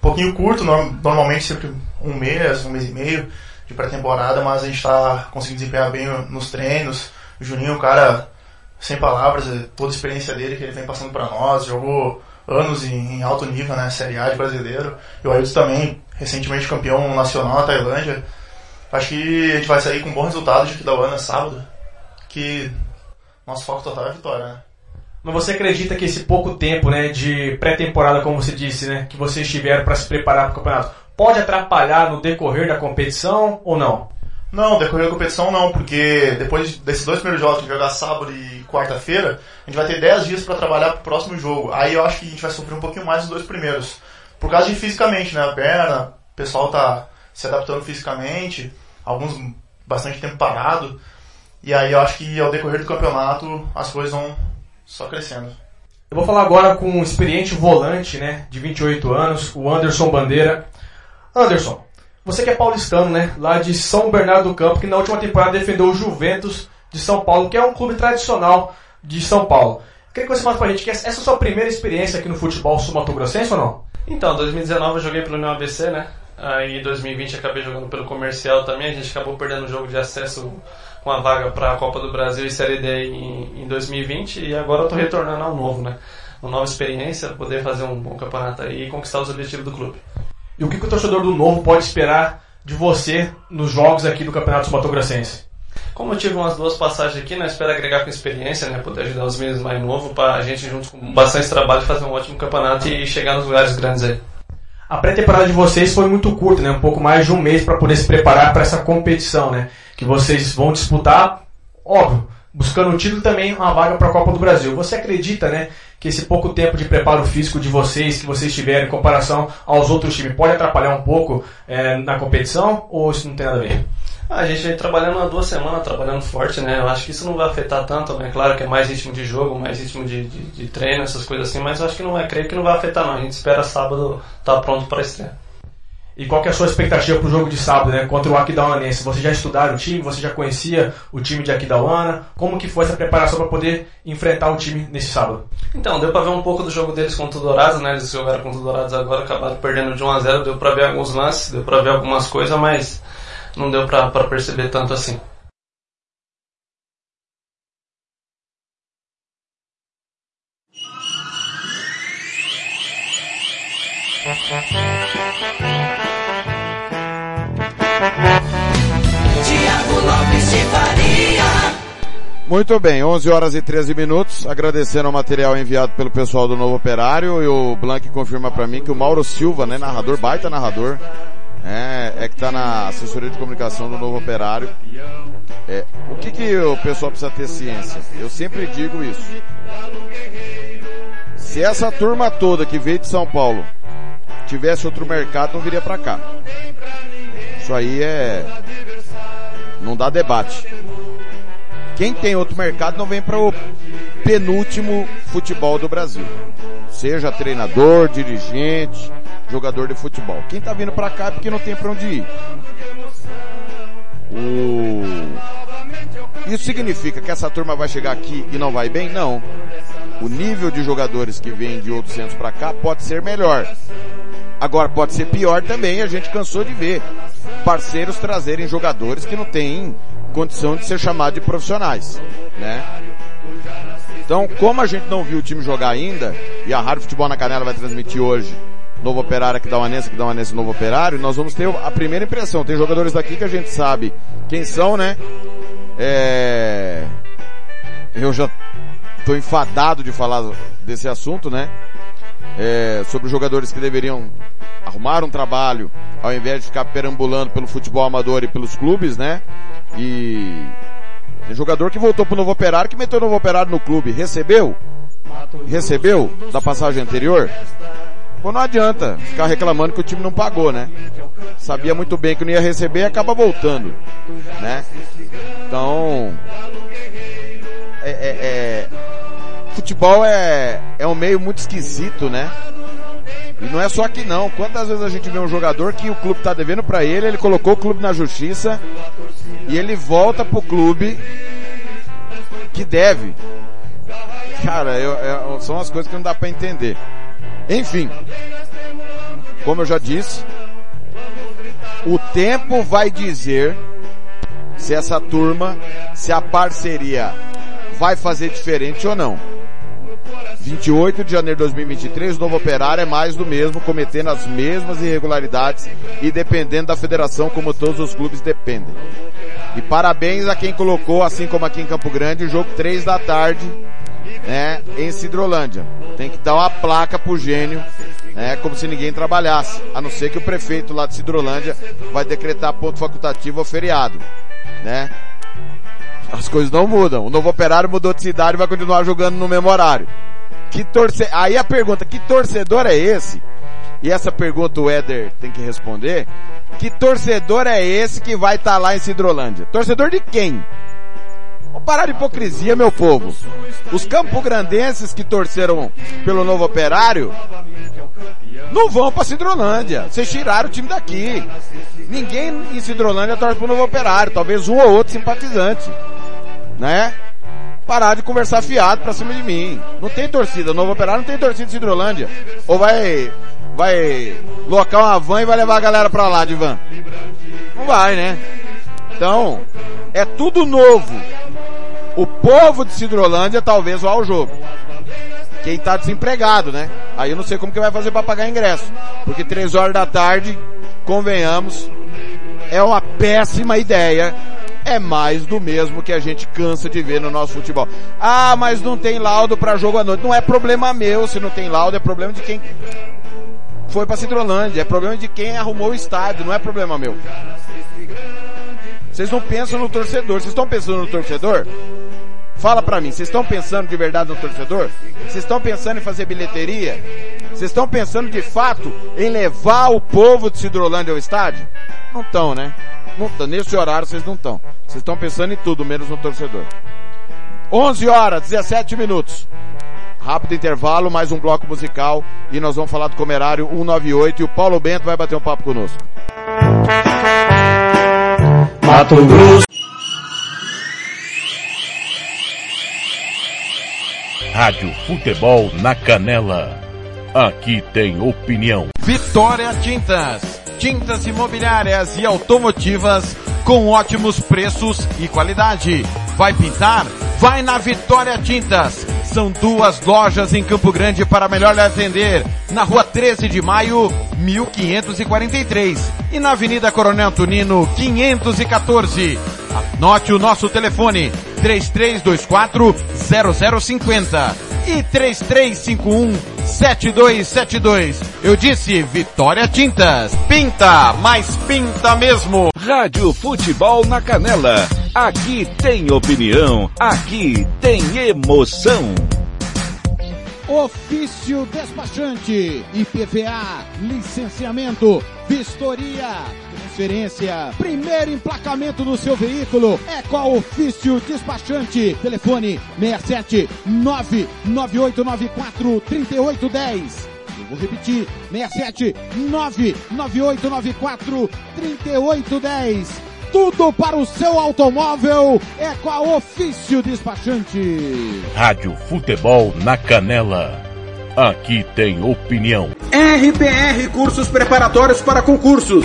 pouquinho curto, normalmente sempre um mês, um mês e meio de pré-temporada, mas a gente está conseguindo desempenhar bem nos treinos. O Juninho, um cara sem palavras, é toda a experiência dele que ele vem passando para nós, jogou anos em, alto nível, né, Série A de brasileiro. E o Ailton também, recentemente campeão nacional na Tailândia. Acho que a gente vai sair com um bom resultado de Kidauana sábado, que nosso foco total é a vitória, né? Mas você acredita que esse pouco tempo né, de pré-temporada, como você disse, né, que vocês tiveram para se preparar para o campeonato, pode atrapalhar no decorrer da competição ou não? Não, decorrer da competição não, porque depois desses dois primeiros jogos, que jogar sábado e quarta-feira, a gente vai ter 10 dias para trabalhar para o próximo jogo. Aí eu acho que a gente vai sofrer um pouquinho mais nos dois primeiros. Por causa de fisicamente, né? A perna, o pessoal tá se adaptando fisicamente, alguns bastante tempo parado. E aí eu acho que ao decorrer do campeonato as coisas vão, só crescendo. Eu vou falar agora com um experiente volante, né, de 28 anos, o Anderson Bandeira. Anderson, você que é paulistano, né, lá de São Bernardo do Campo, que na última temporada defendeu o Juventus de São Paulo, que é um clube tradicional de São Paulo. Eu queria que você falasse pra gente que essa é a sua primeira experiência aqui no futebol sul-mato-grossense ou não? Então, 2019 eu joguei pelo União ABC, né? Aí em 2020 acabei jogando pelo comercial também, a gente acabou perdendo o jogo de acesso com a vaga para a Copa do Brasil e Série D em, em 2020 e agora eu estou retornando ao novo, né? Uma nova experiência, poder fazer um bom campeonato aí e conquistar os objetivos do clube. E o que, que o torcedor do Novo pode esperar de você nos jogos aqui do Campeonato Sumatogrossense? Como eu tive umas duas passagens aqui, né, espero agregar com experiência, né, poder ajudar os meninos mais novos para a gente juntos com bastante trabalho fazer um ótimo campeonato e chegar nos lugares grandes aí. A pré-temporada de vocês foi muito curta, né, um pouco mais de um mês para poder se preparar para essa competição, né? que vocês vão disputar, óbvio, buscando o título também uma vaga para a Copa do Brasil. Você acredita, né, que esse pouco tempo de preparo físico de vocês, que vocês tiveram em comparação aos outros times, pode atrapalhar um pouco é, na competição ou isso não tem nada a ver? A gente vem trabalhando há duas semanas, trabalhando forte, né? Eu acho que isso não vai afetar tanto, né? Claro que é mais ritmo de jogo, mais ritmo de, de, de treino, essas coisas assim, mas eu acho que não vai, creio que não vai afetar não. A gente espera sábado estar tá pronto para estreia. E qual que é a sua expectativa para o jogo de sábado, né? Contra o Aquidauanense? Você já estudaram o time? Você já conhecia o time de Aquidauana? Como que foi essa preparação para poder enfrentar o time nesse sábado? Então, deu para ver um pouco do jogo deles contra o Dourados, né? Eles jogaram contra o Dourados agora, acabaram perdendo de 1 a 0 Deu para ver alguns lances, deu para ver algumas coisas, mas não deu para perceber tanto assim. Muito bem, 11 horas e 13 minutos. Agradecendo o material enviado pelo pessoal do Novo Operário e o Blank confirma para mim que o Mauro Silva, né, narrador, baita narrador, é, é que está na assessoria de comunicação do Novo Operário. É, o que, que o pessoal precisa ter ciência? Eu sempre digo isso. Se essa turma toda que veio de São Paulo tivesse outro mercado, não viria para cá. Isso aí é. Não dá debate. Quem tem outro mercado não vem para o penúltimo futebol do Brasil. Seja treinador, dirigente, jogador de futebol. Quem tá vindo para cá é porque não tem para onde ir. O... Isso significa que essa turma vai chegar aqui e não vai bem? Não. O nível de jogadores que vêm de outros centros para cá pode ser melhor. Agora pode ser pior também, a gente cansou de ver parceiros trazerem jogadores que não têm condição de ser chamado de profissionais, né? Então, como a gente não viu o time jogar ainda, e a Rádio Futebol na Canela vai transmitir hoje Novo Operário que dá uma Nense, que dá uma Nense Novo Operário, nós vamos ter a primeira impressão. Tem jogadores daqui que a gente sabe quem são, né? É... Eu já estou enfadado de falar desse assunto, né? É, sobre jogadores que deveriam arrumar um trabalho ao invés de ficar perambulando pelo futebol amador e pelos clubes, né? E tem jogador que voltou pro Novo Operário que meteu o Novo Operário no clube. Recebeu? Recebeu da passagem anterior? Pô, não adianta ficar reclamando que o time não pagou, né? Sabia muito bem que não ia receber e acaba voltando, né? Então, é, é, é, futebol é, é um meio muito esquisito, né? E não é só aqui não. Quantas vezes a gente vê um jogador que o clube tá devendo para ele, ele colocou o clube na justiça e ele volta pro clube que deve. Cara, eu, eu, são as coisas que não dá para entender. Enfim, como eu já disse, o tempo vai dizer se essa turma, se a parceria vai fazer diferente ou não. 28 de janeiro de 2023, o novo operário é mais do mesmo, cometendo as mesmas irregularidades e dependendo da federação como todos os clubes dependem. E parabéns a quem colocou, assim como aqui em Campo Grande, o jogo 3 da tarde, né, em Cidrolândia. Tem que dar uma placa pro gênio, né, como se ninguém trabalhasse, a não ser que o prefeito lá de Cidrolândia vai decretar ponto facultativo ou feriado, né? As coisas não mudam. O novo operário mudou de cidade e vai continuar jogando no mesmo horário. Que torce... Aí a pergunta, que torcedor é esse? E essa pergunta o Éder tem que responder. Que torcedor é esse que vai estar tá lá em Cidrolândia? Torcedor de quem? Vamos parar de hipocrisia, meu povo. Os campograndenses que torceram pelo novo operário não vão para Cidrolândia. Vocês tiraram o time daqui. Ninguém em Cidrolândia torce pro novo operário. Talvez um ou outro simpatizante. Né? Parar de conversar fiado pra cima de mim. Não tem torcida. Novo operário não tem torcida de Cidrolândia. Ou vai, vai locar uma van e vai levar a galera pra lá de van. Não vai, né? Então, é tudo novo. O povo de Cidrolândia talvez vá ao jogo. Quem tá desempregado, né? Aí eu não sei como que vai fazer para pagar ingresso. Porque três horas da tarde, convenhamos, é uma péssima ideia. É mais do mesmo que a gente cansa de ver no nosso futebol. Ah, mas não tem laudo para jogo à noite. Não é problema meu se não tem laudo, é problema de quem foi para Cidrolândia, é problema de quem arrumou o estádio, não é problema meu. Vocês não pensam no torcedor, vocês estão pensando no torcedor? Fala pra mim, vocês estão pensando de verdade no torcedor? Vocês estão pensando em fazer bilheteria? Vocês estão pensando de fato em levar o povo de Cidrolândia ao estádio? Não estão, né? Não tão. Nesse horário vocês não estão. Vocês estão pensando em tudo, menos no torcedor. 11 horas, 17 minutos. Rápido intervalo, mais um bloco musical e nós vamos falar do Comerário 198 e o Paulo Bento vai bater um papo conosco. Mato Grosso. Rádio Futebol na Canela. Aqui tem opinião. Vitória Tintas. Tintas imobiliárias e automotivas com ótimos preços e qualidade. Vai pintar? Vai na Vitória Tintas. São duas lojas em Campo Grande para melhor lhe atender. Na rua 13 de maio, 1543. E na Avenida Coronel Tunino, 514. Anote o nosso telefone, 3324 0050 e 3351 7272. Eu disse Vitória Tintas. Pinta, mas pinta mesmo. Rádio Futebol na Canela. Aqui tem opinião, aqui tem emoção. Ofício despachante, IPVA, licenciamento, vistoria, transferência, primeiro emplacamento do seu veículo é com a Ofício Despachante. Telefone 67 99894 3810. Eu vou repetir, 67 99894 3810. Tudo para o seu automóvel é com a Ofício Despachante. Rádio Futebol na Canela. Aqui tem opinião. RPR Cursos Preparatórios para Concursos.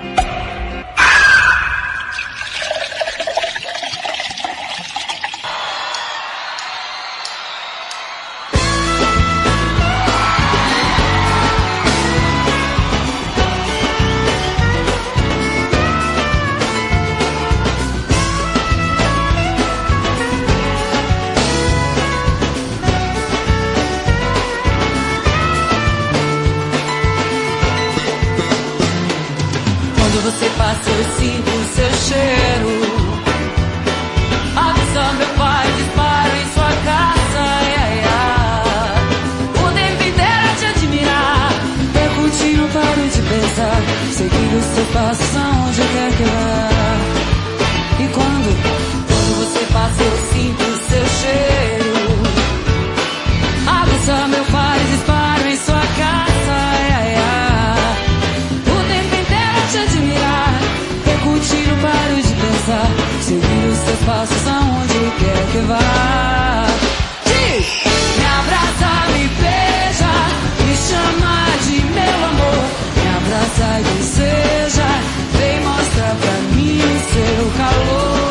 Seguir o seu passo aonde quer que vá. E quando, quando você passa, eu sinto o seu cheiro. Avisa meu pai, disparo em sua casa. O tempo inteiro te admirar. Eu contigo paro de pensar. Seguir os seus passos aonde quer que vá. seu calor.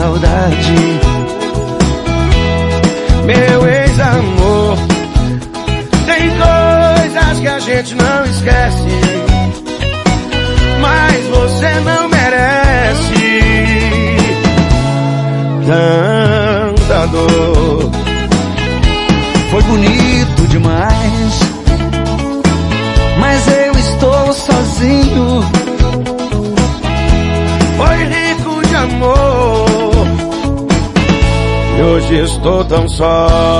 saudade. só.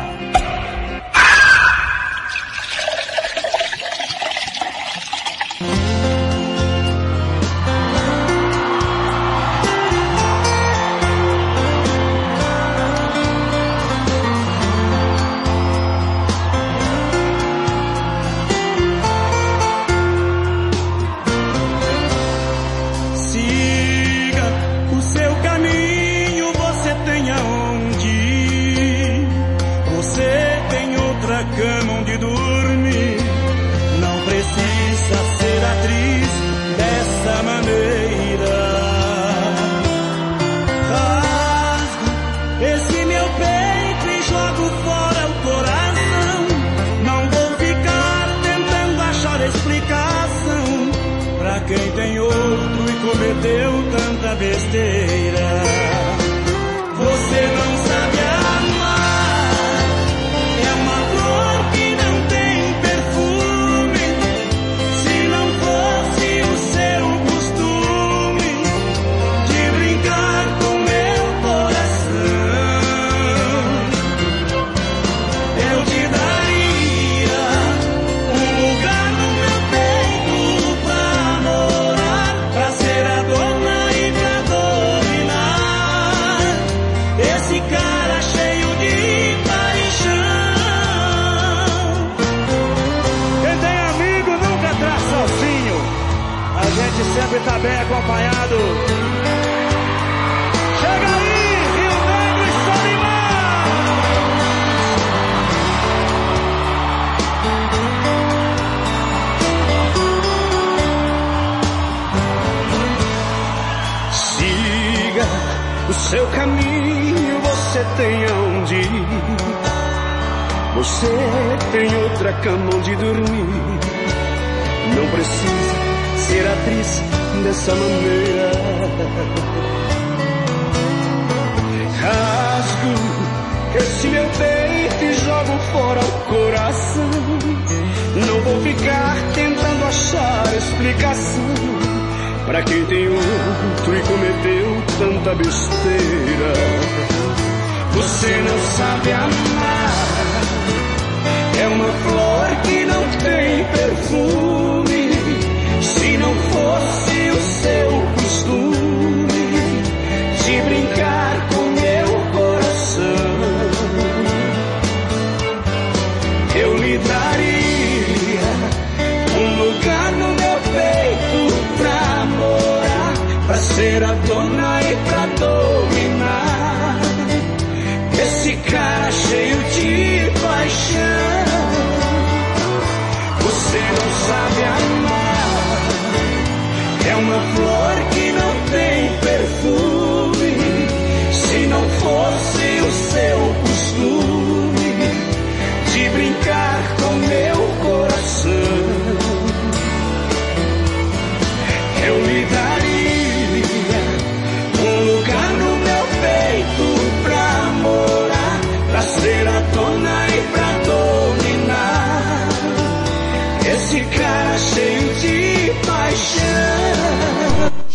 Você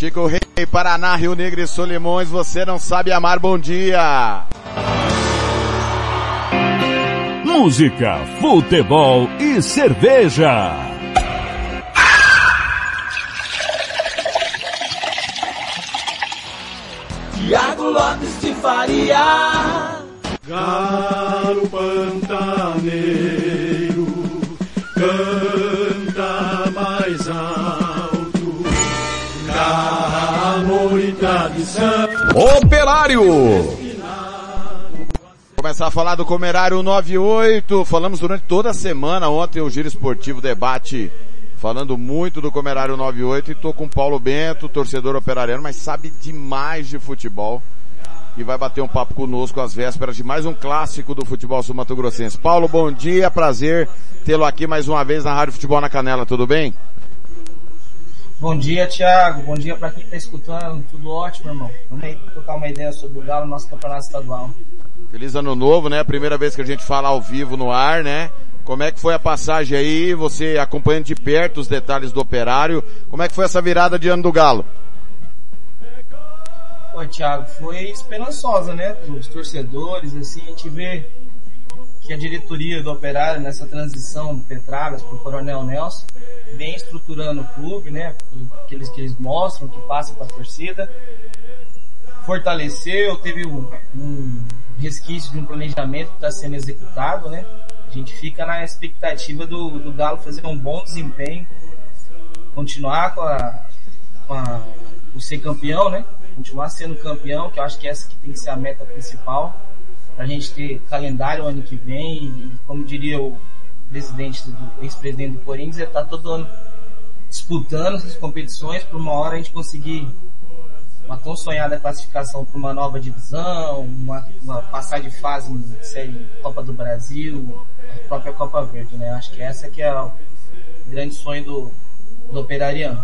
Chico Rei, Paraná, Rio Negro e Solimões, você não sabe amar, bom dia. Música, futebol e cerveja. Tiago Lopes de Faria. Galo Operário! Começar a falar do Comerário 98. Falamos durante toda a semana, ontem o Giro Esportivo Debate, falando muito do Comerário 98 e tô com Paulo Bento, torcedor operariano, mas sabe demais de futebol. E vai bater um papo conosco às vésperas de mais um clássico do futebol sul-mato-grossense. Paulo, bom dia, prazer tê-lo aqui mais uma vez na Rádio Futebol na Canela, tudo bem? Bom dia, Thiago. Bom dia para quem está escutando. Tudo ótimo, irmão. Vamos aí trocar uma ideia sobre o Galo, nosso campeonato estadual. Feliz ano novo, né? Primeira vez que a gente fala ao vivo no ar, né? Como é que foi a passagem aí? Você acompanhando de perto os detalhes do operário. Como é que foi essa virada de ano do Galo? Pô, Thiago, foi esperançosa, né? Os torcedores, assim, a gente vê que a diretoria do Operário, nessa transição do Petragas para o Coronel Nelson, vem estruturando o clube, né? Aqueles que eles mostram, que passam para a torcida. Fortaleceu, teve um, um resquício de um planejamento que está sendo executado, né? A gente fica na expectativa do, do Galo fazer um bom desempenho, continuar com a, com a, o ser campeão, né? Continuar sendo campeão, que eu acho que essa que tem que ser a meta principal, para a gente ter calendário ano que vem, e, como diria o presidente, do ex-presidente do Corinthians, é estar tá todo ano disputando essas competições para uma hora a gente conseguir uma tão sonhada classificação para uma nova divisão, uma, uma passar de fase em série Copa do Brasil, a própria Copa Verde, né? Acho que essa que é o grande sonho do, do operariano.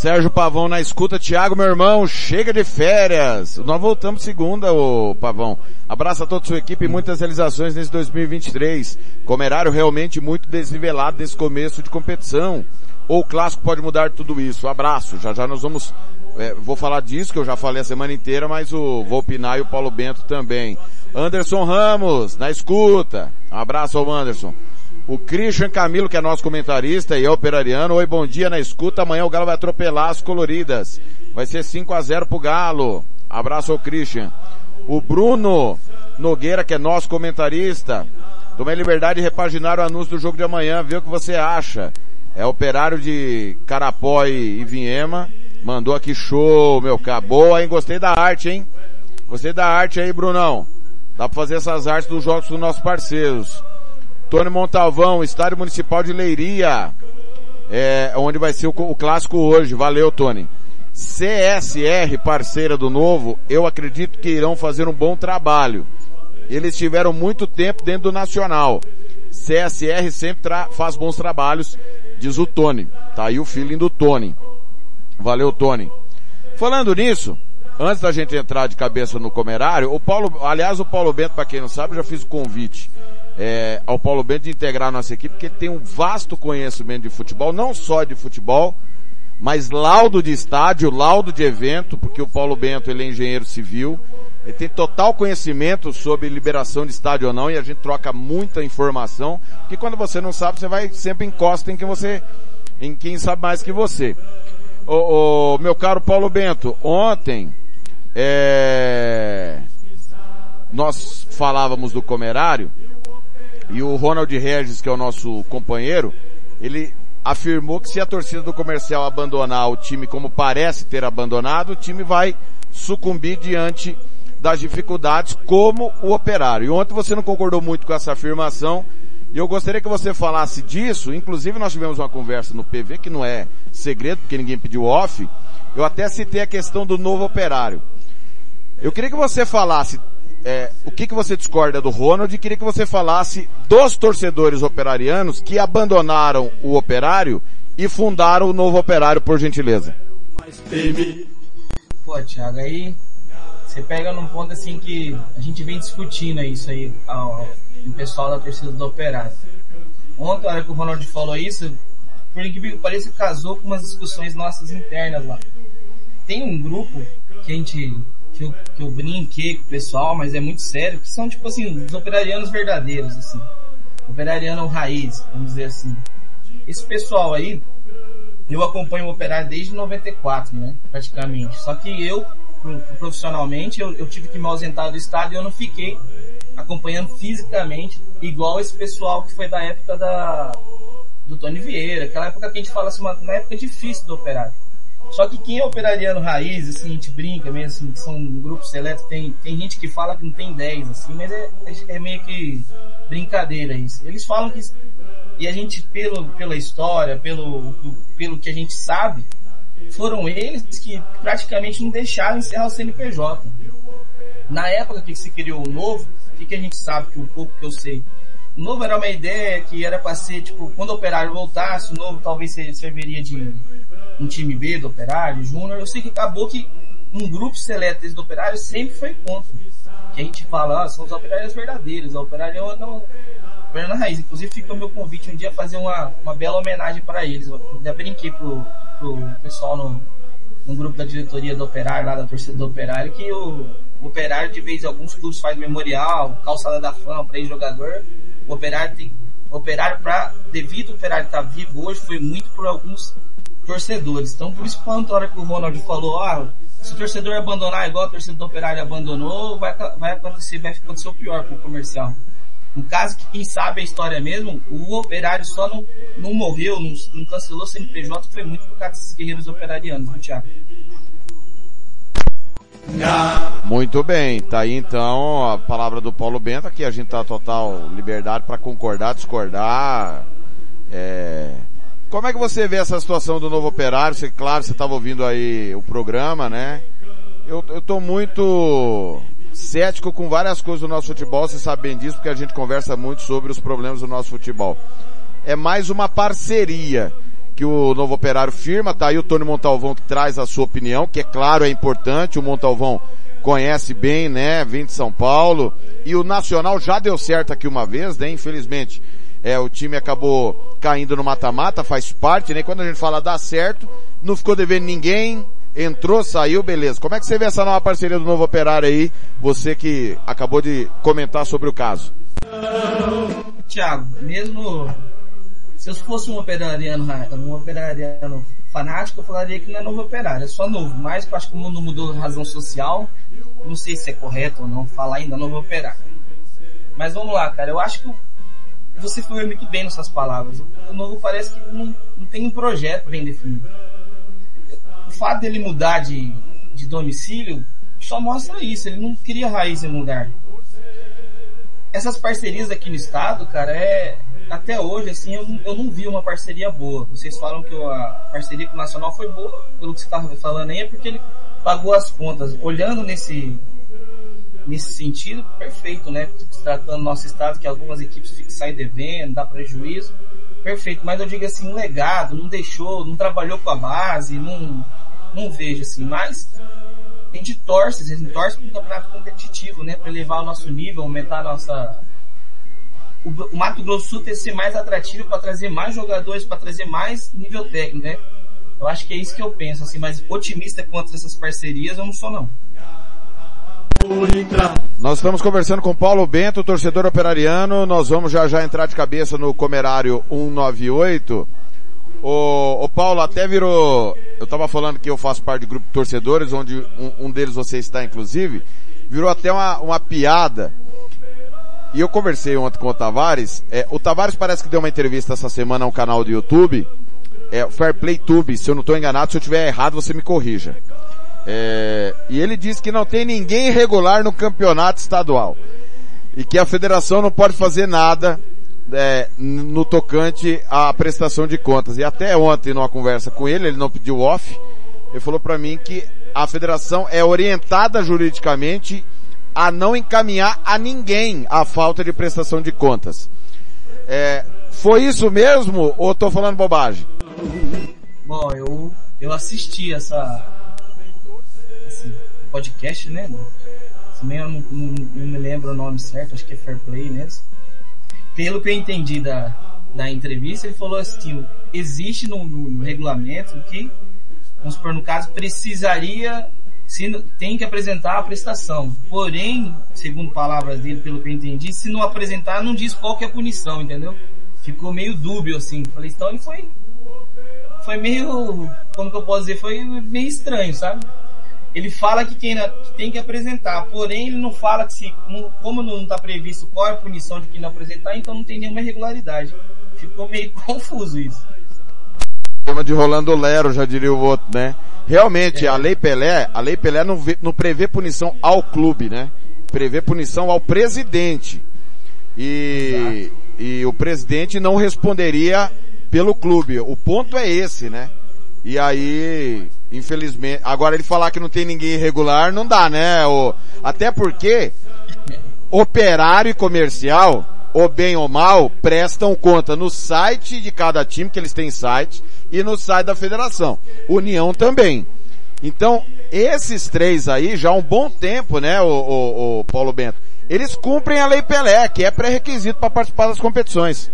Sérgio Pavão na escuta, Thiago, meu irmão, chega de férias. Nós voltamos segunda, ô Pavão. Abraço a toda a sua equipe e muitas realizações nesse 2023. Comerário realmente muito desnivelado nesse começo de competição. Ou o clássico pode mudar tudo isso. Abraço. Já já nós vamos, é, vou falar disso que eu já falei a semana inteira, mas o vou opinar e o Paulo Bento também. Anderson Ramos, na escuta. Abraço ao Anderson. O Christian Camilo, que é nosso comentarista e é operariano. Oi, bom dia na escuta. Amanhã o Galo vai atropelar as coloridas. Vai ser 5 a 0 pro Galo. Abraço ao Christian. O Bruno Nogueira, que é nosso comentarista. Tomei liberdade de repaginar o anúncio do jogo de amanhã. Vê o que você acha. É operário de Carapó e, Vinhema. Mandou aqui show, meu cara. Boa, hein? Gostei da arte, hein? Gostei da arte aí, Brunão. Dá pra fazer essas artes dos jogos dos nossos parceiros. Tony Montalvão, Estádio Municipal de Leiria. É, onde vai ser o, o clássico hoje. Valeu, Tony. CSR, parceira do Novo, eu acredito que irão fazer um bom trabalho. Eles tiveram muito tempo dentro do Nacional. CSR sempre faz bons trabalhos, diz o Tony. Tá aí o feeling do Tony. Valeu, Tony. Falando nisso, antes da gente entrar de cabeça no comerário, o Paulo, aliás, o Paulo Bento, para quem não sabe, já fiz o convite é, ao Paulo Bento de integrar a nossa equipe, porque ele tem um vasto conhecimento de futebol, não só de futebol, mas laudo de estádio, laudo de evento, porque o Paulo Bento ele é engenheiro civil, Ele tem total conhecimento sobre liberação de estádio ou não e a gente troca muita informação, que quando você não sabe, você vai sempre encosta em quem você, em quem sabe mais que você. O, o meu caro Paulo Bento, ontem, é, nós falávamos do Comerário e o Ronald Regis, que é o nosso companheiro, ele afirmou que se a torcida do comercial abandonar o time como parece ter abandonado, o time vai sucumbir diante das dificuldades como o operário. E ontem você não concordou muito com essa afirmação, e eu gostaria que você falasse disso, inclusive nós tivemos uma conversa no PV, que não é segredo, porque ninguém pediu off, eu até citei a questão do novo operário. Eu queria que você falasse é, o que, que você discorda do Ronald e queria que você falasse dos torcedores operarianos que abandonaram o operário e fundaram o novo operário, por gentileza. Pô, Thiago, aí você pega num ponto assim que a gente vem discutindo isso aí, o pessoal da torcida do Operário. Ontem, a hora que o Ronald falou isso, por incrível que pareça, casou com umas discussões nossas internas lá. Tem um grupo que a gente, que eu, que eu brinquei com o pessoal, mas é muito sério, que são tipo assim, os operarianos verdadeiros, assim. Operariano raiz, vamos dizer assim. Esse pessoal aí, eu acompanho o operário desde 94, né? Praticamente. Só que eu, profissionalmente, eu, eu tive que me ausentar do estado e eu não fiquei acompanhando fisicamente, igual esse pessoal que foi da época da, do Tony Vieira, aquela época que a gente fala assim, uma, uma época difícil do operário. Só que quem é operariano raiz, assim, a gente brinca mesmo, assim, são grupos seletos, tem, tem gente que fala que não tem 10, assim, mas é, é meio que brincadeira isso. Eles falam que, e a gente, pelo, pela história, pelo, pelo que a gente sabe, foram eles que praticamente não deixaram encerrar o CNPJ. Na época que se criou o novo, o que, que a gente sabe, que o pouco que eu sei, o novo era uma ideia que era para ser, tipo, quando o operário voltasse, o novo talvez serviria de um time B do operário, júnior. Eu sei que acabou que um grupo seleto do operário sempre foi contra. Que a gente fala, ah, são os operários verdadeiros, a operário não, Fernando Raiz. Inclusive fica o meu convite um dia fazer uma, uma bela homenagem para eles. Eu ainda brinquei pro, pro pessoal no, no grupo da diretoria do Operário, lá da torcida do Operário, que o, o Operário de vez em alguns clubes faz memorial, calçada da fama para ex-jogador. O Operário tem, o Operário para devido ao Operário estar tá vivo hoje foi muito por alguns torcedores. Então por isso quando a hora que o Ronald falou, ah, se o torcedor abandonar igual o torcedor do Operário abandonou, vai, vai acontecer, vai acontecer o pior o comercial. No caso que quem sabe a história mesmo, o operário só não, não morreu, não, não cancelou CNPJ, foi muito por causa desses guerreiros operarianos, viu, Thiago? Muito bem, tá aí então a palavra do Paulo Bento, aqui a gente tá total liberdade para concordar, discordar. É... Como é que você vê essa situação do novo operário? Você, claro, você estava ouvindo aí o programa, né? Eu, tô muito cético com várias coisas do nosso futebol, você sabe bem disso, porque a gente conversa muito sobre os problemas do nosso futebol. É mais uma parceria que o novo operário firma, tá aí o Tony Montalvão que traz a sua opinião, que é claro, é importante, o Montalvão conhece bem, né, vem de São Paulo, e o Nacional já deu certo aqui uma vez, né, infelizmente, é, o time acabou caindo no mata-mata, faz parte, né, quando a gente fala dá certo, não ficou devendo ninguém, entrou, saiu, beleza. Como é que você vê essa nova parceria do novo operário aí? Você que acabou de comentar sobre o caso. Tiago, mesmo se eu fosse um operariano, um operariano fanático, eu falaria que não é novo operário, é só novo. Mas eu acho que o mundo mudou razão social. Não sei se é correto ou não falar ainda novo operário. Mas vamos lá, cara. Eu acho que você foi muito bem nessas palavras. O novo parece que não, não tem um projeto bem definido o fato dele mudar de, de domicílio só mostra isso, ele não queria raiz em lugar. Essas parcerias aqui no estado, cara, é até hoje assim eu, eu não vi uma parceria boa. Vocês falam que a parceria com o Nacional foi boa, pelo que você estava falando aí, é porque ele pagou as contas. Olhando nesse nesse sentido, perfeito, né? Tratando do nosso estado que algumas equipes saem devendo, dá prejuízo perfeito, mas eu digo assim, um legado, não deixou, não trabalhou com a base, não, não vejo assim, mas a gente torce, a gente torce para um campeonato competitivo, né, para elevar o nosso nível, aumentar a nossa o, o Mato Grosso Sul ter ser mais atrativo para trazer mais jogadores, para trazer mais nível técnico, né? Eu acho que é isso que eu penso, assim, mas otimista quanto essas parcerias eu não sou não. Nós estamos conversando com Paulo Bento, torcedor operariano. Nós vamos já já entrar de cabeça no Comerário 198. O, o Paulo até virou, eu tava falando que eu faço parte de grupo de torcedores, onde um, um deles você está inclusive, virou até uma, uma piada. E eu conversei ontem com o Tavares, é, o Tavares parece que deu uma entrevista essa semana a um canal do YouTube, é, Fair Play Tube, se eu não estou enganado, se eu tiver errado você me corrija. É, e ele disse que não tem ninguém regular no campeonato estadual. E que a federação não pode fazer nada é, no tocante à prestação de contas. E até ontem, numa conversa com ele, ele não pediu off, ele falou para mim que a federação é orientada juridicamente a não encaminhar a ninguém a falta de prestação de contas. É, foi isso mesmo ou estou falando bobagem? Bom, eu, eu assisti essa, esse podcast, né? Também eu não, não, não me lembro o nome certo, acho que é Fair Play mesmo pelo que eu entendi da, da entrevista, ele falou assim, existe no, no regulamento que, vamos supor, no caso, precisaria, se, tem que apresentar a prestação. Porém, segundo palavras dele, pelo que eu entendi, se não apresentar, não diz qual que é a punição, entendeu? Ficou meio dúbio, assim. Falei, então ele foi, foi meio, como que eu posso dizer, foi meio estranho, sabe? Ele fala que tem, que tem que apresentar, porém ele não fala que se, como não está previsto qual é a punição de quem não apresentar, então não tem nenhuma irregularidade. Ficou meio confuso isso. Chama de Rolando Lero, já diria o outro, né? Realmente, é. a Lei Pelé, a Lei Pelé não, vê, não prevê punição ao clube, né? Prevê punição ao presidente. E, e o presidente não responderia pelo clube. O ponto é esse, né? E aí, infelizmente, agora ele falar que não tem ninguém irregular, não dá, né? O, até porque, operário e comercial, ou bem ou mal, prestam conta no site de cada time, que eles têm site, e no site da federação. União também. Então, esses três aí, já há um bom tempo, né, o, o, o Paulo Bento, eles cumprem a Lei Pelé, que é pré-requisito para participar das competições.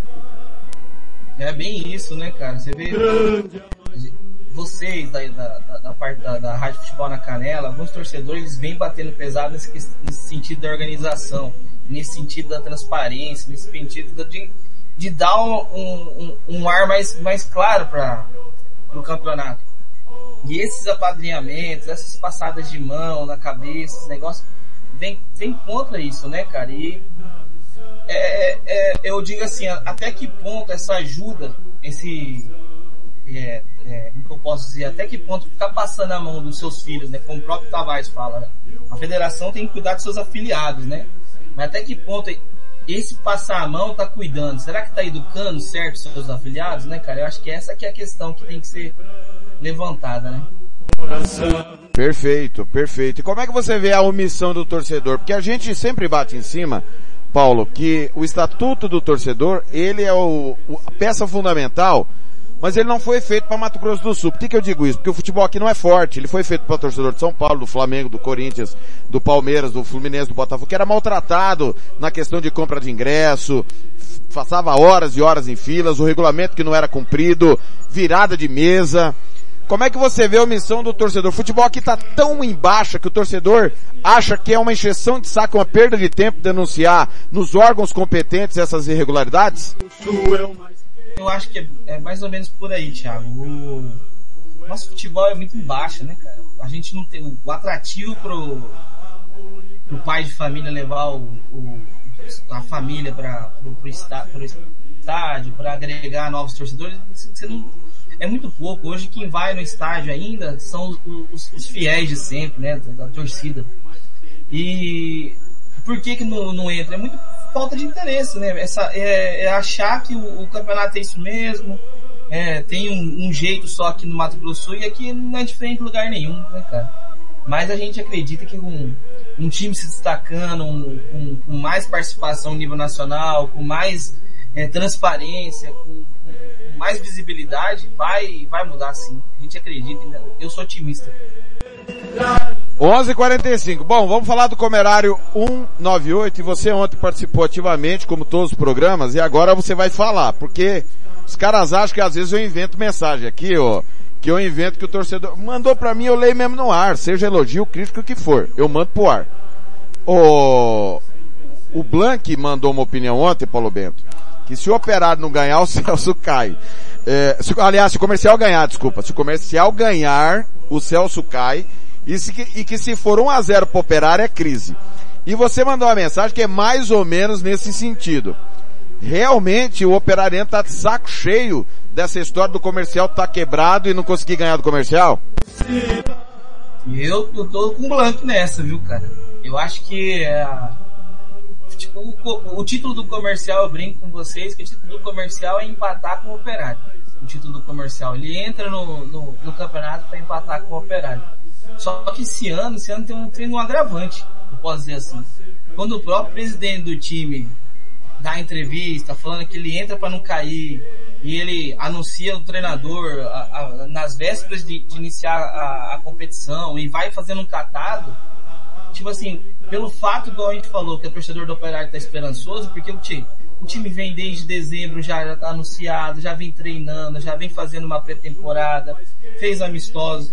É bem isso, né, cara? Você vê vocês da, da, da parte da, da, Rádio Futebol na Canela, alguns torcedores vêm batendo pesado nesse, nesse sentido da organização, nesse sentido da transparência, nesse sentido de, de dar um, um, um ar mais, mais claro para o campeonato. E esses apadrinhamentos, essas passadas de mão na cabeça, esse negócio, vem, vem contra isso, né, cara? E é, é, é eu digo assim, até que ponto essa ajuda, esse é, é, que eu posso dizer, até que ponto ficar passando a mão dos seus filhos, né? Como o próprio Tavares fala, né? a federação tem que cuidar dos seus afiliados, né? Mas até que ponto esse passar a mão tá cuidando? Será que tá educando certo seus afiliados, né, cara? Eu acho que essa que é a questão que tem que ser levantada, né? Perfeito, perfeito. E como é que você vê a omissão do torcedor? Porque a gente sempre bate em cima, Paulo, que o estatuto do torcedor, ele é o, a peça fundamental mas ele não foi feito para Mato Grosso do Sul. Por que, que eu digo isso? Porque o futebol aqui não é forte. Ele foi feito para torcedor de São Paulo, do Flamengo, do Corinthians, do Palmeiras, do Fluminense, do Botafogo, que era maltratado na questão de compra de ingresso, passava horas e horas em filas, o regulamento que não era cumprido, virada de mesa. Como é que você vê a omissão do torcedor? O futebol aqui está tão em baixa que o torcedor acha que é uma encheção de saco, uma perda de tempo denunciar nos órgãos competentes essas irregularidades? Eu acho que é, é, mais ou menos por aí, Thiago. O nosso futebol é muito baixo, né, cara? A gente não tem o atrativo pro, pro pai de família levar o, o a família para pro, pro, está, pro estádio, para agregar novos torcedores, você não é muito pouco. Hoje quem vai no estádio ainda são os, os, os fiéis de sempre, né, da, da torcida. E por que que não, não entra? É muito falta de interesse, né? Essa, é, é achar que o, o, campeonato é isso mesmo, é, tem um, um, jeito só aqui no Mato Grosso e aqui não é diferente lugar nenhum, né, cara? Mas a gente acredita que um, um time se destacando, um, um, com mais participação no nível nacional, com mais é, transparência, com, com, mais visibilidade, vai, vai mudar sim. A gente acredita, eu sou otimista. 11:45. Bom, vamos falar do Comerário 198 e você ontem participou ativamente, como todos os programas, e agora você vai falar, porque os caras acham que às vezes eu invento mensagem aqui, ó, que eu invento que o torcedor mandou para mim, eu leio mesmo no ar, seja elogio, crítico, o que for, eu mando pro ar. O, o Blank mandou uma opinião ontem, Paulo Bento, que se o operário não ganhar, o Celso cai. É, se, aliás, se o comercial ganhar, desculpa, se o comercial ganhar, o Celso cai, e, que se for 1 a 0 pro operário é crise. E você mandou uma mensagem que é mais ou menos nesse sentido. Realmente o operário tá de saco cheio dessa história do comercial tá quebrado e não conseguir ganhar do comercial? Eu, eu tô com blanco nessa, viu, cara? Eu acho que é, tipo, o, o, título do comercial, eu brinco com vocês, que o título do comercial é empatar com o operário. O título do comercial. Ele entra no, no, no campeonato para empatar com o operário. Só que esse ano, esse ano tem um, um agravante, eu posso dizer assim. Quando o próprio presidente do time dá entrevista falando que ele entra para não cair e ele anuncia o treinador a, a, nas vésperas de, de iniciar a, a, competição e vai fazendo um catado, tipo assim, pelo fato, igual a gente falou, que o torcedor do Operário está esperançoso, porque o time, o time vem desde dezembro já, já tá anunciado, já vem treinando, já vem fazendo uma pré-temporada, fez amistosos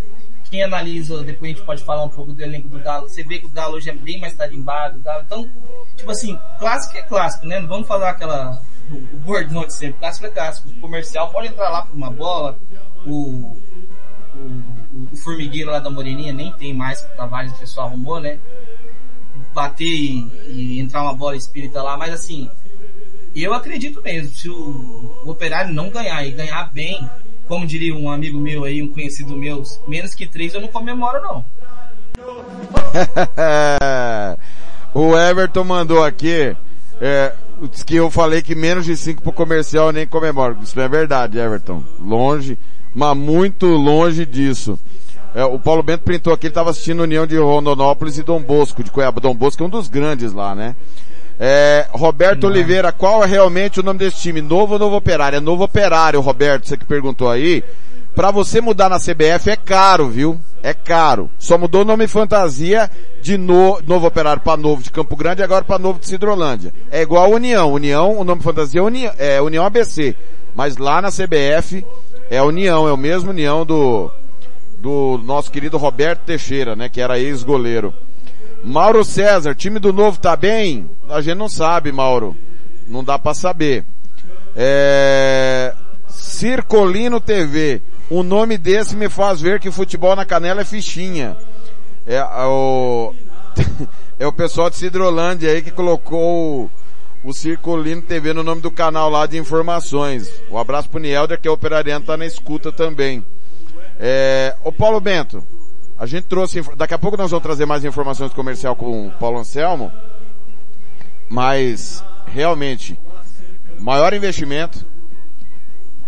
quem analisa, depois a gente pode falar um pouco do elenco do Galo, você vê que o Galo hoje é bem mais tarimbado. Galo, então, tipo assim, clássico é clássico, né? Não vamos falar aquela, o, bordão de sempre. Clássico é clássico. O comercial pode entrar lá por uma bola, o, o, o formigueiro lá da Moreninha nem tem mais, que o Tavares o pessoal arrumou, né? Bater e, e, entrar uma bola espírita lá, mas assim, eu acredito mesmo, se o, o operário não ganhar e ganhar bem, como diria um amigo meu aí, um conhecido meu, menos que três eu não comemoro não. o Everton mandou aqui, é, que eu falei que menos de cinco pro comercial eu nem comemoro. Isso não é verdade, Everton. Longe, mas muito longe disso. É, o Paulo Bento printou aqui, ele estava assistindo União de Rondonópolis e Dom Bosco, de Cuiabá. Dom Bosco é um dos grandes lá, né? É, Roberto Oliveira, qual é realmente o nome desse time? Novo ou Novo Operário? É Novo Operário, Roberto, você que perguntou aí. Pra você mudar na CBF é caro, viu? É caro. Só mudou o nome fantasia de no, Novo Operário para Novo de Campo Grande e agora para Novo de Cidrolândia. É igual a União. União, o nome fantasia é União, é União ABC. Mas lá na CBF é União, é o mesmo União do, do nosso querido Roberto Teixeira, né? Que era ex-goleiro. Mauro César, time do novo tá bem? A gente não sabe, Mauro. Não dá para saber. É... Circolino TV. O nome desse me faz ver que futebol na canela é fichinha. É o, é o pessoal de Cidrolândia aí que colocou o, Circolino TV no nome do canal lá de informações. Um abraço pro Nielder que é operariano, tá na escuta também. É, o Paulo Bento, a gente trouxe, daqui a pouco nós vamos trazer mais informações comercial com o Paulo Anselmo, mas realmente, maior investimento.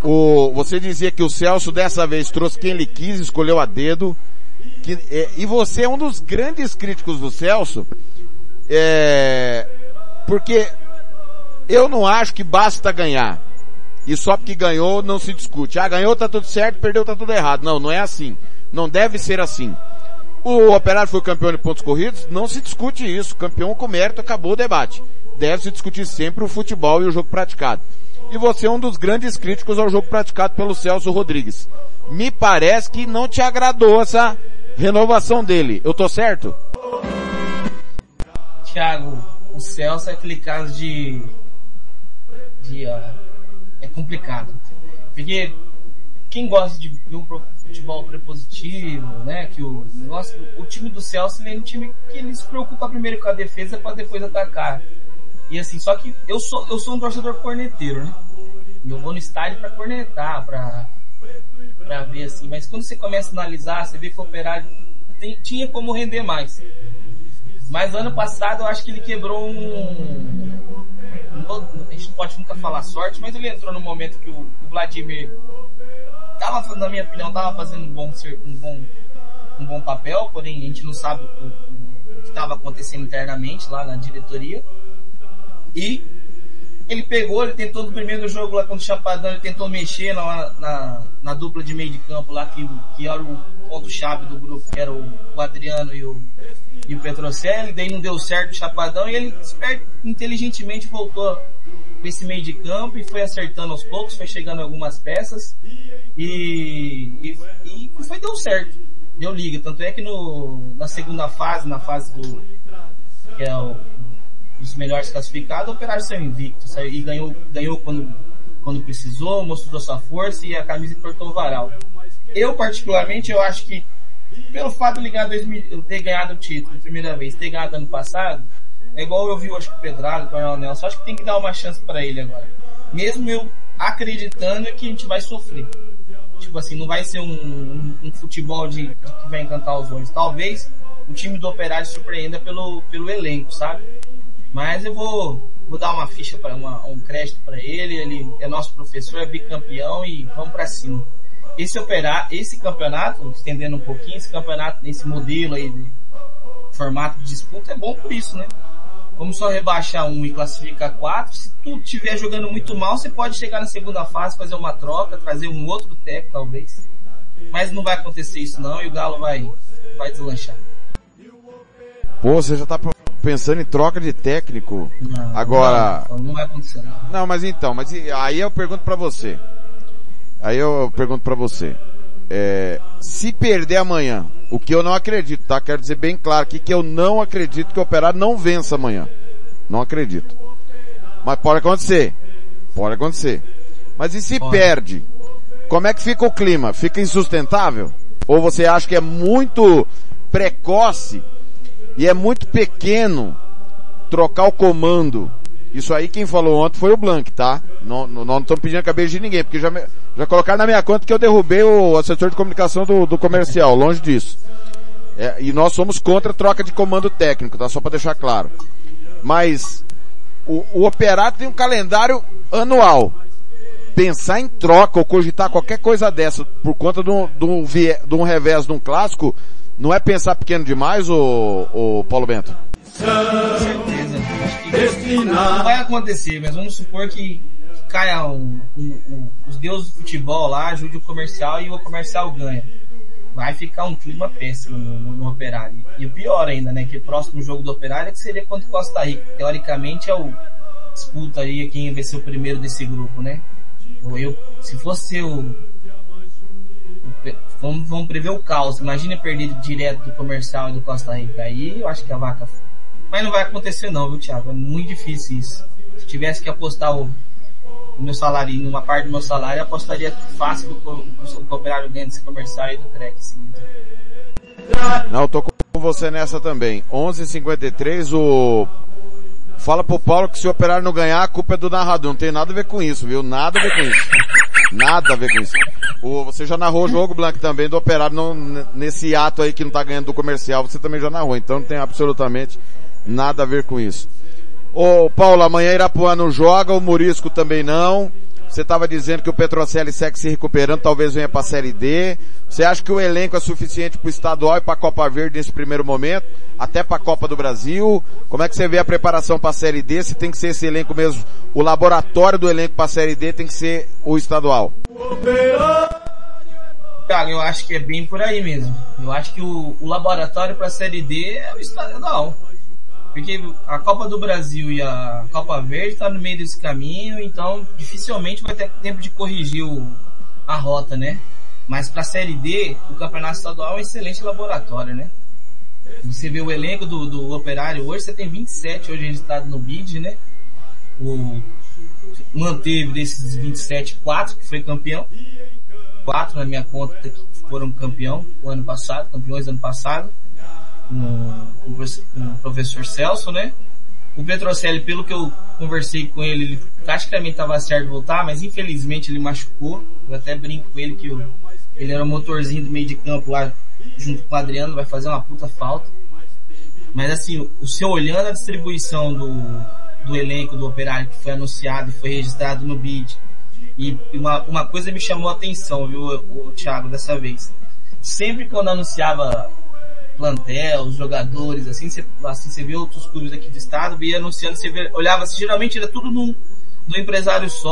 O, você dizia que o Celso dessa vez trouxe quem ele quis, escolheu a dedo. Que, é, e você é um dos grandes críticos do Celso, é, porque eu não acho que basta ganhar. E só porque ganhou não se discute. Ah, ganhou tá tudo certo, perdeu tá tudo errado. Não, não é assim. Não deve ser assim. O Operário foi campeão de pontos corridos, não se discute isso. Campeão com mérito, acabou o debate. Deve se discutir sempre o futebol e o jogo praticado. E você é um dos grandes críticos ao jogo praticado pelo Celso Rodrigues. Me parece que não te agradou essa renovação dele. Eu tô certo? Thiago, o Celso é aquele caso de, de uh, é complicado. Porque quem gosta de ver um futebol prepositivo, né? Que o negócio, o time do Celso é um time que ele se preocupa primeiro com a defesa para depois atacar. E assim, só que eu sou eu sou um torcedor corneteiro, né? Eu vou no estádio para cornetar, para para ver assim, mas quando você começa a analisar, você vê que o Operário tem, tinha como render mais. Mas ano passado eu acho que ele quebrou um a gente pode nunca falar sorte, mas ele entrou no momento que o Vladimir tava, na minha opinião, tava fazendo um bom, um bom, um bom papel, porém a gente não sabe o, o que estava acontecendo internamente lá na diretoria. E ele pegou, ele tentou no primeiro jogo lá contra o Chapadão, ele tentou mexer na, na, na dupla de meio de campo lá, que, que era o ponto-chave do grupo, que era o, o Adriano e o, e o Petrocelli, daí não deu certo o Chapadão e ele inteligentemente voltou esse meio de campo e foi acertando aos poucos, foi chegando algumas peças e, e, e foi deu certo, deu liga. Tanto é que no, na segunda fase, na fase do, que é o, os melhores classificados, o Operário saiu invicto, saiu, e ganhou, ganhou quando, quando precisou, mostrou sua força e a camisa cortou o varal. Eu, particularmente, eu acho que, pelo fato de ligar 2000, ter ganhado o título primeira vez, ter ganhado ano passado, é igual eu vi, acho que o Pedrado, o Coronel Nelson, acho que tem que dar uma chance para ele agora. Mesmo eu acreditando que a gente vai sofrer. Tipo assim, não vai ser um, um, um futebol de, de, que vai encantar os olhos. Talvez o time do Operário surpreenda pelo, pelo elenco, sabe? Mas eu vou, vou dar uma ficha para um crédito para ele. Ele é nosso professor, é bicampeão e vamos para cima. Esse operar, esse campeonato, estendendo um pouquinho, esse campeonato nesse modelo aí de formato de disputa é bom por isso, né? Vamos só rebaixar um e classificar quatro. Se tu estiver jogando muito mal, você pode chegar na segunda fase, fazer uma troca, trazer um outro técnico, talvez. Mas não vai acontecer isso não e o Galo vai, vai deslanchar. Pô, você já tá pensando em troca de técnico? Não, Agora. Não, não vai acontecer não. Não, mas então, mas aí eu pergunto para você. Aí eu pergunto para você. É, se perder amanhã, o que eu não acredito, tá? Quero dizer bem claro aqui que eu não acredito que o Operário não vença amanhã. Não acredito. Mas pode acontecer. Pode acontecer. Mas e se pode. perde? Como é que fica o clima? Fica insustentável? Ou você acha que é muito precoce e é muito pequeno trocar o comando? Isso aí quem falou ontem foi o Blank, tá? Não, não, não pedindo a cabeça de ninguém, porque já, já colocaram na minha conta que eu derrubei o assessor de comunicação do, do comercial, longe disso. É, e nós somos contra a troca de comando técnico, tá? Só para deixar claro. Mas o, o operário tem um calendário anual. Pensar em troca ou cogitar qualquer coisa dessa por conta de um, de um, de um revés de um clássico, não é pensar pequeno demais, o, o Paulo Bento? Com certeza. Não vai acontecer, mas vamos supor que caia um, um, um, os deuses do futebol lá, ajude o comercial e o comercial ganha. Vai ficar um clima péssimo no, no, no Operário. E o pior ainda, né? Que o próximo jogo do Operário é que seria contra o Costa Rica. Teoricamente é o disputa aí quem vai ser o primeiro desse grupo, né? Eu, se fosse o vamos, vamos prever o caos. Imagina perder direto do comercial e do Costa Rica. Aí eu acho que a vaca. Mas não vai acontecer não, viu, Thiago? É muito difícil isso. Se tivesse que apostar o, o meu salário, uma parte do meu salário, apostaria fácil que o, o, o operário ganha desse comercial e do CREC. Sim. Não, eu tô com você nessa também. 11:53 o Fala pro Paulo que se o operário não ganhar, a culpa é do narrador. Não tem nada a ver com isso, viu? Nada a ver com isso. Nada a ver com isso. O, você já narrou o jogo, Blanco, também do operário não, nesse ato aí que não tá ganhando do comercial, você também já narrou. Então não tem absolutamente nada a ver com isso. Ô, Paulo, amanhã Irapuã não joga, o Murisco também não. Você estava dizendo que o Petrocelli segue se recuperando, talvez venha para a Série D. Você acha que o elenco é suficiente para o estadual e para a Copa Verde nesse primeiro momento? Até para a Copa do Brasil? Como é que você vê a preparação para a Série D? Se tem que ser esse elenco mesmo, o laboratório do elenco para a Série D tem que ser o estadual? Cara, eu acho que é bem por aí mesmo. Eu acho que o, o laboratório para a Série D é o estadual. Porque a Copa do Brasil e a Copa Verde está no meio desse caminho, então dificilmente vai ter tempo de corrigir o, a rota, né? Mas para a Série D, o Campeonato Estadual é um excelente laboratório, né? Você vê o elenco do, do Operário hoje, você tem 27 hoje registrado no BID, né? O, manteve desses 27, 4 que foi campeão. 4 na minha conta que foram campeão o ano passado, campeões ano passado com, o professor Celso, né? O Petrocelli, pelo que eu conversei com ele, ele praticamente estava certo de voltar, mas infelizmente ele machucou. Eu até brinco com ele que eu, ele era o motorzinho do meio de campo lá, junto com o Adriano, vai fazer uma puta falta. Mas assim, o seu olhando a distribuição do, do elenco do operário que foi anunciado e foi registrado no BID, e uma, uma coisa me chamou a atenção, viu, o, o Thiago, dessa vez. Sempre quando anunciava plantel, os jogadores, assim, você, assim, você vê outros clubes aqui do estado, via anunciando, você vê, olhava geralmente era tudo num, num empresário só,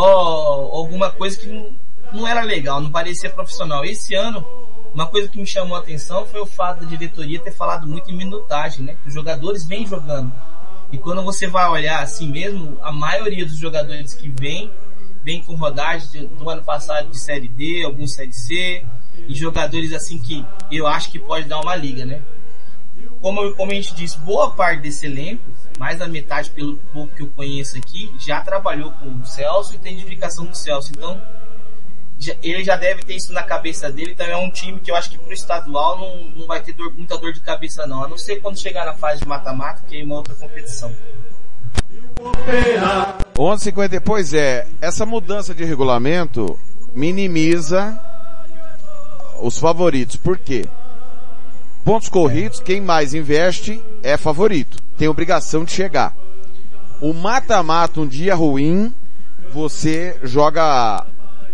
alguma coisa que não, não era legal, não parecia profissional. Esse ano, uma coisa que me chamou a atenção foi o fato da diretoria ter falado muito em minutagem, né? Que os jogadores vêm jogando. E quando você vai olhar assim mesmo, a maioria dos jogadores que vêm, vem com rodagem do ano passado de Série D, alguns Série C, e jogadores assim que eu acho que pode dar uma liga, né? como, como a gente disse, boa parte desse elenco, mais da metade pelo pouco que eu conheço aqui, já trabalhou com o Celso e tem indicação do Celso. Então, já- ele já deve ter isso na cabeça dele, então é um time que eu acho que pro estadual não, não vai ter dor- muita dor de cabeça não, a não ser quando chegar na fase de mata-mata, que é uma outra competição. 11:50 Pois é, essa mudança de regulamento minimiza os favoritos. Por quê? Pontos corridos, quem mais investe é favorito. Tem obrigação de chegar. O mata-mata, um dia ruim, você joga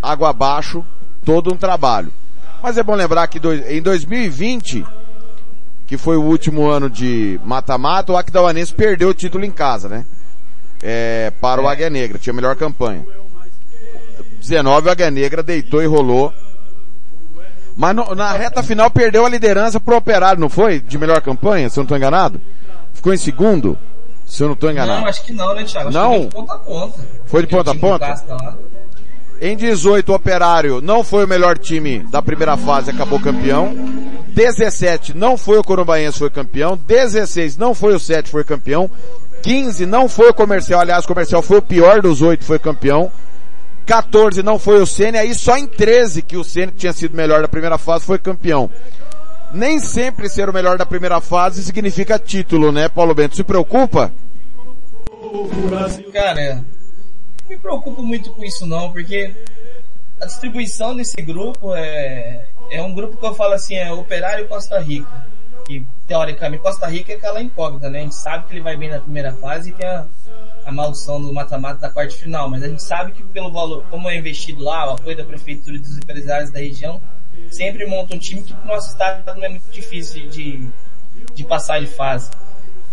água abaixo todo um trabalho. Mas é bom lembrar que dois- em 2020, que foi o último ano de mata-mata, o Aquidauanense perdeu o título em casa, né? É, para o Águia Negra, tinha a melhor campanha. 19 o Águia Negra deitou e rolou. Mas no- na reta final perdeu a liderança pro Operário, não foi? De melhor campanha, se eu não estou enganado? Ficou em segundo, se eu não estou enganado. Não, acho que não, né, Thiago? Acho Não? que foi de ponta a ponta. Foi de ponta a ponta? Em 18, o Operário não foi o melhor time da primeira fase, acabou campeão. 17, não foi o Corumbaense, foi campeão. 16, não foi o 7, foi campeão. 15, não foi o Comercial, aliás, o Comercial foi o pior dos oito, foi campeão. 14, não foi o Ceni, aí só em 13 que o Ceni, que tinha sido melhor da primeira fase, foi campeão. Nem sempre ser o melhor da primeira fase significa título, né, Paulo Bento? Se preocupa? Cara, não me preocupo muito com isso não, porque a distribuição desse grupo é, é um grupo que eu falo assim, é Operário Costa Rica. Que teoricamente Costa Rica é aquela incógnita, né? A gente sabe que ele vai bem na primeira fase e tem a, a maldição do mata-mata da quarta final, mas a gente sabe que pelo valor, como é investido lá, o apoio da prefeitura e dos empresários da região, sempre monta um time que pro nosso estado não é muito difícil de, de passar de fase.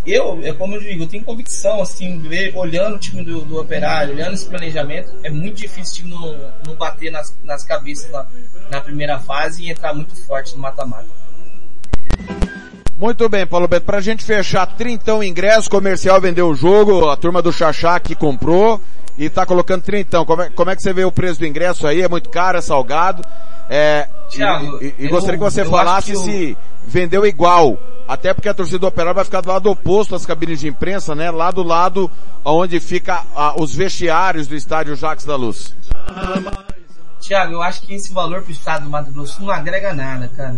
Eu, é como eu digo, eu tenho convicção, assim, ver, olhando o time do, do operário, olhando esse planejamento, é muito difícil o time não, não bater nas, nas cabeças na, na primeira fase e entrar muito forte no mata-mata. Muito bem, Paulo Beto. Pra gente fechar, trintão ingresso, comercial vendeu o jogo, a turma do Xaxá que comprou e tá colocando trintão. Como é, como é que você vê o preço do ingresso aí? É muito caro, é salgado? É, Thiago, e, e- e eu- gostaria que você eu falasse que se vendeu igual. Até porque a torcida do Operário vai ficar do lado oposto às cabines de imprensa, né? Lá do lado onde fica ah, os vestiários do estádio Jacques da Luz. Tiago, eu acho que esse valor pro estado do Mato Grosso não agrega nada, cara.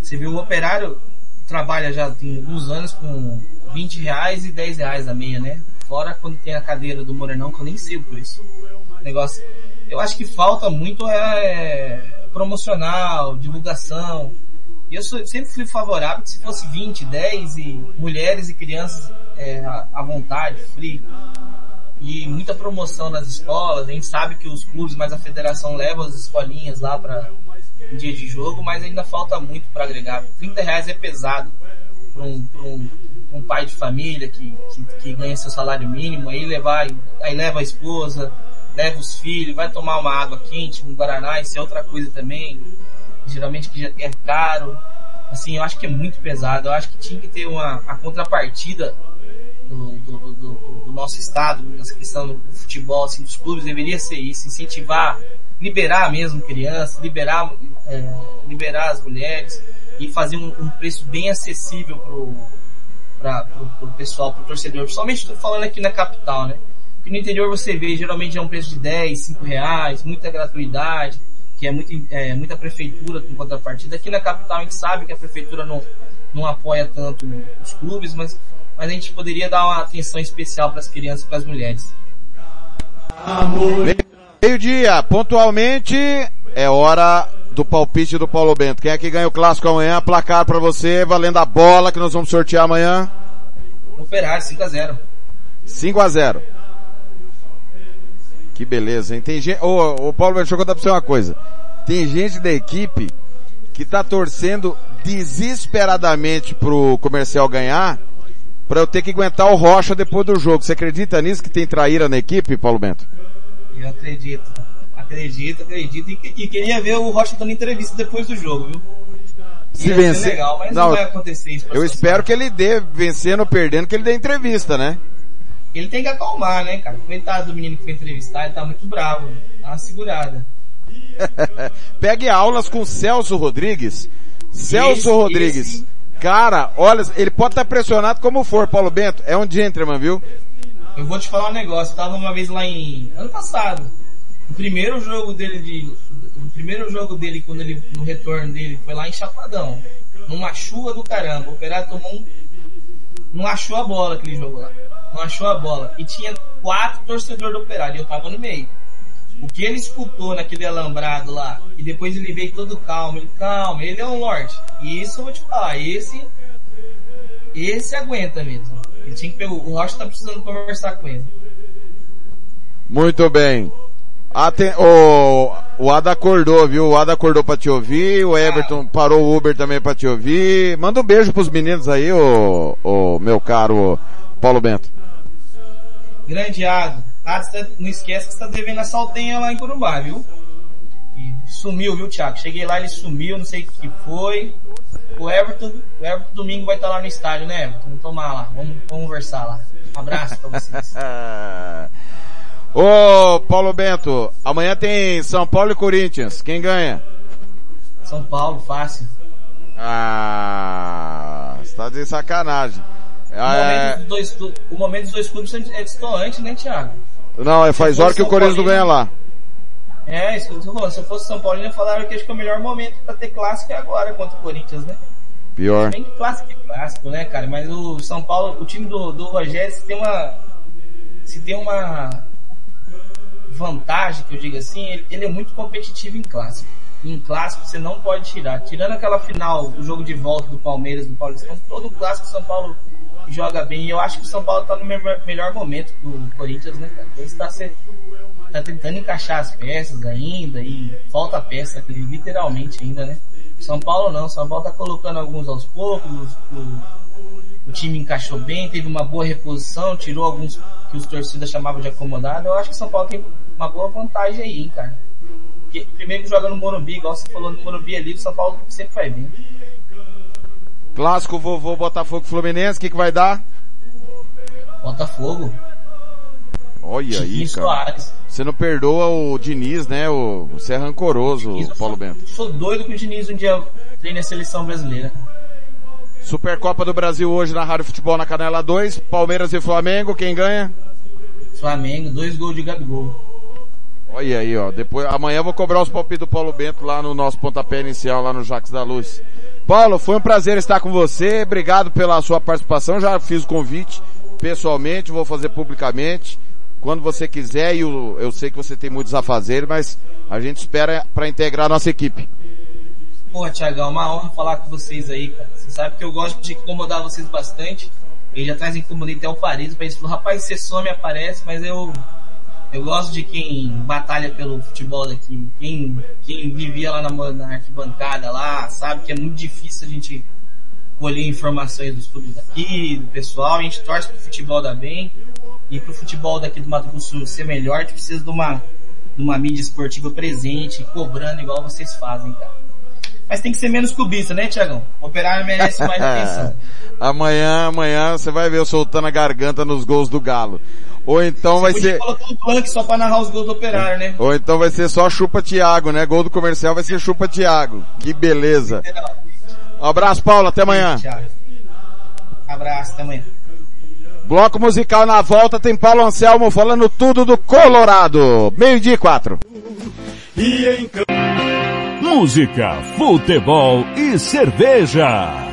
Você viu, o operário trabalha já tem alguns anos com 20 reais e 10 reais a meia, né? Fora quando tem a cadeira do Morenão, que eu nem sei o preço. Negócio. Eu acho que falta muito é promocional, divulgação. Eu sou- sempre fui favorável que se fosse 20, 10 e mulheres e crianças é, à vontade, free e muita promoção nas escolas. A gente sabe que os clubes, mas a federação leva as escolinhas lá para um dia de jogo, mas ainda falta muito para agregar. 30 reais é pesado para um, um, um pai de família que, que, que ganha seu salário mínimo, aí levar, aí leva a esposa, leva os filhos, vai tomar uma água quente, um Guaraná, isso é outra coisa também, geralmente que já é caro. Assim, eu acho que é muito pesado. Eu acho que tinha que ter uma a contrapartida do, do, do, do- do nosso estado, nessa questão do futebol, assim, dos clubes, deveria ser isso, incentivar, liberar mesmo crianças, liberar, é, liberar as mulheres e fazer um, um preço bem acessível pro, pro pessoal, pro torcedor. Principalmente estou falando aqui na capital, né? Porque no interior você vê, geralmente é um preço de 10, 5 reais, muita gratuidade, que é, muito, é muita prefeitura com contrapartida. Aqui na capital a gente sabe que a prefeitura não, não apoia tanto os clubes, mas, mas a gente poderia dar uma atenção especial para as crianças e para as mulheres. Meio-dia, pontualmente, é hora do palpite do Paulo Bento. Quem é que ganha o clássico amanhã? Placar pra você, valendo a bola que nós vamos sortear amanhã. Operário 5 a 0 5 a 0 Que beleza, hein? Tem gente, ô, ô Paulo Bento, deixa eu contar pra você uma coisa. Tem gente da equipe que tá torcendo desesperadamente pro comercial ganhar, pra eu ter que aguentar o Rocha depois do jogo. Você acredita nisso que tem traíra na equipe, Paulo Bento? Eu acredito. Acredito, acredito. E, e queria ver o Rocha dando entrevista depois do jogo, viu? Se Ia vencer, legal, mas não, vai acontecer isso. eu espero que ele dê, vencendo ou perdendo, que ele dê entrevista, né? Ele tem que acalmar, né, cara? Coitado do menino que foi entrevistar, ele tá muito bravo. Dá uma segurada. Pegue aulas com Celso Rodrigues. Celso Esse- Rodrigues esse- Cara, olha, ele pode estar pressionado como for, Paulo Bento. É um gentleman, viu? Eu vou te falar um negócio, eu tava uma vez lá em. ano passado. O primeiro jogo dele de. O primeiro jogo dele, quando ele. no retorno dele, foi lá em Chapadão. Numa chuva do caramba. O operário tomou um. Não achou a bola aquele jogo lá. Não achou a bola. E tinha quatro torcedores do operário. E eu tava no meio. O que ele escutou naquele alambrado lá, e depois ele veio todo calmo, ele, calma, ele é um lorde. E isso eu vou te falar, esse, esse aguenta mesmo. Ele tinha que pegar, o Rocha tá precisando conversar com ele. Muito bem. Aten o, o Ada acordou, viu? O Ada acordou pra te ouvir, o Everton parou o Uber também pra te ouvir. Manda um beijo pros meninos aí, o, o meu caro Paulo Bento. Grande Ado. Ah, você tá- não esquece que você tá devendo a saltenha lá em Corumbá, viu? E sumiu, viu, Thiago? Cheguei lá, ele sumiu, não sei o que foi. O Everton, o Everton domingo vai estar lá no estádio, né, Everton? Vamos tomar lá, vamos, vamos conversar lá. Um abraço pra vocês. Ô, Paulo Bento, amanhã tem São Paulo e Corinthians. Quem ganha? São Paulo, fácil. Ah, você tá de sacanagem. O, É, momento dos dois, o momento dos dois clubes é distoante, né, Thiago? não, é faz hora que o Corinthians não ganha lá. É, isso que eu tô falando. Se eu fosse São Paulo, eu falaram que acho que é o melhor momento pra ter clássico é agora contra o Corinthians, né? Pior. Bem que clássico é clássico, né, cara? Mas o São Paulo, o time do, do Rogério, se tem uma. Se tem uma vantagem, que eu digo assim, ele, ele é muito competitivo em clássico. E em clássico você não pode tirar. Tirando aquela final, o jogo de volta do Palmeiras, do Paulistão, todo clássico São Paulo joga bem. E eu acho que o São Paulo tá no melhor, momento do Corinthians, né, cara? Ele está se, tá tentando encaixar as peças ainda e falta peça, literalmente ainda, né? São Paulo não, São Paulo tá colocando alguns aos poucos, os- o, o time encaixou bem, teve uma boa reposição, tirou alguns que os torcidas chamavam de acomodado. Eu acho que São Paulo tem uma boa vantagem aí, hein, cara. Porque primeiro que joga no Morumbi, igual você falou no Morumbi ali, o São Paulo sempre vai bem. Clássico vovô Botafogo Fluminense, o que, que vai dar? Botafogo. Olha aí, Diniz cara. Soares. Você não perdoa o Diniz, né? O, você é rancoroso, Paulo Bento. Sou doido que o Diniz um dia treine a seleção brasileira. Supercopa do Brasil hoje na Rádio Futebol na Canela 2. Palmeiras e Flamengo, quem ganha? Flamengo, dois gols de Gabigol. Olha aí, ó. Depois, amanhã eu vou cobrar os palpites do Paulo Bento lá no nosso pontapé inicial, lá no Jacques da Luz. Paulo, foi um prazer estar com você. Obrigado pela sua participação. Já fiz o convite pessoalmente, vou fazer publicamente. Quando você quiser, e eu, eu sei que você tem muitos a fazer, mas a gente espera para integrar a nossa equipe. Pô, Thiagão, é uma honra falar com vocês aí, cara. Você sabe que eu gosto de incomodar vocês bastante. Eu já atrás incomodei até o Paris, eles falou, rapaz, você some aparece, mas eu, eu gosto de quem batalha pelo futebol daqui. Quem, quem vivia lá na, na arquibancada lá, sabe que é muito difícil a gente colher informações dos clubes daqui, do pessoal. A gente torce pro futebol da bem. E pro futebol daqui do Mato Grosso ser melhor, a gente precisa de uma, de uma mídia esportiva presente, cobrando igual vocês fazem, cara. Mas tem que ser menos clubista, né, Tiagão? O operário merece mais atenção. amanhã, amanhã você vai ver eu soltando a garganta nos gols do Galo. Ou então vai Podia ser, colocar um plunk só pra narrar os gols do operário, né? ou então vai ser só chupa Thiago, né? Gol do comercial vai ser chupa Thiago. Que beleza. Um abraço, Paulo, até amanhã. Thiago. Abraço, até amanhã. Bloco musical na volta tem Paulo Anselmo falando tudo do Colorado. Meio-dia e quatro. Música, futebol e cerveja.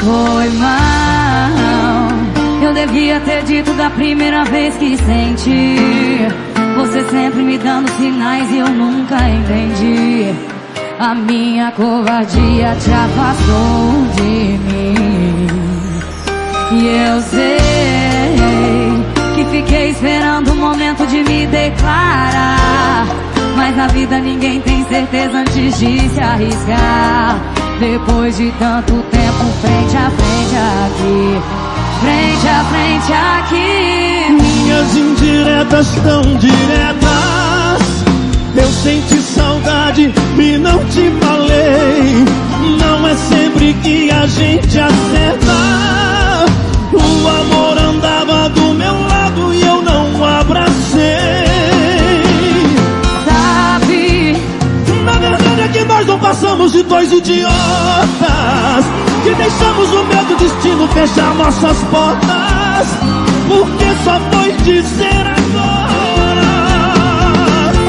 Foi mal. Eu devia ter dito da primeira vez que senti. Você sempre me dando sinais e eu nunca entendi. A minha covardia te afastou de mim. E eu sei que fiquei esperando de me declarar. Mas na vida ninguém tem certeza antes de se arriscar. Depois de tanto tempo frente a frente aqui, frente a frente aqui. Minhas indiretas tão diretas Eu senti saudade e não te falei. Não é sempre que a gente acerta. O amor passamos de dois idiotas Que deixamos o medo destino fechar nossas portas Porque só foi dizer agora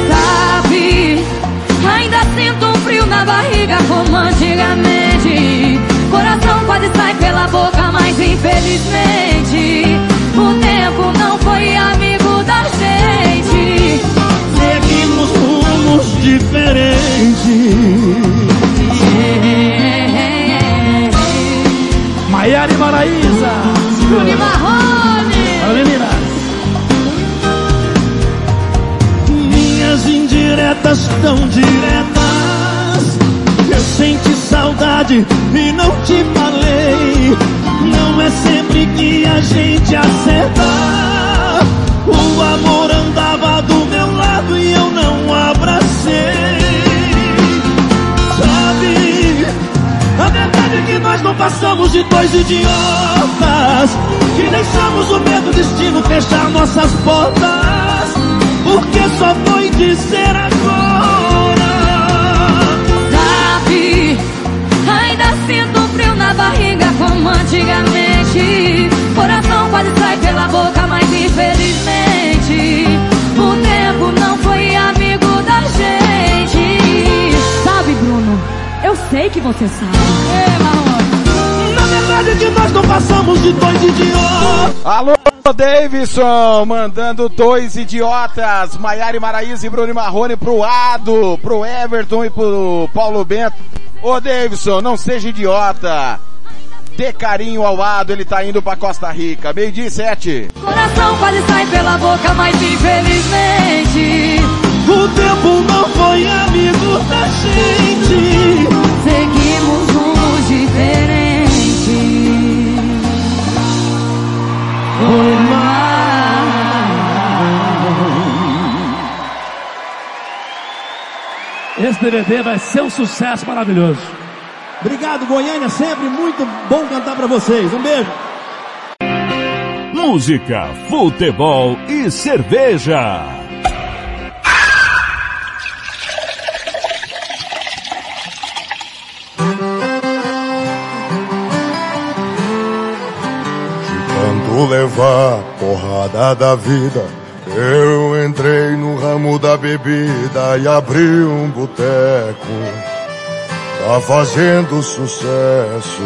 Sabe? Ainda sinto um frio na barriga como antigamente. Coração quase sai pela boca, mas infelizmente rumos diferentes Maiara e Maraísa Bruno Marrone. Minhas indiretas tão diretas. Eu senti saudade e não te falei. Não é sempre que a gente acerta. O amor andava nós não passamos de dois idiotas Que deixamos o medo do destino fechar nossas portas Porque só foi dizer agora Sabe? Ainda sinto frio na barriga como antigamente. Sei que você sabe. Na verdade que nós não passamos de dois idiotas Alô, Davidson, mandando dois idiotas, Maiara Maraísa e Bruno Marrone pro Ado, pro Everton e pro Paulo Bento. Ô Davidson, não seja idiota. Dê carinho ao Ado, ele tá indo pra Costa Rica. Meio dia e sete. Coração quase sai pela boca, mas infelizmente O tempo não foi amigo da gente seguimos rumos diferentes. Esse DVD vai ser um sucesso maravilhoso. Obrigado, Goiânia, sempre muito bom cantar pra vocês. Um beijo. Música, futebol e cerveja. Tanto levar porrada da vida, eu entrei no ramo da bebida e abri um boteco. Tá fazendo sucesso.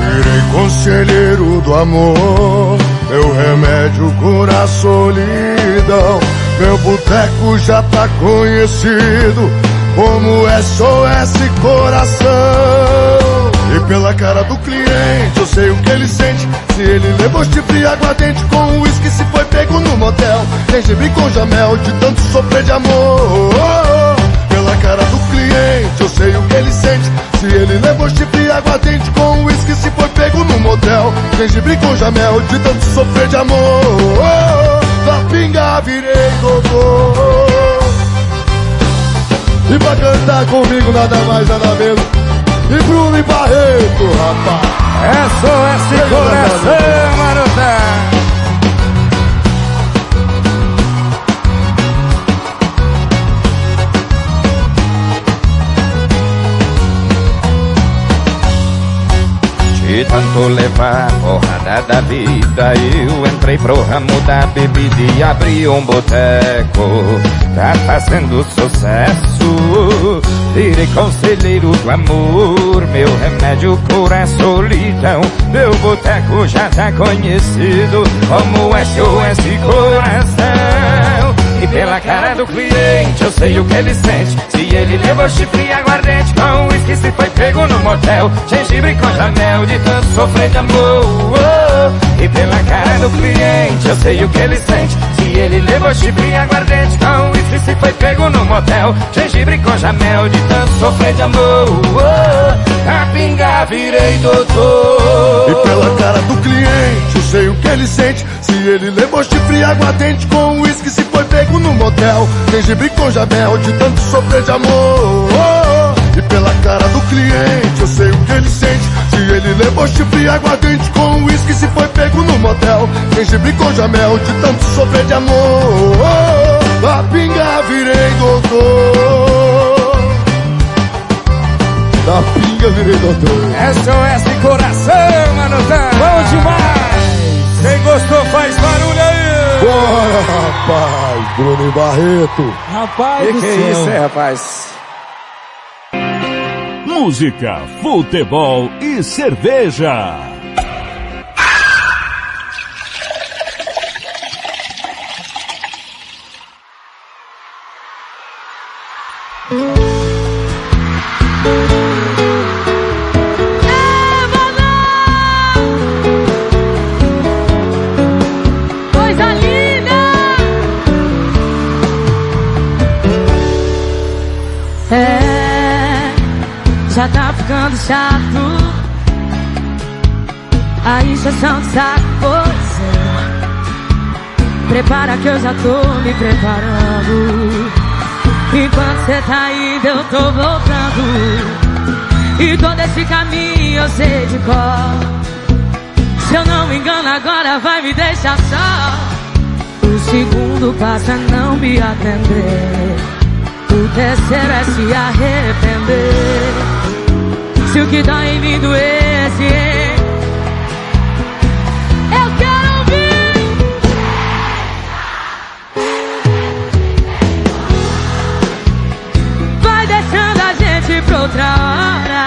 Virei conselheiro do amor, meu remédio cura a solidão. Meu boteco já tá conhecido como SOS Coração. Pela cara do cliente, eu sei o que ele sente. Se ele levou chifre aguardente com uísque, se foi pego no motel. Gengibre com jamel, de tanto sofrer de amor. Pela cara do cliente, eu sei o que ele sente. Se ele levou chifre aguardente com uísque, se foi pego no motel. Gengibre com jamel, de tanto sofrer de amor. Da pinga virei doutor. E pra cantar comigo nada mais nada menos E Bruno e Barreto, rapaz SOS Coração, marota. De tanto levar porrada da vida, eu entrei pro ramo da bebida e abri um boteco. Tá fazendo sucesso, virei conselheiro do amor. Meu remédio cura a solidão. Meu boteco já tá conhecido como SOS Coração. Pela cara do cliente eu sei o que ele sente Se ele levou chifre e aguardente Com uísque se foi pego no motel Gengibre com janel de tanto sofrer de amor oh. E pela cara do cliente eu sei o que ele sente Se ele levou chifre e aguardente Com uísque se foi pego no motel Gengibre com janel de tanto sofrer de amor oh. A pinga virei doutor E pela cara do cliente, eu sei o que ele sente. Se ele levou chifre e aguardente com uísque, se foi pego no motel. Gengibre com jamel, de tanto sofrer de amor. E pela cara do cliente, eu sei o que ele sente. Se ele levou chifre e aguardente com uísque, se foi pego no motel. Gengibre com jamel, de tanto sofrer de amor. A pinga virei doutor. Da pinga virei doutor. SOS coração, manozão. Bom demais. Quem gostou faz barulho aí. Bora, rapaz. Bruno e Barreto. Rapaz Que do que é céu. isso, é, rapaz? Música, futebol e cerveja. Chato. A injeção de saco. Prepara que eu já tô me preparando. Enquanto cê tá indo, eu tô voltando. E todo esse caminho eu sei de cor. Se eu não me engano, agora vai me deixar só. O segundo passo é não me atender. O terceiro é se arrepender. Se o que dói em mim doesse, hein? eu quero ouvir. Vai deixando a gente pra outra hora.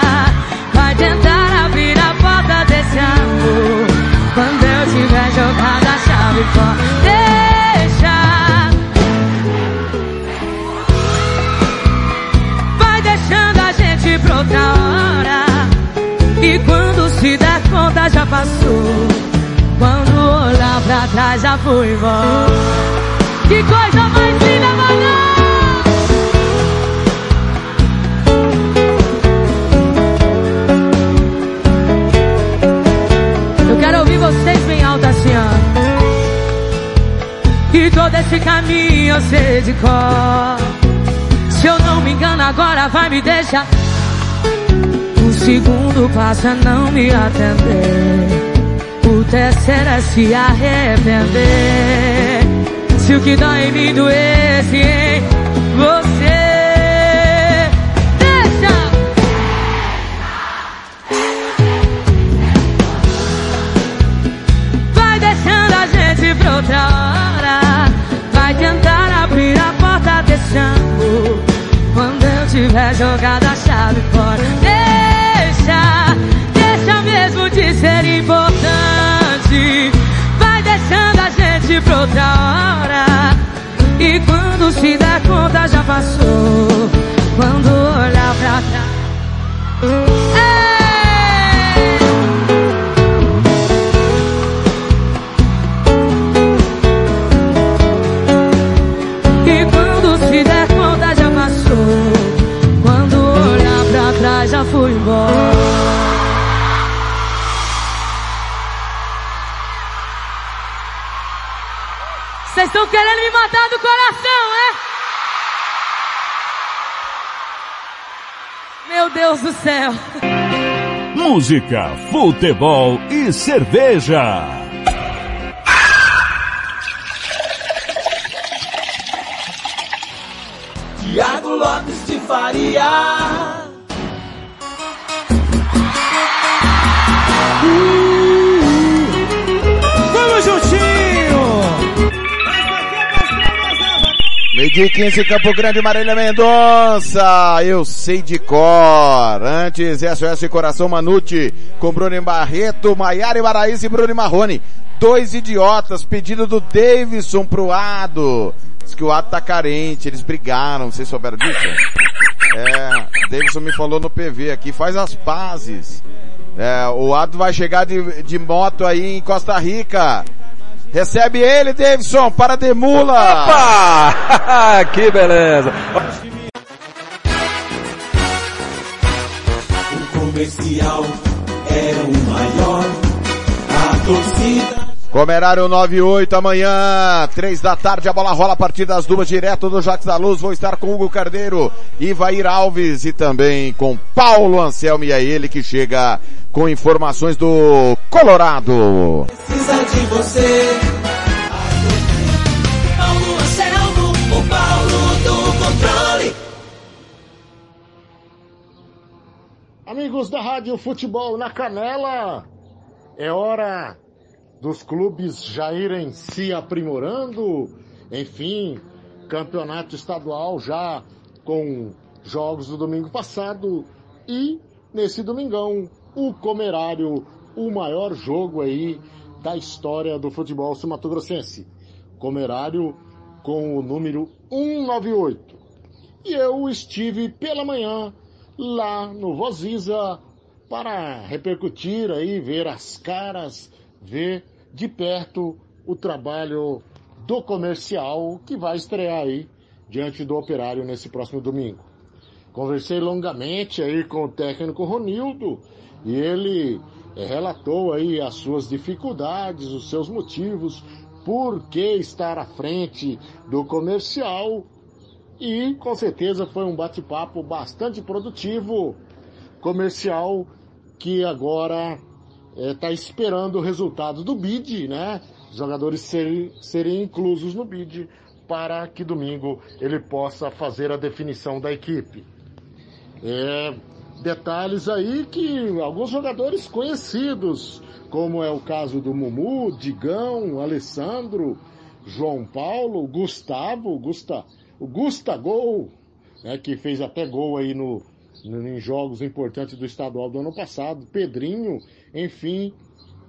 Vai tentar abrir a porta desse amor. Quando eu tiver jogado a chave fora. E quando se der conta já passou. Quando olhar pra trás já foi embora. Que coisa mais linda, mano! Eu quero ouvir vocês bem alto assim, ó. E todo esse caminho eu sei de cor. Se eu não me engano, agora vai me deixar. Segundo passo é não me atender. O terceiro é se arrepender. Se o que dói em mim doesse em você. Deixa! Vai deixando a gente pra outra hora. Vai tentar abrir a porta desse amor. Quando eu tiver jogado outra hora. E quando se der conta já passou. Quando olhar pra trás. Querendo me matar do coração, é? Meu Deus do céu. Música, futebol e cerveja. Tiago Lopes de Faria. Meio-dia e 15, Campo Grande, Marília Mendonça. Eu sei de cor. Antes, SOS Coração Manute, com Bruno Barreto, Maiara Baraísa e Bruno Marrone. Dois idiotas, pedido do Davidson pro Ado. Diz que o Ado tá carente, eles brigaram, vocês souberam disso? É, Davidson me falou no PV aqui, faz as pazes. É, o Ado vai chegar de, de moto aí em Costa Rica. Recebe ele, Davidson, para de mula! Opa! que beleza! O comercial era o maior. A torcida. Comerário 98 amanhã, três da tarde, a bola rola a partir das duas, direto do Jacques da Luz. Vou estar com Hugo Carneiro, Ivair Alves e também com Paulo Anselmo e é ele que chega com informações do Colorado. Precisa de você. Paulo Anselmo, o Paulo do controle. Amigos da Rádio Futebol na Canela, é hora dos clubes já irem se aprimorando. Enfim, campeonato estadual já com jogos do domingo passado e nesse domingão o Comerário, o maior jogo aí da história do futebol sumatogrossense. Comerário com o número 198. E eu estive pela manhã lá no Voziza para repercutir aí, ver as caras, ver de perto o trabalho do comercial que vai estrear aí diante do operário nesse próximo domingo. Conversei longamente aí com o técnico Ronildo e ele eh, relatou aí as suas dificuldades, os seus motivos, por que estar à frente do comercial e com certeza foi um bate-papo bastante produtivo, comercial que agora está esperando o resultado do bid, né? Jogadores serem, serem inclusos no bid para que domingo ele possa fazer a definição da equipe. É, detalhes aí que alguns jogadores conhecidos, como é o caso do Mumu, Digão, Alessandro, João Paulo, Gustavo, Gusta, o Gusta Gol, né, que fez até gol aí no, em jogos importantes do estadual do ano passado, Pedrinho, enfim,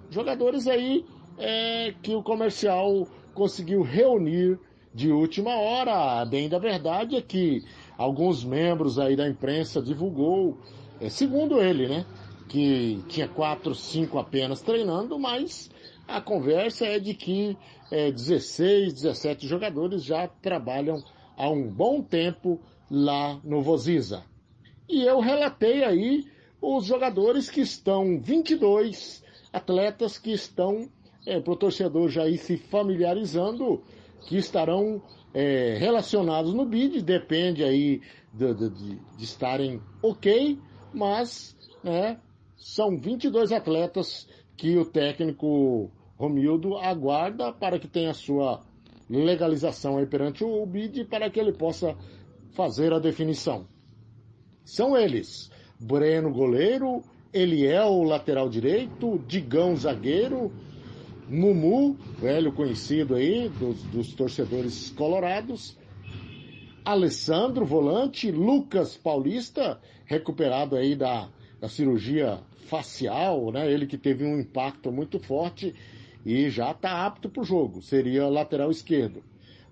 jogadores aí é, que o comercial conseguiu reunir de última hora. Bem da verdade é que alguns membros aí da imprensa divulgou, é, segundo ele, né, que tinha quatro, cinco apenas treinando, mas a conversa é de que é, 16, 17 jogadores já trabalham há um bom tempo lá no Voziza. E eu relatei aí os jogadores que estão, 22 atletas que estão, é, para o torcedor já ir se familiarizando, que estarão é, relacionados no bid, depende aí de, de, de, de estarem ok, mas né, são 22 atletas que o técnico Romildo aguarda para que tenha sua legalização aí perante o BID para que ele possa fazer a definição. São eles, Breno goleiro, Eliel lateral direito, Digão zagueiro, Mumu, velho conhecido aí dos, dos torcedores colorados, Alessandro volante, Lucas Paulista, recuperado aí da, da cirurgia facial, né? Ele que teve um impacto muito forte e já está apto para o jogo. Seria lateral esquerdo.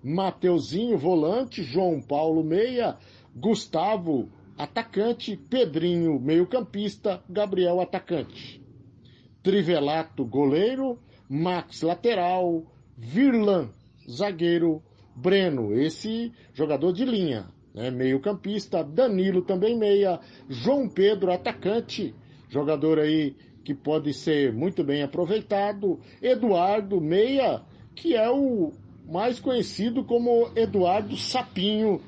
Mateuzinho, volante, João Paulo, meia, Gustavo, atacante, Pedrinho, meio-campista, Gabriel, atacante. Trivelato, goleiro, Max, lateral, Virlan, zagueiro, Breno, esse jogador de linha, né? meio-campista, Danilo também meia, João Pedro, atacante, jogador aí que pode ser muito bem aproveitado, Eduardo Meia, que é o mais conhecido como Eduardo Sapinho,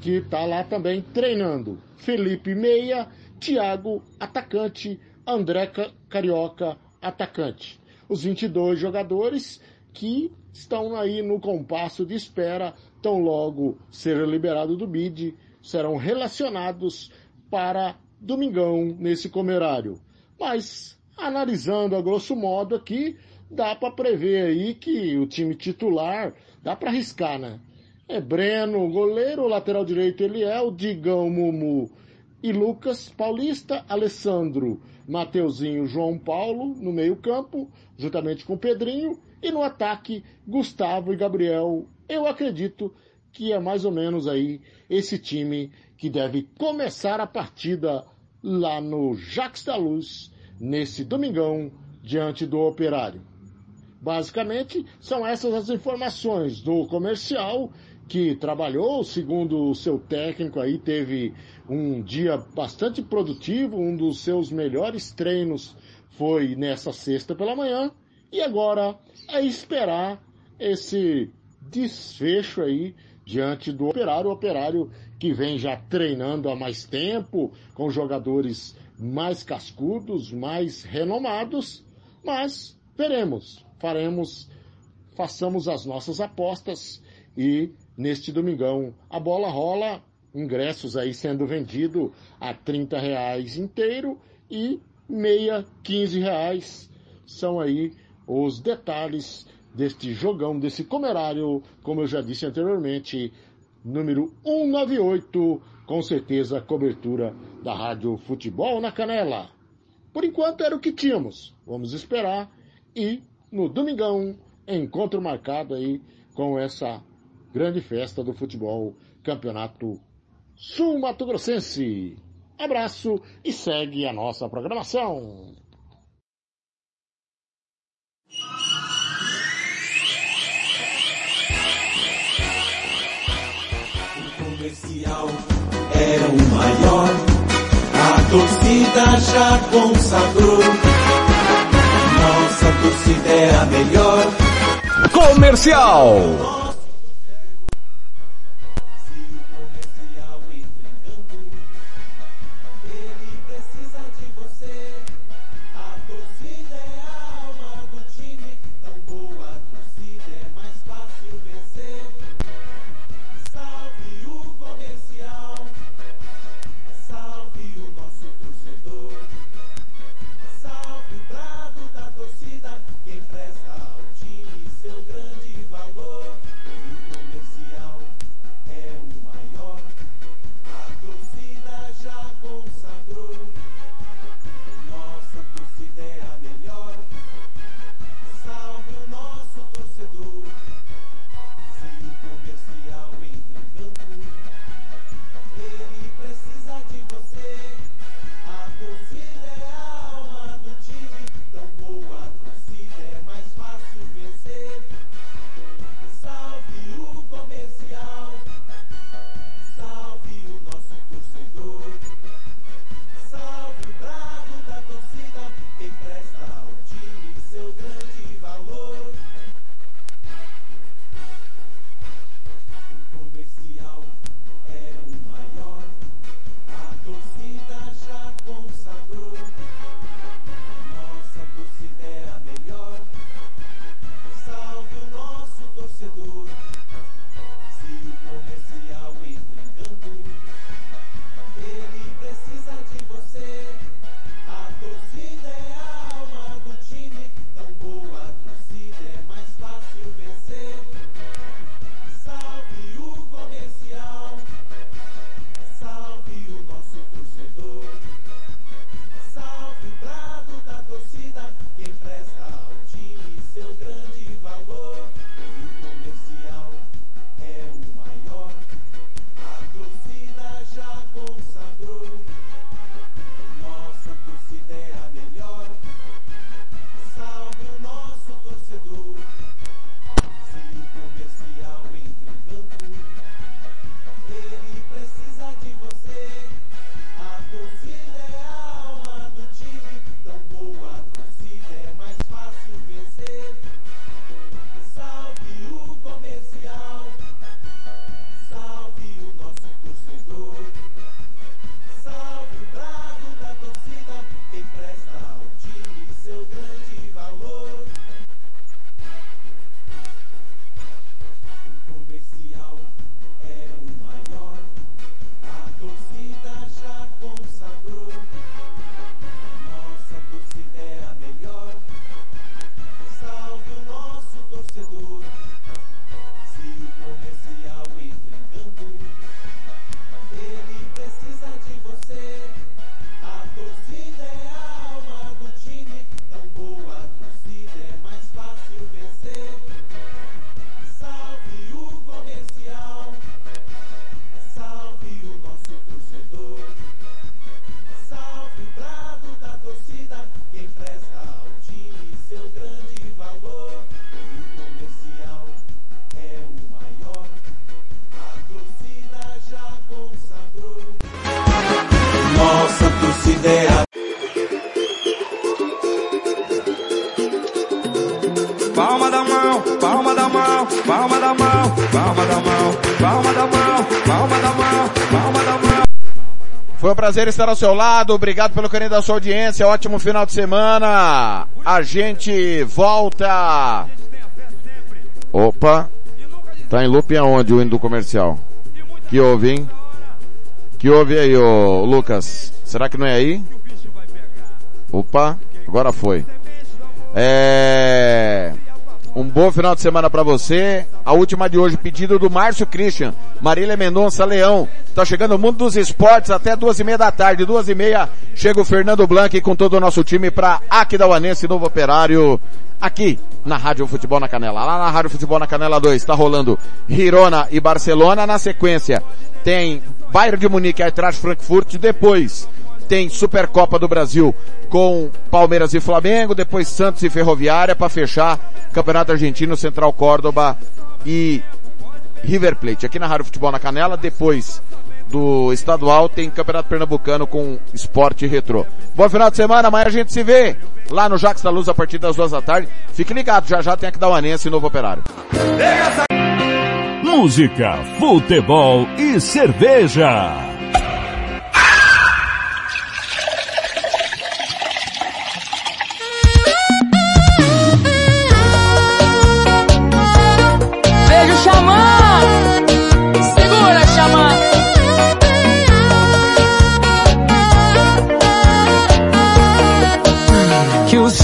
que está lá também treinando. Felipe Meia, Thiago, atacante, André Carioca, atacante. Os 22 jogadores que estão aí no compasso de espera, tão logo ser liberado do BID, serão relacionados para domingão nesse comerário. Mas, analisando a grosso modo aqui, dá para prever aí que o time titular, dá para arriscar, né? É Breno, goleiro, lateral direito Eliel, Digão, Mumu e Lucas, Paulista, Alessandro, Mateuzinho, João Paulo no meio campo, juntamente com Pedrinho, e no ataque, Gustavo e Gabriel. Eu acredito que é mais ou menos aí esse time que deve começar a partida lá no Jacques da Luz, nesse domingão, diante do Operário. Basicamente, são essas as informações do comercial que trabalhou, segundo o seu técnico aí, teve um dia bastante produtivo, um dos seus melhores treinos foi nessa sexta pela manhã, E agora é esperar esse desfecho aí diante do operário, operário que vem já treinando há mais tempo, com jogadores mais cascudos, mais renomados, mas veremos, faremos, façamos as nossas apostas e neste domingão a bola rola, ingressos aí sendo vendido a 30 reais inteiro e meia 15 reais. São aí os detalhes deste jogão, desse comerário, como eu já disse anteriormente, número 198, com certeza cobertura da Rádio Futebol na Canela. Por enquanto era o que tínhamos. Vamos esperar e no domingão encontro marcado aí com essa grande festa do futebol, Campeonato Sul Mato Grossense. Abraço e segue a nossa programação. O comercial era o maior, a torcida já consagrou. Nossa torcida é a melhor. Comercial. Prazer estar ao seu lado. Obrigado pelo carinho da sua audiência. Ótimo final de semana. A gente volta. Opa. Tá em loop aonde o hino do comercial? Que houve, hein? Que houve aí, ô Lucas? Será que não é aí? Opa, agora foi. É... Um bom final de semana para você. A última de hoje, pedido do Márcio Christian, Marília Mendonça Leão. Tá chegando o mundo dos esportes até duas e meia da tarde. Duas e meia chega o Fernando Blanc com todo o nosso time para Aquidauanense Novo Operário. Aqui na Rádio Futebol na Canela. Lá na Rádio Futebol na Canela 2 está rolando Girona e Barcelona. Na sequência tem Bayern de Munique, Eintracht Frankfurt. Depois tem Supercopa do Brasil com Palmeiras e Flamengo, depois Santos e Ferroviária para fechar Campeonato Argentino, Central Córdoba e River Plate. Aqui na Rádio Futebol na Canela, depois do estadual tem Campeonato Pernambucano com esporte retrô. Bom final de semana, amanhã a gente se vê lá no Jax da Luz a partir das duas da tarde. Fique ligado, já já tem que dar o Anense e Novo Operário. Música, futebol e cerveja.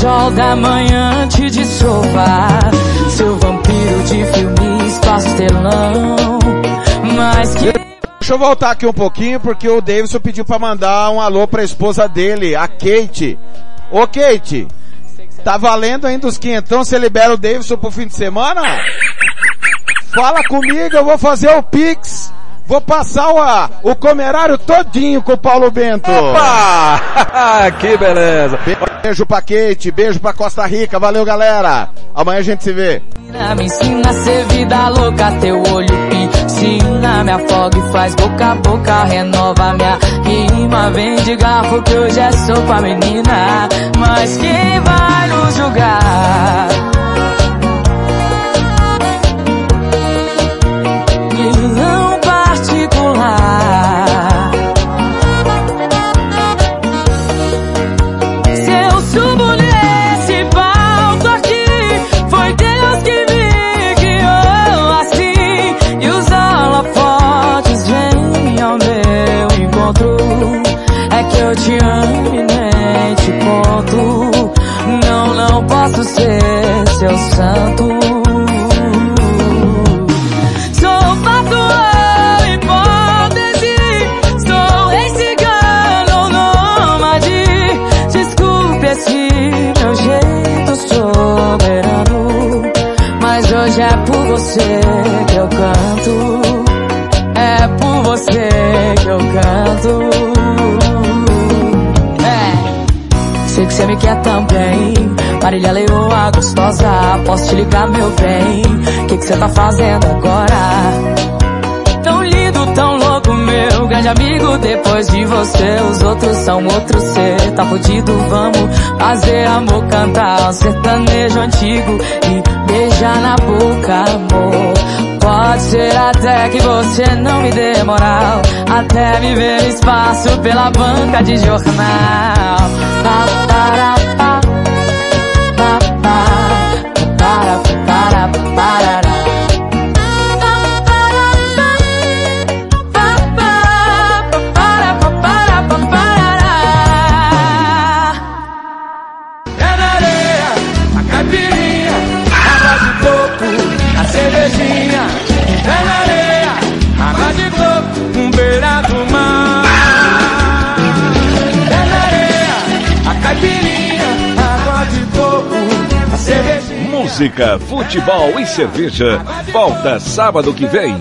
Sol da manhã te dissolva Seu vampiro de filmes pastelão Mas que... Deixa eu voltar aqui um pouquinho porque o Davidson pediu para mandar um alô pra esposa dele, a Kate. Ô Kate, tá valendo ainda os quinhentão, você libera o Davidson pro fim de semana? Fala comigo, eu vou fazer o Pix. Vou passar o, o comerário todinho com o Paulo Bento. Opa! que beleza. Beijo pra Kate, beijo pra Costa Rica, valeu galera. Amanhã a gente se vê. Me ensina a ser vida louca, teu olho piscina, me afoga e faz boca a boca, renova minha rima, vem de garfo que hoje é sopa menina, mas quem vai nos julgar? Eu te amo e nem te conto. Não, não posso ser seu santo. Sou fato hipótese, sou rei cigano nômade. Desculpe esse meu jeito soberano, mas hoje é por você É. Sei que quer também. Marília Leoa gostosa, posso te ligar, meu bem? Que que você tá fazendo agora? Tão lindo, tão louco, meu grande amigo. Depois de você, os outros são outro ser. Tá fudido, vamos fazer amor, cantar um sertanejo antigo e beijar na boca, amor. Pode ser até que você não me dê moral, até me ver espaço pela banca de jornal. Cervejinha. É na areia, água de coco, um beira do mar. É na areia, a caipirinha, água de coco, a cervejinha. Música, futebol e cerveja. Volta sábado que vem.